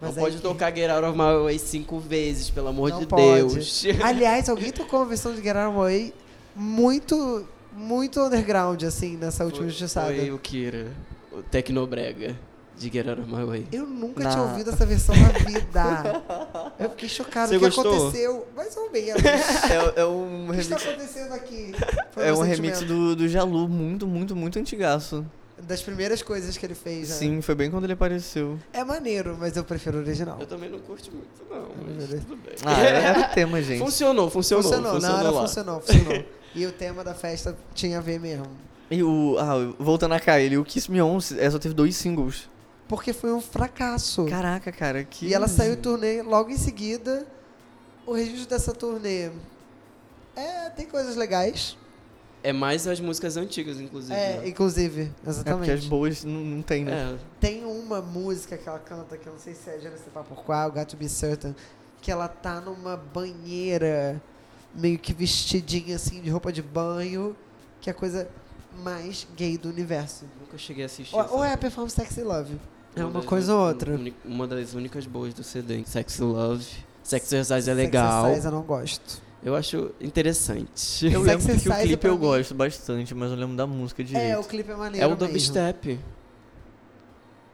Mas não pode que- tocar Get Out of My Way cinco vezes, pelo amor Não de pode. Deus. Aliás, alguém tocou uma versão de Get Out of My Way muito, muito underground, assim, nessa última Foi- justiçada. Foi o Kira, o Tecnobrega de Get Out of My Way. Eu nunca tinha ouvido essa versão na vida. Eu fiquei chocado. Você o que gostou? aconteceu? Mais ou menos. É, é um O que está remix, acontecendo aqui? Foi é um remix do, do Jalu, muito, muito, muito antigaço. Das primeiras coisas que ele fez. né? Sim, foi bem quando ele apareceu. É maneiro, mas eu prefiro o original. Eu também não curto muito, não, mas tudo bem. Ah, era o tema, gente. Funcionou, funcionou. Funcionou, funcionou na hora lá. funcionou, funcionou. E o tema da festa tinha a ver mesmo. E o. Ah, voltando a Kylie, o Kiss Me On é, só teve dois singles. Porque foi um fracasso. Caraca, cara, que. E ela saiu em turnê logo em seguida. O registro dessa turnê. É, tem coisas legais. É mais as músicas antigas, inclusive. É, né? inclusive, É porque as exatamente. boas não, não tem, né? É, Tem uma música que ela canta, que eu não sei se é Genesis por qual, Got to Be Certain, que ela tá numa banheira, meio que vestidinha assim, de roupa de banho, que é a coisa mais gay do universo. nunca cheguei a assistir. Ou, essa ou é a performance Sexy Love. É uma das coisa ou outra. Uma das únicas boas do CD. Sex Love. Sex Exercise é Sex legal. Exercise eu não gosto. Eu acho interessante. Eu lembro que o clipe eu mim- gosto bastante, mas eu lembro da música direito. É, o clipe é maneiro É o dubstep.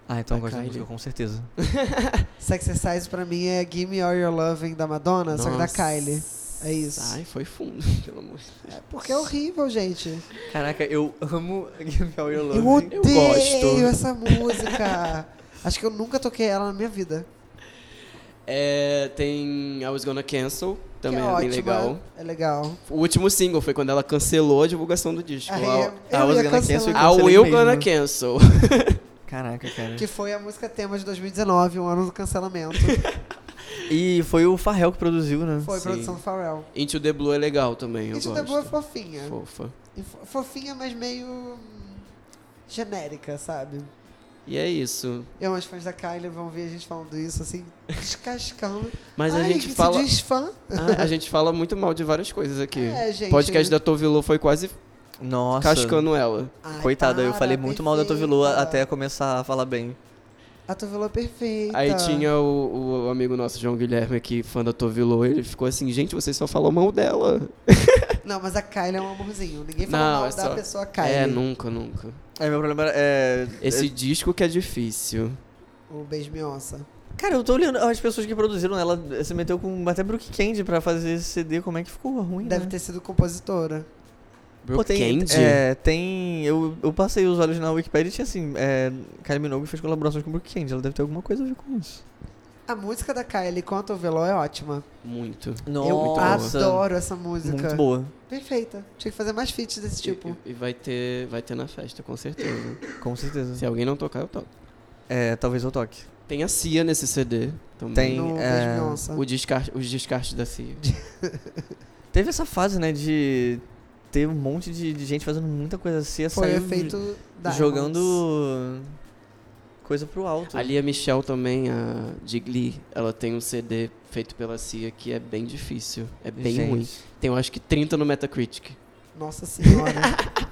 Ah, então eu gosto da música, com certeza. Sex Exercise pra mim é Give Me All Your Loving da Madonna, só que da Nossa. Kylie. É isso. Ai, foi fundo, pelo amor de Deus. É porque é horrível, gente. Caraca, eu amo Give Me All Your Eu Love. Eu odeio gosto. essa música. Acho que eu nunca toquei ela na minha vida. É, tem I Was Gonna Cancel, também que é, é, bem legal. É legal. O último single foi quando ela cancelou a divulgação do disco. Aí, A- eu I was gonna cancelar. cancel A cancelei Will mesmo. Gonna Cancel. Caraca, cara. Que foi a música tema de 2019, um ano do cancelamento. E foi o Farrell que produziu, né? Foi Sim. produção do Pharrell. Into the Blue é legal também, gosto. da boa é fofinha. Fofa. E fo- Fofinha, mas meio genérica, sabe? E é isso. Eu, os fãs da Kylie vão ver a gente falando isso, assim, descascando. Mas a Ai, gente se fala. diz fã. Ah, a gente fala muito mal de várias coisas aqui. É, gente. O podcast da Tovilô foi quase Nossa. cascando ela. Ai, Coitada, eu para, falei muito mal da perfeita. até começar a falar bem. A Tovilu é perfeita. Aí tinha o, o amigo nosso, João Guilherme, que fã da Tovilô, ele ficou assim, gente, vocês só falam mal dela. Não, mas a Kylie é um amorzinho. Ninguém fala Não, mal é da só- pessoa Kylie. É, nunca, nunca. É, meu problema é. Esse é- disco que é difícil. O Beijo Mionça. Cara, eu tô olhando as pessoas que produziram ela. Se meteu com até Brook Candy pra fazer esse CD. Como é que ficou ruim? Deve né? ter sido compositora. Pô, Brooke tem, Candy? é, tem. Eu, eu passei os olhos na Wikipedia e tinha assim. É, Kylie Minogue fez colaborações com Brook Candy. Ela deve ter alguma coisa a ver com isso. A música da Kylie com a Tovilu é ótima. Muito. eu adoro essa música. Muito boa. Perfeita. Tinha que fazer mais feats desse tipo. E, e vai ter, vai ter na festa, com certeza. Com certeza. Se alguém não tocar, eu toco. É, talvez eu toque. Tem a Cia nesse CD também. Tem, no é. O descarte, os descartes da Cia. Teve essa fase, né, de ter um monte de, de gente fazendo muita coisa assim. Foi o efeito da jogando coisa pro alto. A Lia Michelle também, a de Glee, ela tem um CD feito pela Cia que é bem difícil. É bem Gente. ruim. Tem, eu acho que 30 no Metacritic. Nossa senhora.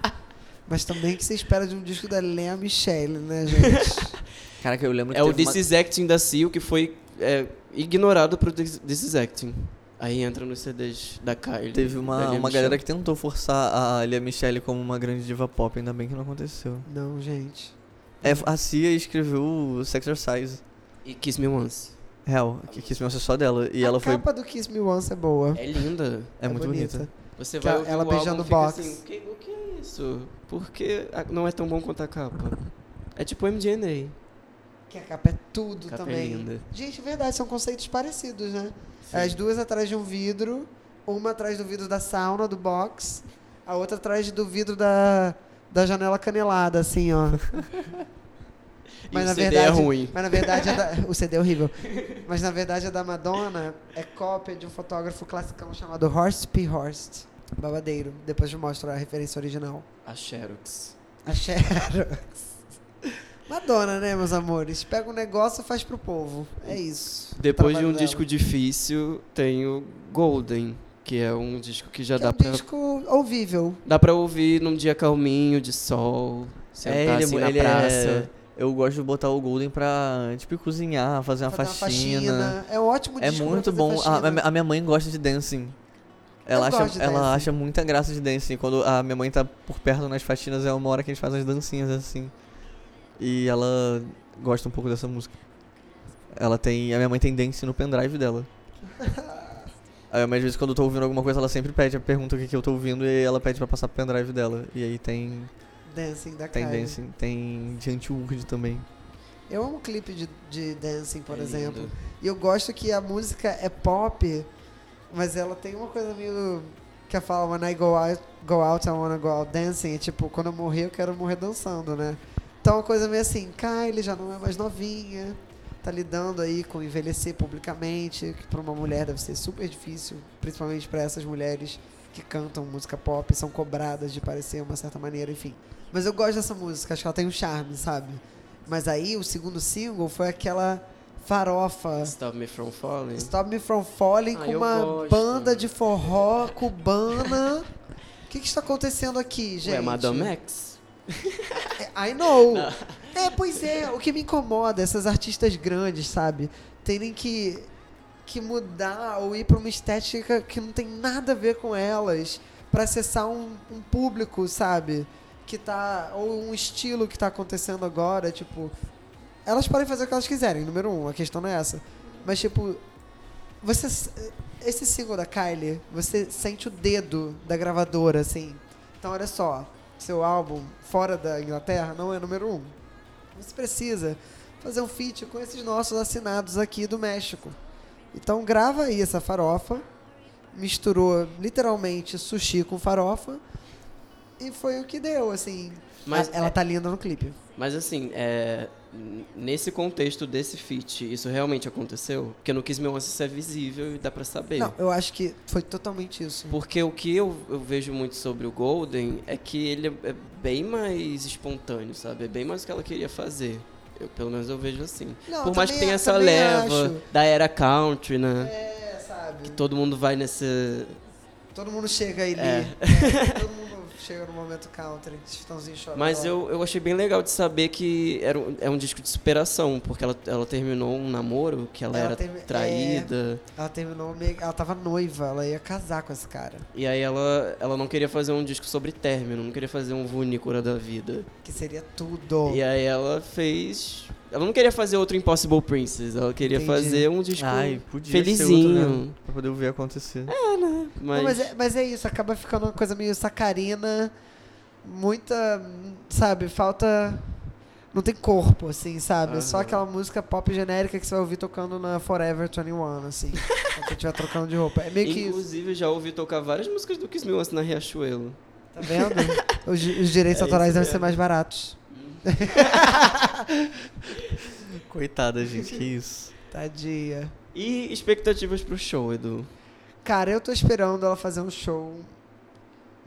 Mas também que você espera de um disco da Lea Michelle, né, gente? Caraca, eu lembro É o teve This Is Acting da Cia que foi é, ignorado pro This, This Is Acting. Aí entra nos CDs da Kylie. Teve uma, uma galera que tentou forçar a Lia Michele como uma grande diva pop, ainda bem que não aconteceu. Não, gente. É, a Cia escreveu o Sex Exercise. E Kiss Me Once. Real, que quis me só dela. E a ela foi. capa do Kiss Me Once é boa. É linda. É, muito bonita. Você Que vai a- ouvir ela o beijando álbum, o fica box. Assim, o, que, o que é isso? Por que a- não é tão bom quanto a capa? É tipo MDNA. Que a capa é tudo Capa é também. linda. Gente, é verdade, são conceitos parecidos, né? Sim. As duas atrás de um vidro, uma atrás do vidro da sauna, do box, a outra atrás do vidro da, da janela canelada, assim, ó. E Mas o na CD verdade, é ruim. Mas na verdade, a da- o CD é horrível. Mas na verdade, a da Madonna é cópia de um fotógrafo classicão chamado Horst P. Horst. Babadeiro. Depois eu mostro a referência original. A Xerox. A Xerox. Madonna, né, meus amores? Pega um negócio e faz pro povo. É isso. Depois de um dela. disco difícil, tem o Golden, que é um disco que já Que dá é um pra, disco ouvível. dá pra ouvir num dia calminho, de sol, sentar É, ele, assim é- na ele praça. é. Eu gosto de botar o Golden pra, tipo, cozinhar, fazer uma fazer faxina. uma faxina. É um ótimo É disco pra muito fazer bom. A, a minha mãe gosta de dancing. Ela, Eu acha, ela dancing. acha muita graça de dancing. Quando a minha mãe tá por perto nas faxinas, é uma hora que a gente faz as dancinhas assim. E ela gosta um pouco dessa música. Ela tem. A minha mãe tem dance no pendrive dela. Aí, mas às vezes quando eu tô ouvindo alguma coisa, ela sempre pede, pergunta o que, que eu tô ouvindo e ela pede pra passar pro pendrive dela. E aí tem. Dancing da Tem Kylie. dancing. Tem Urd também. Eu amo clipe de, de dancing, por É exemplo. lindo. E eu gosto que a música é pop, mas ela tem uma coisa meio. Que fala, when I go out, go out, I wanna go out dancing. É tipo, quando eu morrer, eu quero morrer dançando, né? Então, uma coisa meio assim, Kylie já não é mais novinha, tá lidando aí com envelhecer publicamente, que pra uma mulher deve ser super difícil, principalmente pra essas mulheres que cantam música pop, são cobradas de parecer uma certa maneira, enfim. Mas eu gosto dessa música, acho que ela tem um charme, sabe? Mas aí, o segundo single foi aquela farofa. Stop Me From Falling. Stop Me From Falling Ah, com uma gosto. banda de forró cubana. O que, que está acontecendo aqui, gente? Ué, Madame X? I know. É, pois é. O que me incomoda, essas artistas grandes, sabe? Terem que, que mudar ou ir para uma estética que não tem nada a ver com elas para acessar um, um público, sabe? Que tá. Ou um estilo que tá acontecendo agora, tipo. Elas podem fazer o que elas quiserem, número um, a questão não é essa. Mas, tipo, você. Esse single da Kylie, você sente o dedo da gravadora, assim. Então, olha só, seu álbum fora da Inglaterra não é número um. Você precisa fazer um feat com esses nossos assinados aqui do México. Então, grava aí essa farofa, misturou literalmente sushi com farofa e foi o que deu, assim. Mas, ela tá linda no clipe. mas assim, é, nesse contexto desse feat, isso realmente aconteceu? Porque no Kiss Me Once isso é visível e dá pra saber. Não, eu acho que foi totalmente isso. Porque o que eu, eu vejo muito sobre o Golden é que ele é, é bem mais espontâneo, sabe? É bem mais o que ela queria fazer. Eu, pelo menos eu vejo assim. Não, Por mais que tenha essa leva acho. da era country, né? É, sabe? Que todo mundo vai nesse. Todo mundo chega aí, É. lê. todo mundo chega no momento country, Chitãozinho chorando. Mas eu, eu achei bem legal de saber que era um, é um disco de superação, porque ela, ela terminou um namoro, que ela, Ela era termi- traída. Ela terminou meio. Ela tava noiva, ela ia casar com esse cara. E aí ela, ela não queria fazer um disco sobre término, não queria fazer um Vunicura da vida. Que seria tudo. E aí ela fez. Ela não queria fazer outro Impossible Princess, ela queria Entendi. fazer um disco Ai, podia felizinho. ser outro, né? Pra poder ver acontecer. Mas, Não, mas, é, mas é isso, acaba ficando uma coisa meio sacarina, muita. Sabe, falta. Não tem corpo, assim, sabe? É só aquela música pop genérica que você vai ouvir tocando na Forever 21, assim. quando você estiver trocando de roupa. É meio que isso. Inclusive, eu já ouvi tocar várias músicas do Kiss Me Once na Riachuelo. Tá vendo? Os, os direitos É autorais devem ser mais baratos. Coitada, gente, que isso. Tadinha. E expectativas pro show, Edu? Cara, eu tô esperando ela fazer um show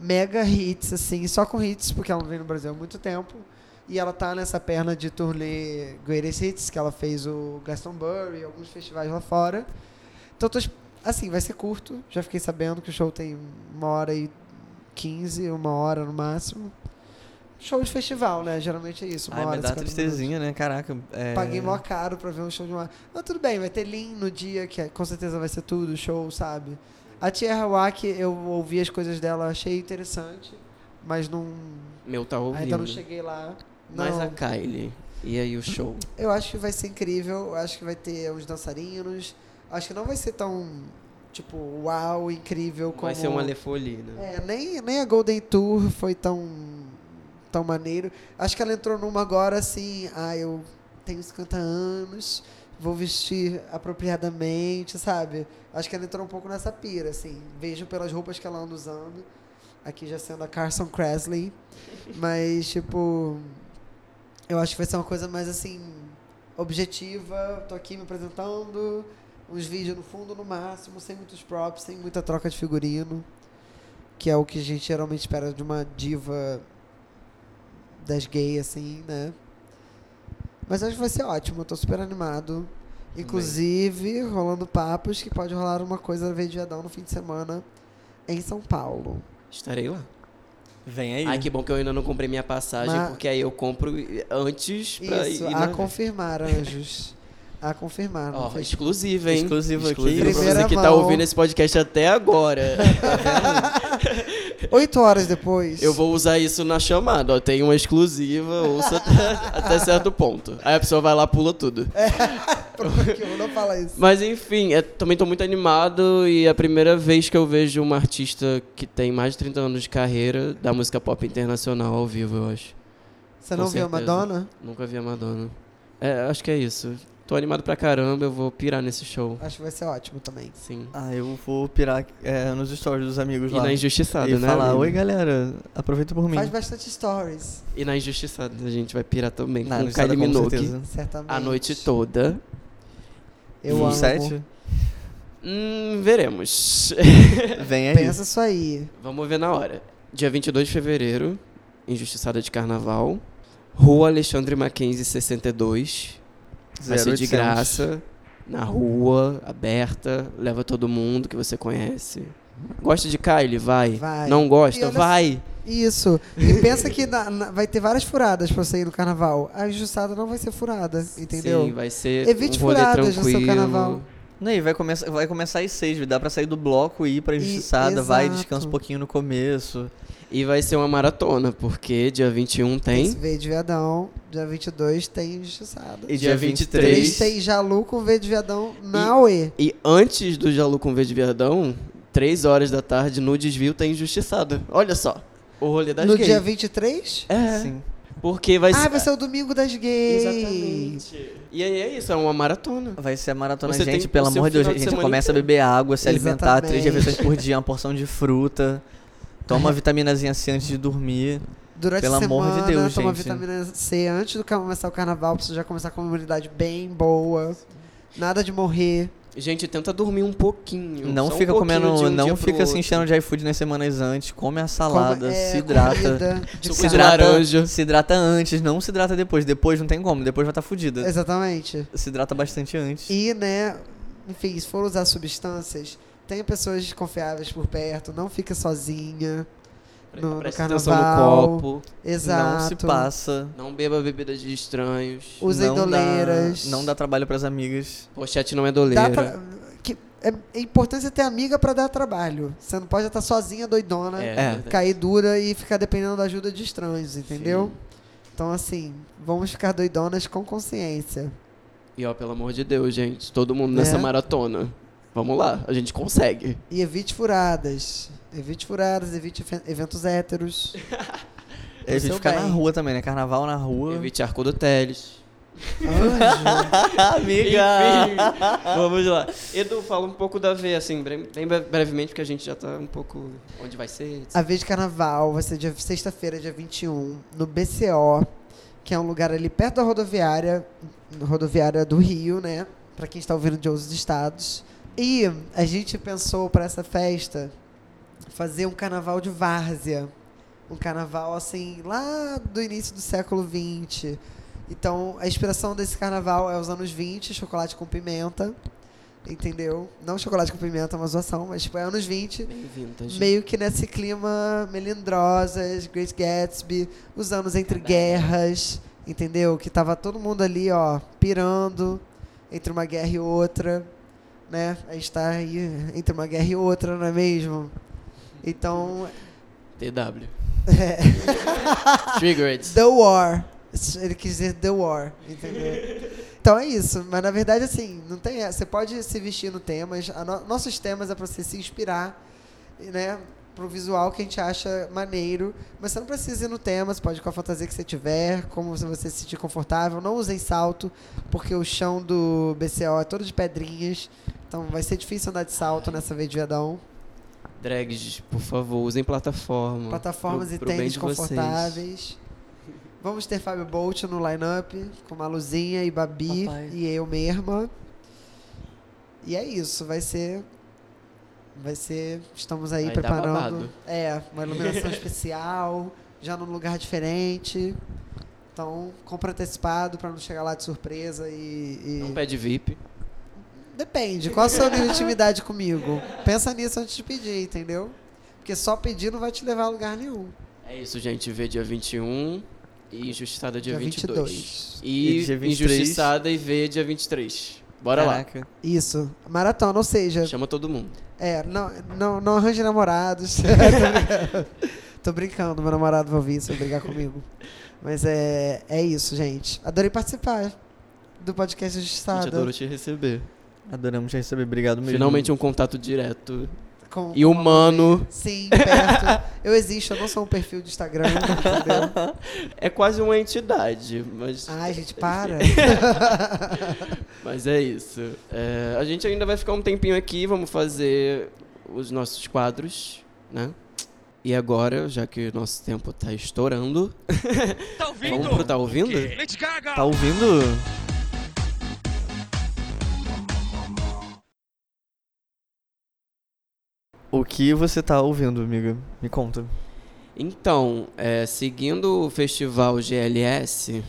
mega hits, assim, só com hits, porque ela não vem no Brasil há muito tempo. E ela tá nessa perna de turnê Greatest Hits, que ela fez o Glastonbury, alguns festivais lá fora. Então, tô, assim, vai ser curto. Já fiquei sabendo que o show tem uma hora e quinze, uma hora no máximo. Show de festival, né? Geralmente é isso, uma Ai, hora me dá 50 minutos. tristezinha, né? Caraca. É... Paguei mó caro pra ver um show de uma. Mas tudo bem, vai ter Lean no dia, que é- com certeza vai ser tudo, show, sabe? A Tia Hawak, eu ouvi as coisas dela, achei interessante, mas não. Meu tá ouvindo. Ainda não cheguei lá. Mas Não, a Kylie. E aí o show? eu acho que vai ser incrível, eu acho que vai ter uns dançarinos. Acho que não vai ser tão, tipo, uau, incrível como. Vai ser uma lefolina. É, nem, nem a Golden Tour foi tão, tão maneiro. Acho que ela entrou numa agora assim, ah, eu tenho 50 anos, vou vestir apropriadamente, sabe? Acho que ela entrou um pouco nessa pira, assim. Vejo pelas roupas que ela anda usando. Aqui já sendo a Carson Kressley. Mas, tipo, eu acho que vai ser uma coisa mais assim, objetiva. Tô aqui me apresentando, uns vídeos no fundo no máximo, sem muitos props, sem muita troca de figurino. Que é o que a gente geralmente espera de uma diva das gays, assim, né? Mas acho que vai ser ótimo, eu tô super animado. Inclusive, rolando papos que pode rolar uma coisa Viadão no fim de semana em São Paulo. Estarei lá. Vem aí. Ai, que bom que eu ainda não comprei minha passagem, Mas- porque aí eu compro antes pra Isso, ir. a na- confirmar, anjos. A confirmar. Ó, foi- exclusiva, hein? Exclusiva aqui. Exclusiva pra você que tá ouvindo esse podcast até agora. Oito horas depois. Eu vou usar isso na chamada, ó. Tem uma exclusiva, ouça até, até certo ponto. Aí a pessoa vai lá pula tudo. Eu não falar isso. Mas enfim, é, também tô muito animado e é a primeira vez que eu vejo uma artista que tem mais de 30 anos de carreira da música pop internacional ao vivo, eu acho. Você Com não viu a certeza. Madonna? Nunca vi a Madonna. É, acho que é isso. Tô animado pra caramba, eu vou pirar nesse show. Acho que vai ser ótimo também. Sim. Ah, eu vou pirar é, nos stories dos amigos E lá. na Injustiçada, e né? falar, amigo? oi galera, aproveita por mim. Faz bastante stories. E na Injustiçada a gente vai pirar também Na com Kylie com Minogue certeza. Certamente. a noite toda. Eu um amo. set? Hum, veremos. Vem aí. Pensa isso aí. Vamos ver na hora. Dia 22 de fevereiro, Injustiçada de Carnaval. Rua Alexandre Mackenzie 62. Vai ser de 0800. graça, na rua, aberta, leva todo mundo que você conhece. Gosta de Kylie? Vai. Vai. Não gosta? olha Vai. Isso. E pensa que na- na- vai ter várias furadas pra você ir no carnaval. A injustiçada não vai ser furada, entendeu? Sim, vai ser Evite um rolê furadas no seu carnaval. Não, e vai começar, vai começar às seis, dá pra sair do bloco e ir pra E- injustiçada, vai, descansa um pouquinho no começo. E vai ser uma maratona, porque dia 21 Tem tem. esse V de viadão. Dia 22 tem injustiçada. E Dia dia 23. 3 tem Jalu com V de viadão na UE. E antes do Jalu com V de Viadão, 3 horas da tarde, no desvio, tem Injustiçada. Olha só. O rolê das No gays. dia 23? É, Sim. porque vai Ah, ser... vai ser o domingo das gays. Exatamente. E aí é isso, é uma maratona. Vai ser a maratona, Você gente, tem pelo amor de Deus, a gente começa a inteiro. beber água, se alimentar três Exatamente. refeições por dia, uma porção de fruta. Toma uma vitaminazinha C antes de dormir. Durante Pelo a semana, amor de Deus, toma gente. vitamina C antes do começar o carnaval, pra você já começar com uma imunidade bem boa. Nada de morrer. Gente, tenta dormir um pouquinho. Não só um fica pouquinho comendo, um não fica se enchendo de iFood nas semanas antes, come a salada, Coma- é, se hidrata. Se hidrata, laranja. se hidrata antes, não se hidrata depois. Depois não tem como, depois vai estar fudida. Exatamente. Se hidrata bastante antes. E, né, enfim, se for usar substâncias, tenha pessoas confiáveis por perto, não fica sozinha. no, no Preste carnaval. no copo. Exato. Não se passa. Não beba bebidas de estranhos. Usem não doleiras. Dá, não dá trabalho pras amigas. Pochete não é doleira. Dá pra, que, é, é importante você ter amiga pra dar trabalho. Você não pode estar sozinha, doidona, É, É. cair dura e ficar dependendo da ajuda de estranhos, entendeu? Sim. Então, assim, vamos ficar doidonas com consciência. E ó, pelo amor de Deus, gente. Todo mundo nessa É. maratona. Vamos lá, a gente consegue. E evite furadas. Evite furadas, evite eventos héteros. É, gente seu ficar na bem. rua também, né? Carnaval na rua. Evite arco do Teles. Amiga! Enfim, vamos lá. Edu, fala um pouco da V, assim, bem bre- brevemente, porque a gente já tá um pouco... Onde vai ser? A vez de carnaval vai ser dia sexta-feira, dia 21, no BCO, que é um lugar ali perto da rodoviária, rodoviária do Rio, né? Pra quem está ouvindo de outros estados. E a gente pensou para essa festa fazer um carnaval de várzea. Um carnaval assim, lá do início do século XX. Então, a inspiração desse carnaval é os anos 20, chocolate com pimenta. Entendeu? Não chocolate com pimenta, é uma zoação, mas tipo, é anos 20 Bem vintage. meio que nesse clima melindrosas, Great Gatsby, os anos entre guerras, entendeu? Que tava todo mundo ali, ó, pirando entre uma guerra e outra, né? A gente tá aí entre uma guerra e outra, não é mesmo? Então, TW. é, Triggered. The War. Ele quis dizer The War, entendeu? Então é isso, mas na verdade assim, não tem, essa. você pode se vestir no temas, a no- nossos temas é para você se inspirar, né, pro visual que a gente acha maneiro, mas você não precisa ir no tema, você pode ir com a fantasia que você tiver, como você se sentir confortável, não usem salto, porque o chão do BCO é todo de pedrinhas, então vai ser difícil andar de salto nessa vez de viadão. Drags, por favor, usem plataforma. Plataformas Pro- e pro tênis confortáveis. Vamos ter Fábio Bolt no line-up, com Maluzinha e Babi Papai. e eu mesma. E é isso, vai ser. Vai ser. Estamos aí Vai preparando. É, uma iluminação especial, já num lugar diferente. Então, compra antecipado pra não chegar lá de surpresa e. e- Não pede VIP. Depende, qual a sua nível de intimidade comigo? Pensa nisso antes de pedir, entendeu? Porque só pedir não vai te levar a lugar nenhum. É isso, gente. Vê dia 21 e Injustiçada dia, Dia 22. 22. E, E dia 23. Injustiçada e vê dia 23. Bora lá. Caraca. Isso, maratona, ou seja, Chama todo mundo. é, não, não, não arranje namorados. Tô brincando. Meu namorado vai ouvir isso, vai brigar comigo. Mas é, é isso, gente. Adorei participar do podcast A gente adorou te receber. Adoramos te receber. Obrigado mesmo. Finalmente um contato direto Com- e humano. Sim, perto. Eu existo, eu não sou um perfil de Instagram, entendeu? É quase uma entidade, mas, Ai, gente, para. mas é isso. É, a gente ainda vai ficar um tempinho aqui, vamos fazer os nossos quadros, né? E agora, já que o nosso tempo tá estourando, Tá ouvindo? vamos pro Tá Ouvindo? Lady Gaga! Tá ouvindo? O que você tá ouvindo, amiga? Me conta. Então, é, seguindo o festival GLS,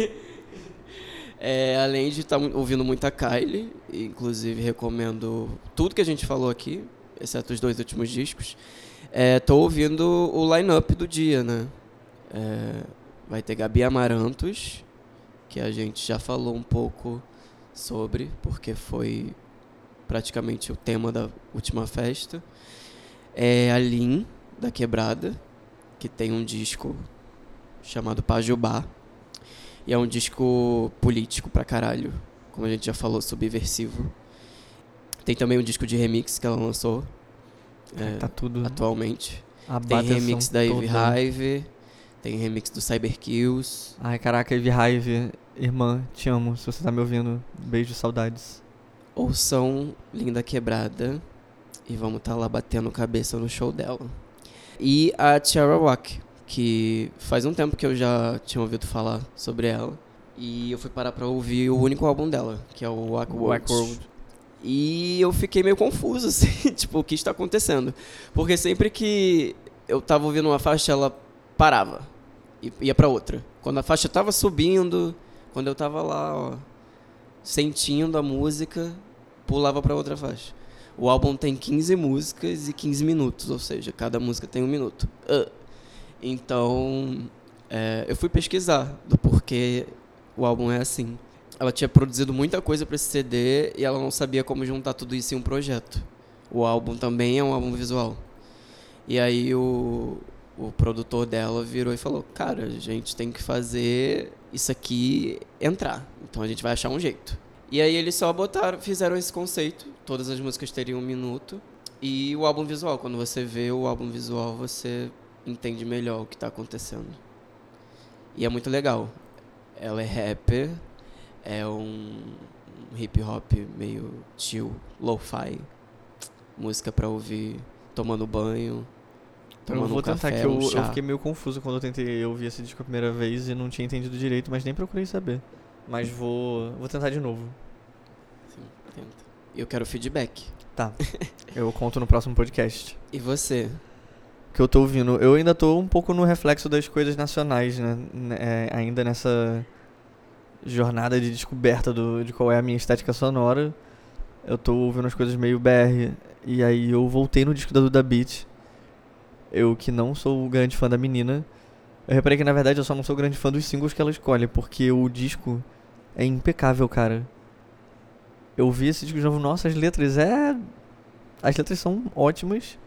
é, além de estar ouvindo muita Kylie, inclusive recomendo tudo que a gente falou aqui, exceto os dois últimos discos, estou ouvindo o line-up do dia, né? É, vai ter Gabi Amarantos, que a gente já falou um pouco sobre, porque foi praticamente o tema da última festa. É a Lin, da Quebrada, que tem um disco chamado Pajubá. E é um disco político pra caralho, como a gente já falou, subversivo. Tem também um disco de remix que ela lançou é, Tá tudo. atualmente. A Tem bateção remix da Eve. Hive, tem remix do Cyberkills. Ai, caraca, Eve Hive, irmã, te amo. Se você tá me ouvindo, beijo, saudades. Ouçam Linda Quebrada e vamos estar lá batendo cabeça no show dela. E a Tiara Wack, que faz um tempo que eu já tinha ouvido falar sobre ela. E eu fui parar pra ouvir o único álbum dela, que é o Wack World. Wack World. E eu fiquei meio confuso, assim, tipo, o que está acontecendo? Porque sempre que eu tava ouvindo uma faixa, ela parava e ia pra outra. Quando a faixa tava subindo, quando eu tava lá, ó, sentindo a música, pulava pra outra faixa. O álbum tem 15 músicas e 15 minutos, ou seja, cada música tem um minuto. Ah. Então, é, eu fui pesquisar do porquê o álbum é assim. Ela tinha produzido muita coisa para esse CD e ela não sabia como juntar tudo isso em um projeto. O álbum também é um álbum visual. E aí o, o produtor dela virou e falou: Cara, a gente tem que fazer isso aqui entrar. Então a gente vai achar um jeito. E aí eles só botaram, fizeram esse conceito. Todas as músicas teriam um minuto. E o álbum visual, quando você vê o álbum visual, você entende melhor o que está acontecendo. E é muito legal. Ela é rapper, é um hip hop meio chill, lo-fi. Música pra ouvir tomando banho, Eu tomando vou um tentar café, que eu, um eu fiquei meio confuso quando eu tentei ouvir esse disco a primeira vez e não tinha entendido direito, mas nem procurei saber. Mas vou, vou tentar de novo. Sim, tenta. Eu quero feedback. Tá. eu conto no próximo podcast. E você? que eu tô ouvindo. Eu ainda tô um pouco no reflexo das coisas nacionais, né? É, ainda nessa jornada de descoberta do, de qual é a minha estética sonora. Eu tô ouvindo as coisas meio BR. E aí eu voltei no disco da Duda Beat. Eu que não sou o grande fã da menina. Eu reparei que na verdade eu só não sou grande fã dos singles que ela escolhe, porque o disco é impecável, cara. Eu vi esse disco de novo, nossa, as letras é. As letras são ótimas.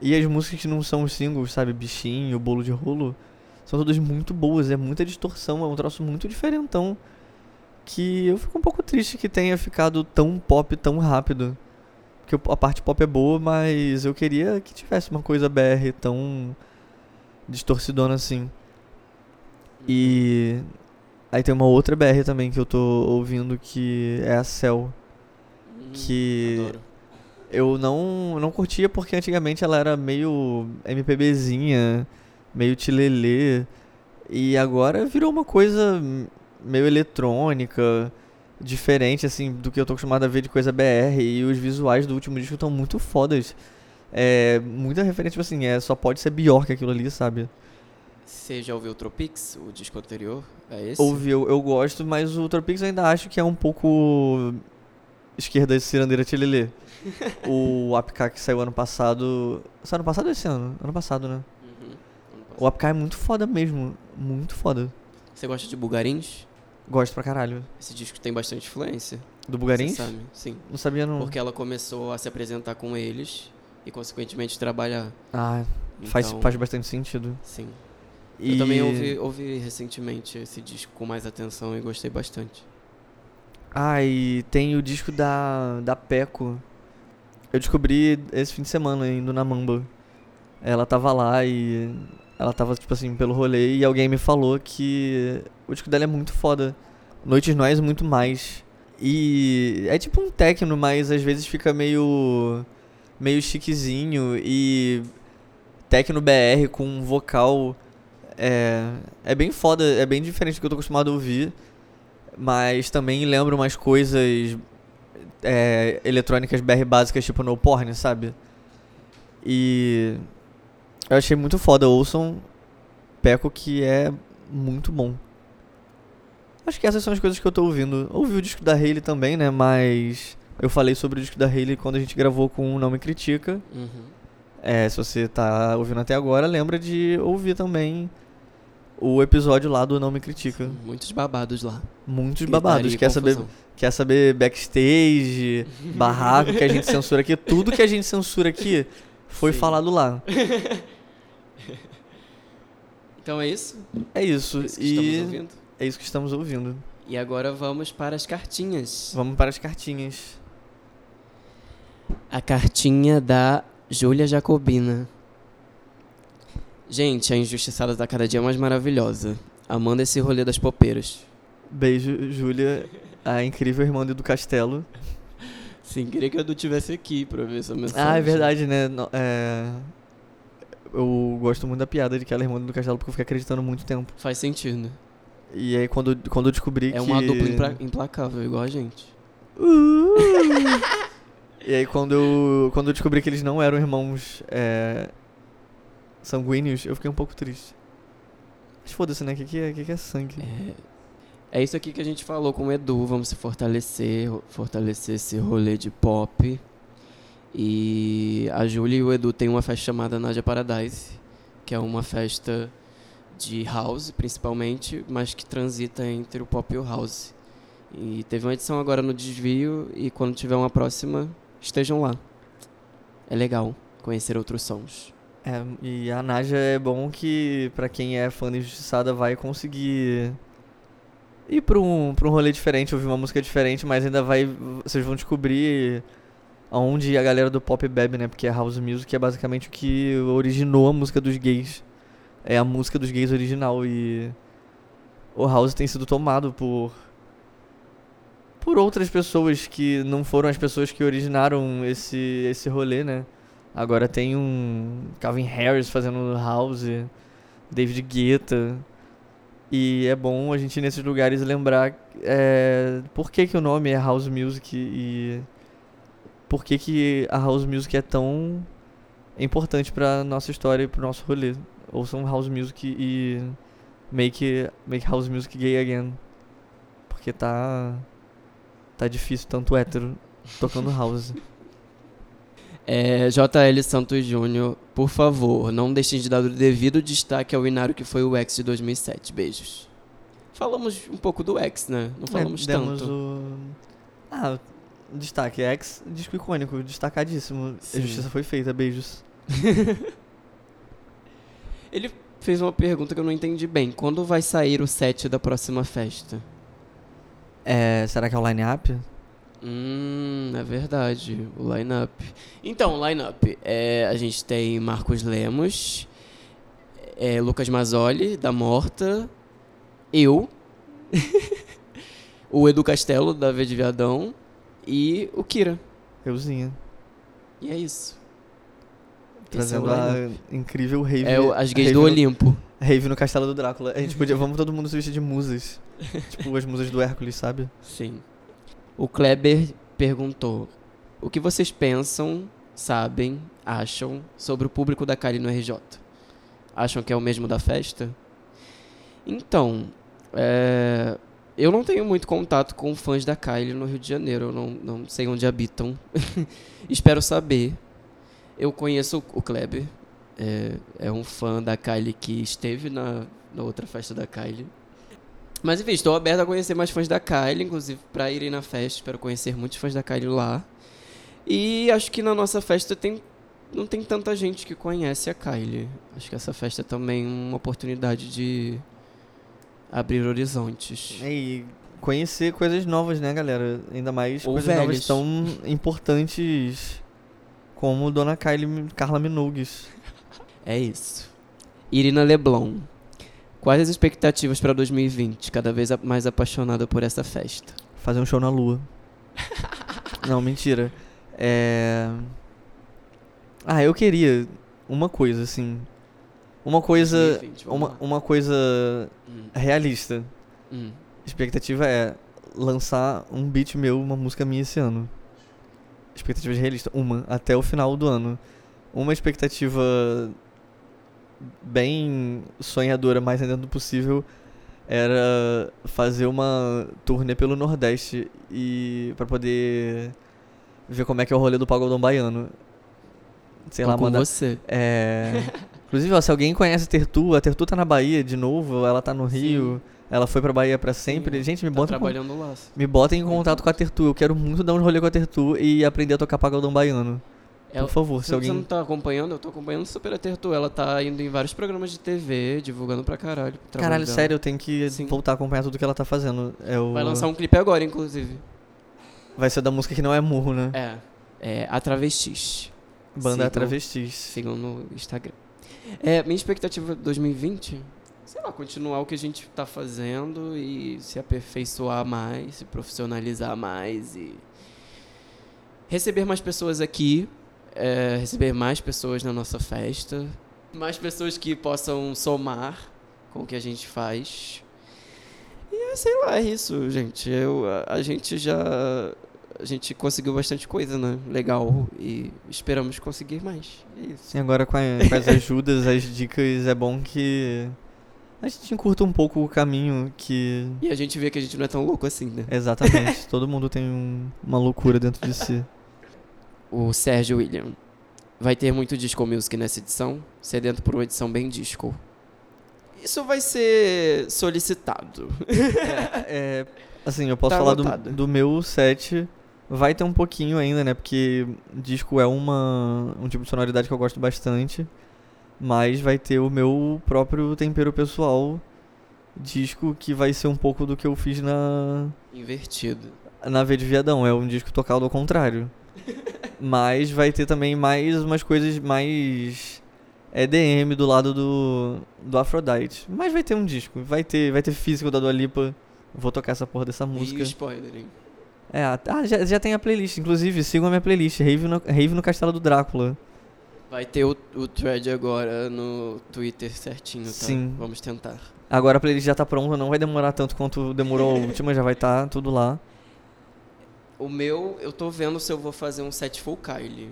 E as músicas que não são os singles, sabe? Bichinho, Bolo de Rolo, são todas muito boas. É muita distorção, é um troço muito diferentão. Que eu fico um pouco triste que tenha ficado tão pop tão rápido. Porque a parte pop é boa, mas eu queria que tivesse uma coisa BR tão distorcidona assim. E aí tem uma outra BR também que eu tô ouvindo que é a Cell. Hum, que- Adoro. Eu não, não curtia porque antigamente ela era meio MPBzinha, meio tilelê. E agora virou uma coisa meio eletrônica, diferente assim do que eu tô acostumado a ver de coisa BR. E os visuais do último disco estão muito fodas. É, muita referência, tipo assim, é, só pode ser pior que aquilo ali, sabe? Você já ouviu o Tropics, o disco anterior? É esse? Ouvi, eu, gosto, mas o Tropix eu ainda acho que é um pouco esquerda cirandeira tilelê. o APK que saiu ano passado. Saiu ano passado ou esse ano? Ano passado, né? Uhum. Ano O passado. APK é muito foda mesmo. Muito foda. Você gosta de Bugarins? Gosto pra caralho. Esse disco tem bastante influência. Do Bugarins? Sabe? Sim. Não sabia não. Porque ela começou a se apresentar com eles e, consequentemente, trabalhar. Ah, faz, Então, faz bastante sentido. Sim. E... Eu também ouvi, ouvi recentemente esse disco com mais atenção e gostei bastante. Ah, e tem o disco da, da Peco. Eu descobri esse fim de semana indo na Mamba. Ela tava lá e ela tava, tipo assim, pelo rolê e alguém me falou que o disco dela é muito foda. Noites Nós muito mais. E é tipo um techno, mas às vezes fica meio meio chiquezinho e techno BR com um vocal é, é bem foda, é bem diferente do que eu tô acostumado a ouvir mas também lembra umas coisas é, eletrônicas BR básicas, tipo no porn, sabe? E eu achei muito foda. Ouçam Peco, que é muito bom. Acho que essas são as coisas que eu tô ouvindo. Ouvi o disco da Hayley também, né? Mas eu falei sobre o disco da Hayley quando a gente gravou com o Não Me Critica. Uhum. É, se você tá ouvindo até agora, lembra de ouvir também o episódio lá do Não Me Critica. Muitos babados lá. Muitos Gritaria babados. Quer saber, quer saber backstage, barraco que a gente censura aqui? Tudo que a gente censura aqui foi Sim. falado lá. Então é isso. É isso. É isso que estamos e ouvindo. é isso que estamos ouvindo. E agora vamos para as cartinhas. Vamos para as cartinhas. A cartinha da Júlia Jacobina. Gente, a Injustiçada tá cada dia mais maravilhosa. Amando esse rolê das popeiras. Beijo, Júlia, a incrível irmã do Castelo. Sim, queria que a Edu tivesse aqui pra ver essa mensagem. Ah, é verdade, né? No- é, Eu gosto muito da piada de que ela é irmã do Castelo porque eu fiquei acreditando muito tempo. Faz sentido. E aí quando, quando eu descobri que... É uma dupla impla- implacável, igual a gente. Uh! e aí quando eu, quando eu descobri que eles não eram irmãos é, sanguíneos, eu fiquei um pouco triste. Mas foda-se, né? O que, que, é, que, que é sangue? É, é isso aqui que a gente falou com o Edu. Vamos se fortalecer, fortalecer esse rolê de pop. E a Júlia e o Edu têm uma festa chamada Nadia Paradise, que é uma festa de house, principalmente, mas que transita entre o pop e o house. E teve uma edição agora no Desvio e quando tiver uma próxima, estejam lá. É legal conhecer outros sons. É, e a Naja é bom que, pra quem é fã da Injustiçada, vai conseguir ir pra um, pra um rolê diferente, ouvir uma música diferente, mas ainda vai. Vocês vão descobrir aonde a galera do pop bebe, né? Porque a House Music é basicamente o que originou a música dos gays. É a música dos gays original e. O House tem sido tomado por. Por outras pessoas que não foram as pessoas que originaram esse, esse rolê, né? Agora tem um Calvin Harris fazendo house, David Guetta. E é bom a gente ir nesses lugares lembrar é, por que, que o nome é House Music e por que, que a House Music é tão importante pra nossa história e pro nosso rolê. Ouçam House Music e make, make House Music gay again. Porque tá. tá difícil, tanto hétero tocando house. É, JL Santos Júnior, por favor, não deixem de dar o devido destaque ao inário que foi o X de 2007. Beijos. Falamos um pouco do X, né? Não falamos É, tanto. o. Ah, destaque. X, disco icônico, destacadíssimo. Sim. A justiça foi feita, beijos. Ele fez uma pergunta que eu não entendi bem. Quando vai sair o set da próxima festa? É, será que é o line-up? Hum, é verdade. O line-up. Então, o line-up. É, a gente tem Marcos Lemos, é, Lucas Mazzoli, da Morta, eu, o Edu Castelo, da V de Viadão, e o Kira. Euzinha. E é isso. Trazendo Esse é a incrível rave. É as gays do no- Olimpo. Rave no castelo do Drácula. A gente podia. Vamos todo mundo se vestir de musas. tipo as musas do Hércules, sabe? Sim. O Kleber perguntou: O que vocês pensam, sabem, acham sobre o público da Kylie no RJ? Acham que é o mesmo da festa? Então, é, eu não tenho muito contato com fãs da Kylie no Rio de Janeiro. Eu não, não sei onde habitam. Espero saber. Eu conheço o Kleber. É, é um fã da Kylie que esteve na, na outra festa da Kylie. Mas enfim, estou aberto a conhecer mais fãs da Kylie, inclusive para irem na festa. Espero conhecer muitos fãs da Kylie lá. E acho que na nossa festa tem não tem tanta gente que conhece a Kylie. Acho que essa festa é também uma oportunidade de abrir horizontes. E conhecer coisas novas, né, galera? Ainda mais Ou coisas novas tão importantes como Dona Kylie Carla Minogue. É isso. Irina Leblon. Quais as expectativas para 2020? Cada vez mais apaixonada por essa festa. Fazer um show na lua. Não, mentira. É. Ah, eu queria uma coisa, assim. Uma coisa. 2020, vamos Uma, uma coisa Hum, realista. hum. expectativa é lançar um beat meu, uma música minha esse ano. Expectativa realista, uma, até o final do ano. Uma expectativa bem sonhadora, mais dentro do possível, era fazer uma turnê pelo Nordeste e para poder ver como é que é o rolê do pagodão baiano. Sei Tô lá, com mandar você. é. Inclusive, ó, se alguém conhece a Tertu, a Tertu tá na Bahia de novo, ela tá no Rio, ela foi pra Bahia pra sempre. Sim, Gente, me Tá lá. me bota em contato com a Tertu. Eu quero muito dar um rolê com a Tertu e aprender a tocar pagodão baiano. Ela- Por favor, se Se você não alguém. tá acompanhando, eu tô acompanhando super a Tertu. Ela tá indo em vários programas de TV, divulgando pra caralho. Caralho, dela. sério, eu tenho que Sim. voltar a acompanhar tudo que ela tá fazendo. É o... Vai lançar um clipe agora, inclusive. Vai ser da música que não é murro, né? É. É A Travestis. Banda sigam- Travestis. Sigam no Instagram. É, minha expectativa 2020, sei lá, continuar o que a gente tá fazendo e se aperfeiçoar mais, se profissionalizar mais e receber mais pessoas aqui, é, receber mais pessoas na nossa festa, mais pessoas que possam somar com o que a gente faz. E é, sei lá, é isso, gente. Eu, a, a gente já. A gente conseguiu bastante coisa, né? Legal. E esperamos conseguir mais. É isso. Sim, agora com, a- com as ajudas, as dicas, é bom que a gente encurta um pouco o caminho que. E a gente vê que a gente não é tão louco assim, né? Exatamente. Todo mundo tem um- uma loucura dentro de si. O Sérgio William. Vai ter muito disco music nessa edição, sedento por uma edição bem disco. Isso vai ser solicitado. É, assim, eu posso Tá falar do, do meu set. Vai ter um pouquinho ainda, né? Porque disco é uma, um tipo de sonoridade que eu gosto bastante. Mas vai ter o meu próprio tempero pessoal. Disco que vai ser um pouco do que eu fiz na, Invertido. na V de Viadão. É um disco tocado ao contrário. Mas vai ter também mais umas coisas mais EDM do lado do, do Aphrodite. Mas vai ter um disco. Vai ter, vai ter físico da Dua Lipa. Vou tocar essa porra dessa E música. o spoiler, hein? É, ah, já, já tem a playlist. Inclusive, sigam a minha playlist. Rave no, Rave no Castelo do Drácula. Vai ter o, o thread agora no Twitter certinho, tá? Sim. Vamos tentar. Agora a playlist já tá pronta. Não vai demorar tanto quanto demorou a última. Já vai estar tudo lá. O meu, eu tô vendo se eu vou fazer um set full Kylie.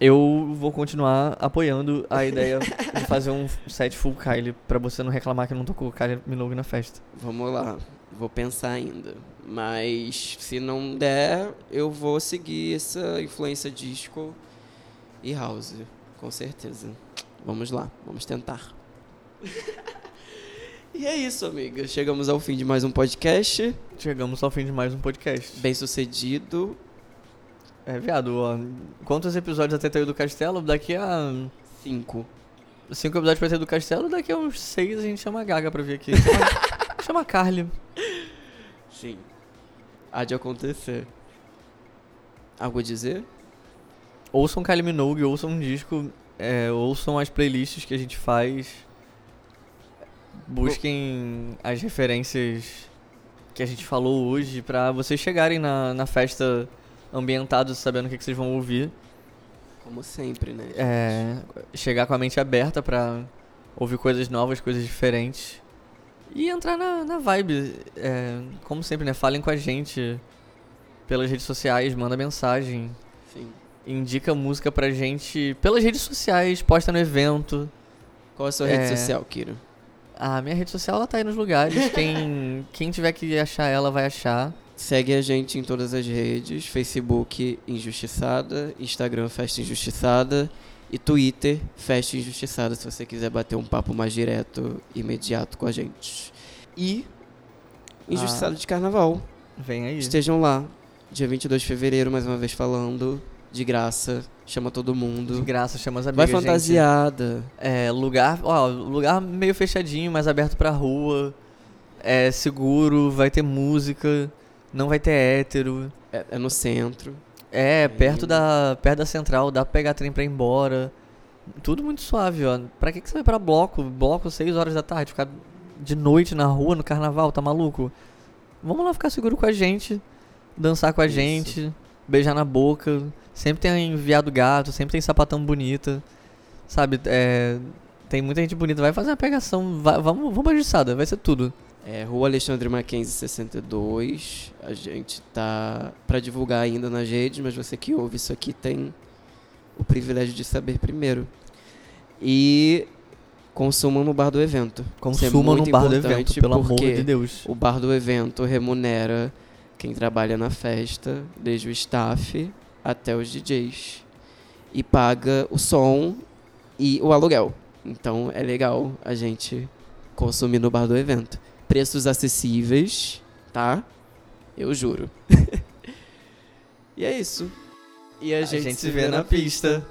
Eu vou continuar apoiando a ideia de fazer um set full Kylie. Pra você não reclamar que não tocou Kylie Minogue na festa. Vamos lá, vou pensar ainda. Mas se não der, eu vou seguir essa influência disco e house, com certeza. Vamos lá, vamos tentar. e é isso, amiga. Chegamos ao fim de mais um podcast. Chegamos ao fim de mais um podcast. Bem sucedido. É, viado, ó, quantos episódios até ter do Castelo? Daqui a Cinco. cinco episódios pra ter do Castelo, daqui a uns seis a gente chama a Gaga pra vir aqui. Chama, chama a Carly. Sim. Há de acontecer. Algo a dizer? Ouçam Kylie Minogue, ouçam um disco, é, ouçam as playlists que a gente faz. Busquem as referências que a gente falou hoje pra vocês chegarem na, na festa ambientados, sabendo o que, que vocês vão ouvir. Como sempre, né? É, chegar com a mente aberta pra ouvir coisas novas, coisas diferentes. E entrar na, na vibe. É, como sempre, né? Falem com a gente pelas redes sociais, manda mensagem. Sim. Indica música pra gente pelas redes sociais, posta no evento. Qual a sua rede É. social, Kiro? A minha rede social ela tá aí nos lugares. Quem, quem tiver que achar ela vai achar. Segue a gente em todas as redes: Facebook Injustiçada, Instagram Festa Injustiçada e Twitter Festa Injustiçada, se você quiser bater um papo mais direto, imediato com a gente. E Injustiçado Ah. de Carnaval. Vem aí. Estejam lá, dia 22 de fevereiro, mais uma vez falando, de graça, chama todo mundo. De graça, chama as Vai amigas. gente. fantasiada. É, lugar, ó, lugar meio fechadinho, mas aberto pra rua. É seguro, vai ter música, não vai ter hétero. É, é no centro. É, perto Aí. da, perto da central, dá pra pegar trem pra ir embora. Tudo muito suave, ó. Pra que, que você vai pra bloco? Bloco 6 horas da tarde, ficar de noite na rua, no carnaval, tá maluco? Vamos lá ficar seguro com a gente, dançar com a Isso. gente, beijar na boca. Sempre tem enviado gato, sempre tem sapatão bonita. Sabe, é, tem muita gente bonita. Vai fazer uma pegação, vai- vamos, vamos pra justiçada, vai ser tudo. É, Rua Alexandre Mackenzie 62. A gente tá pra divulgar ainda nas redes, mas você que ouve isso aqui tem o privilégio de saber primeiro. E consumam no bar do evento. É Consumam no muito bar do evento, pelo amor de Deus. O bar do evento remunera quem trabalha na festa, desde o staff até os DJs. E paga o som e o aluguel. Então é legal a gente consumir no bar do evento. Preços acessíveis, tá? Eu juro. e é isso. E a, A gente se vê na pista.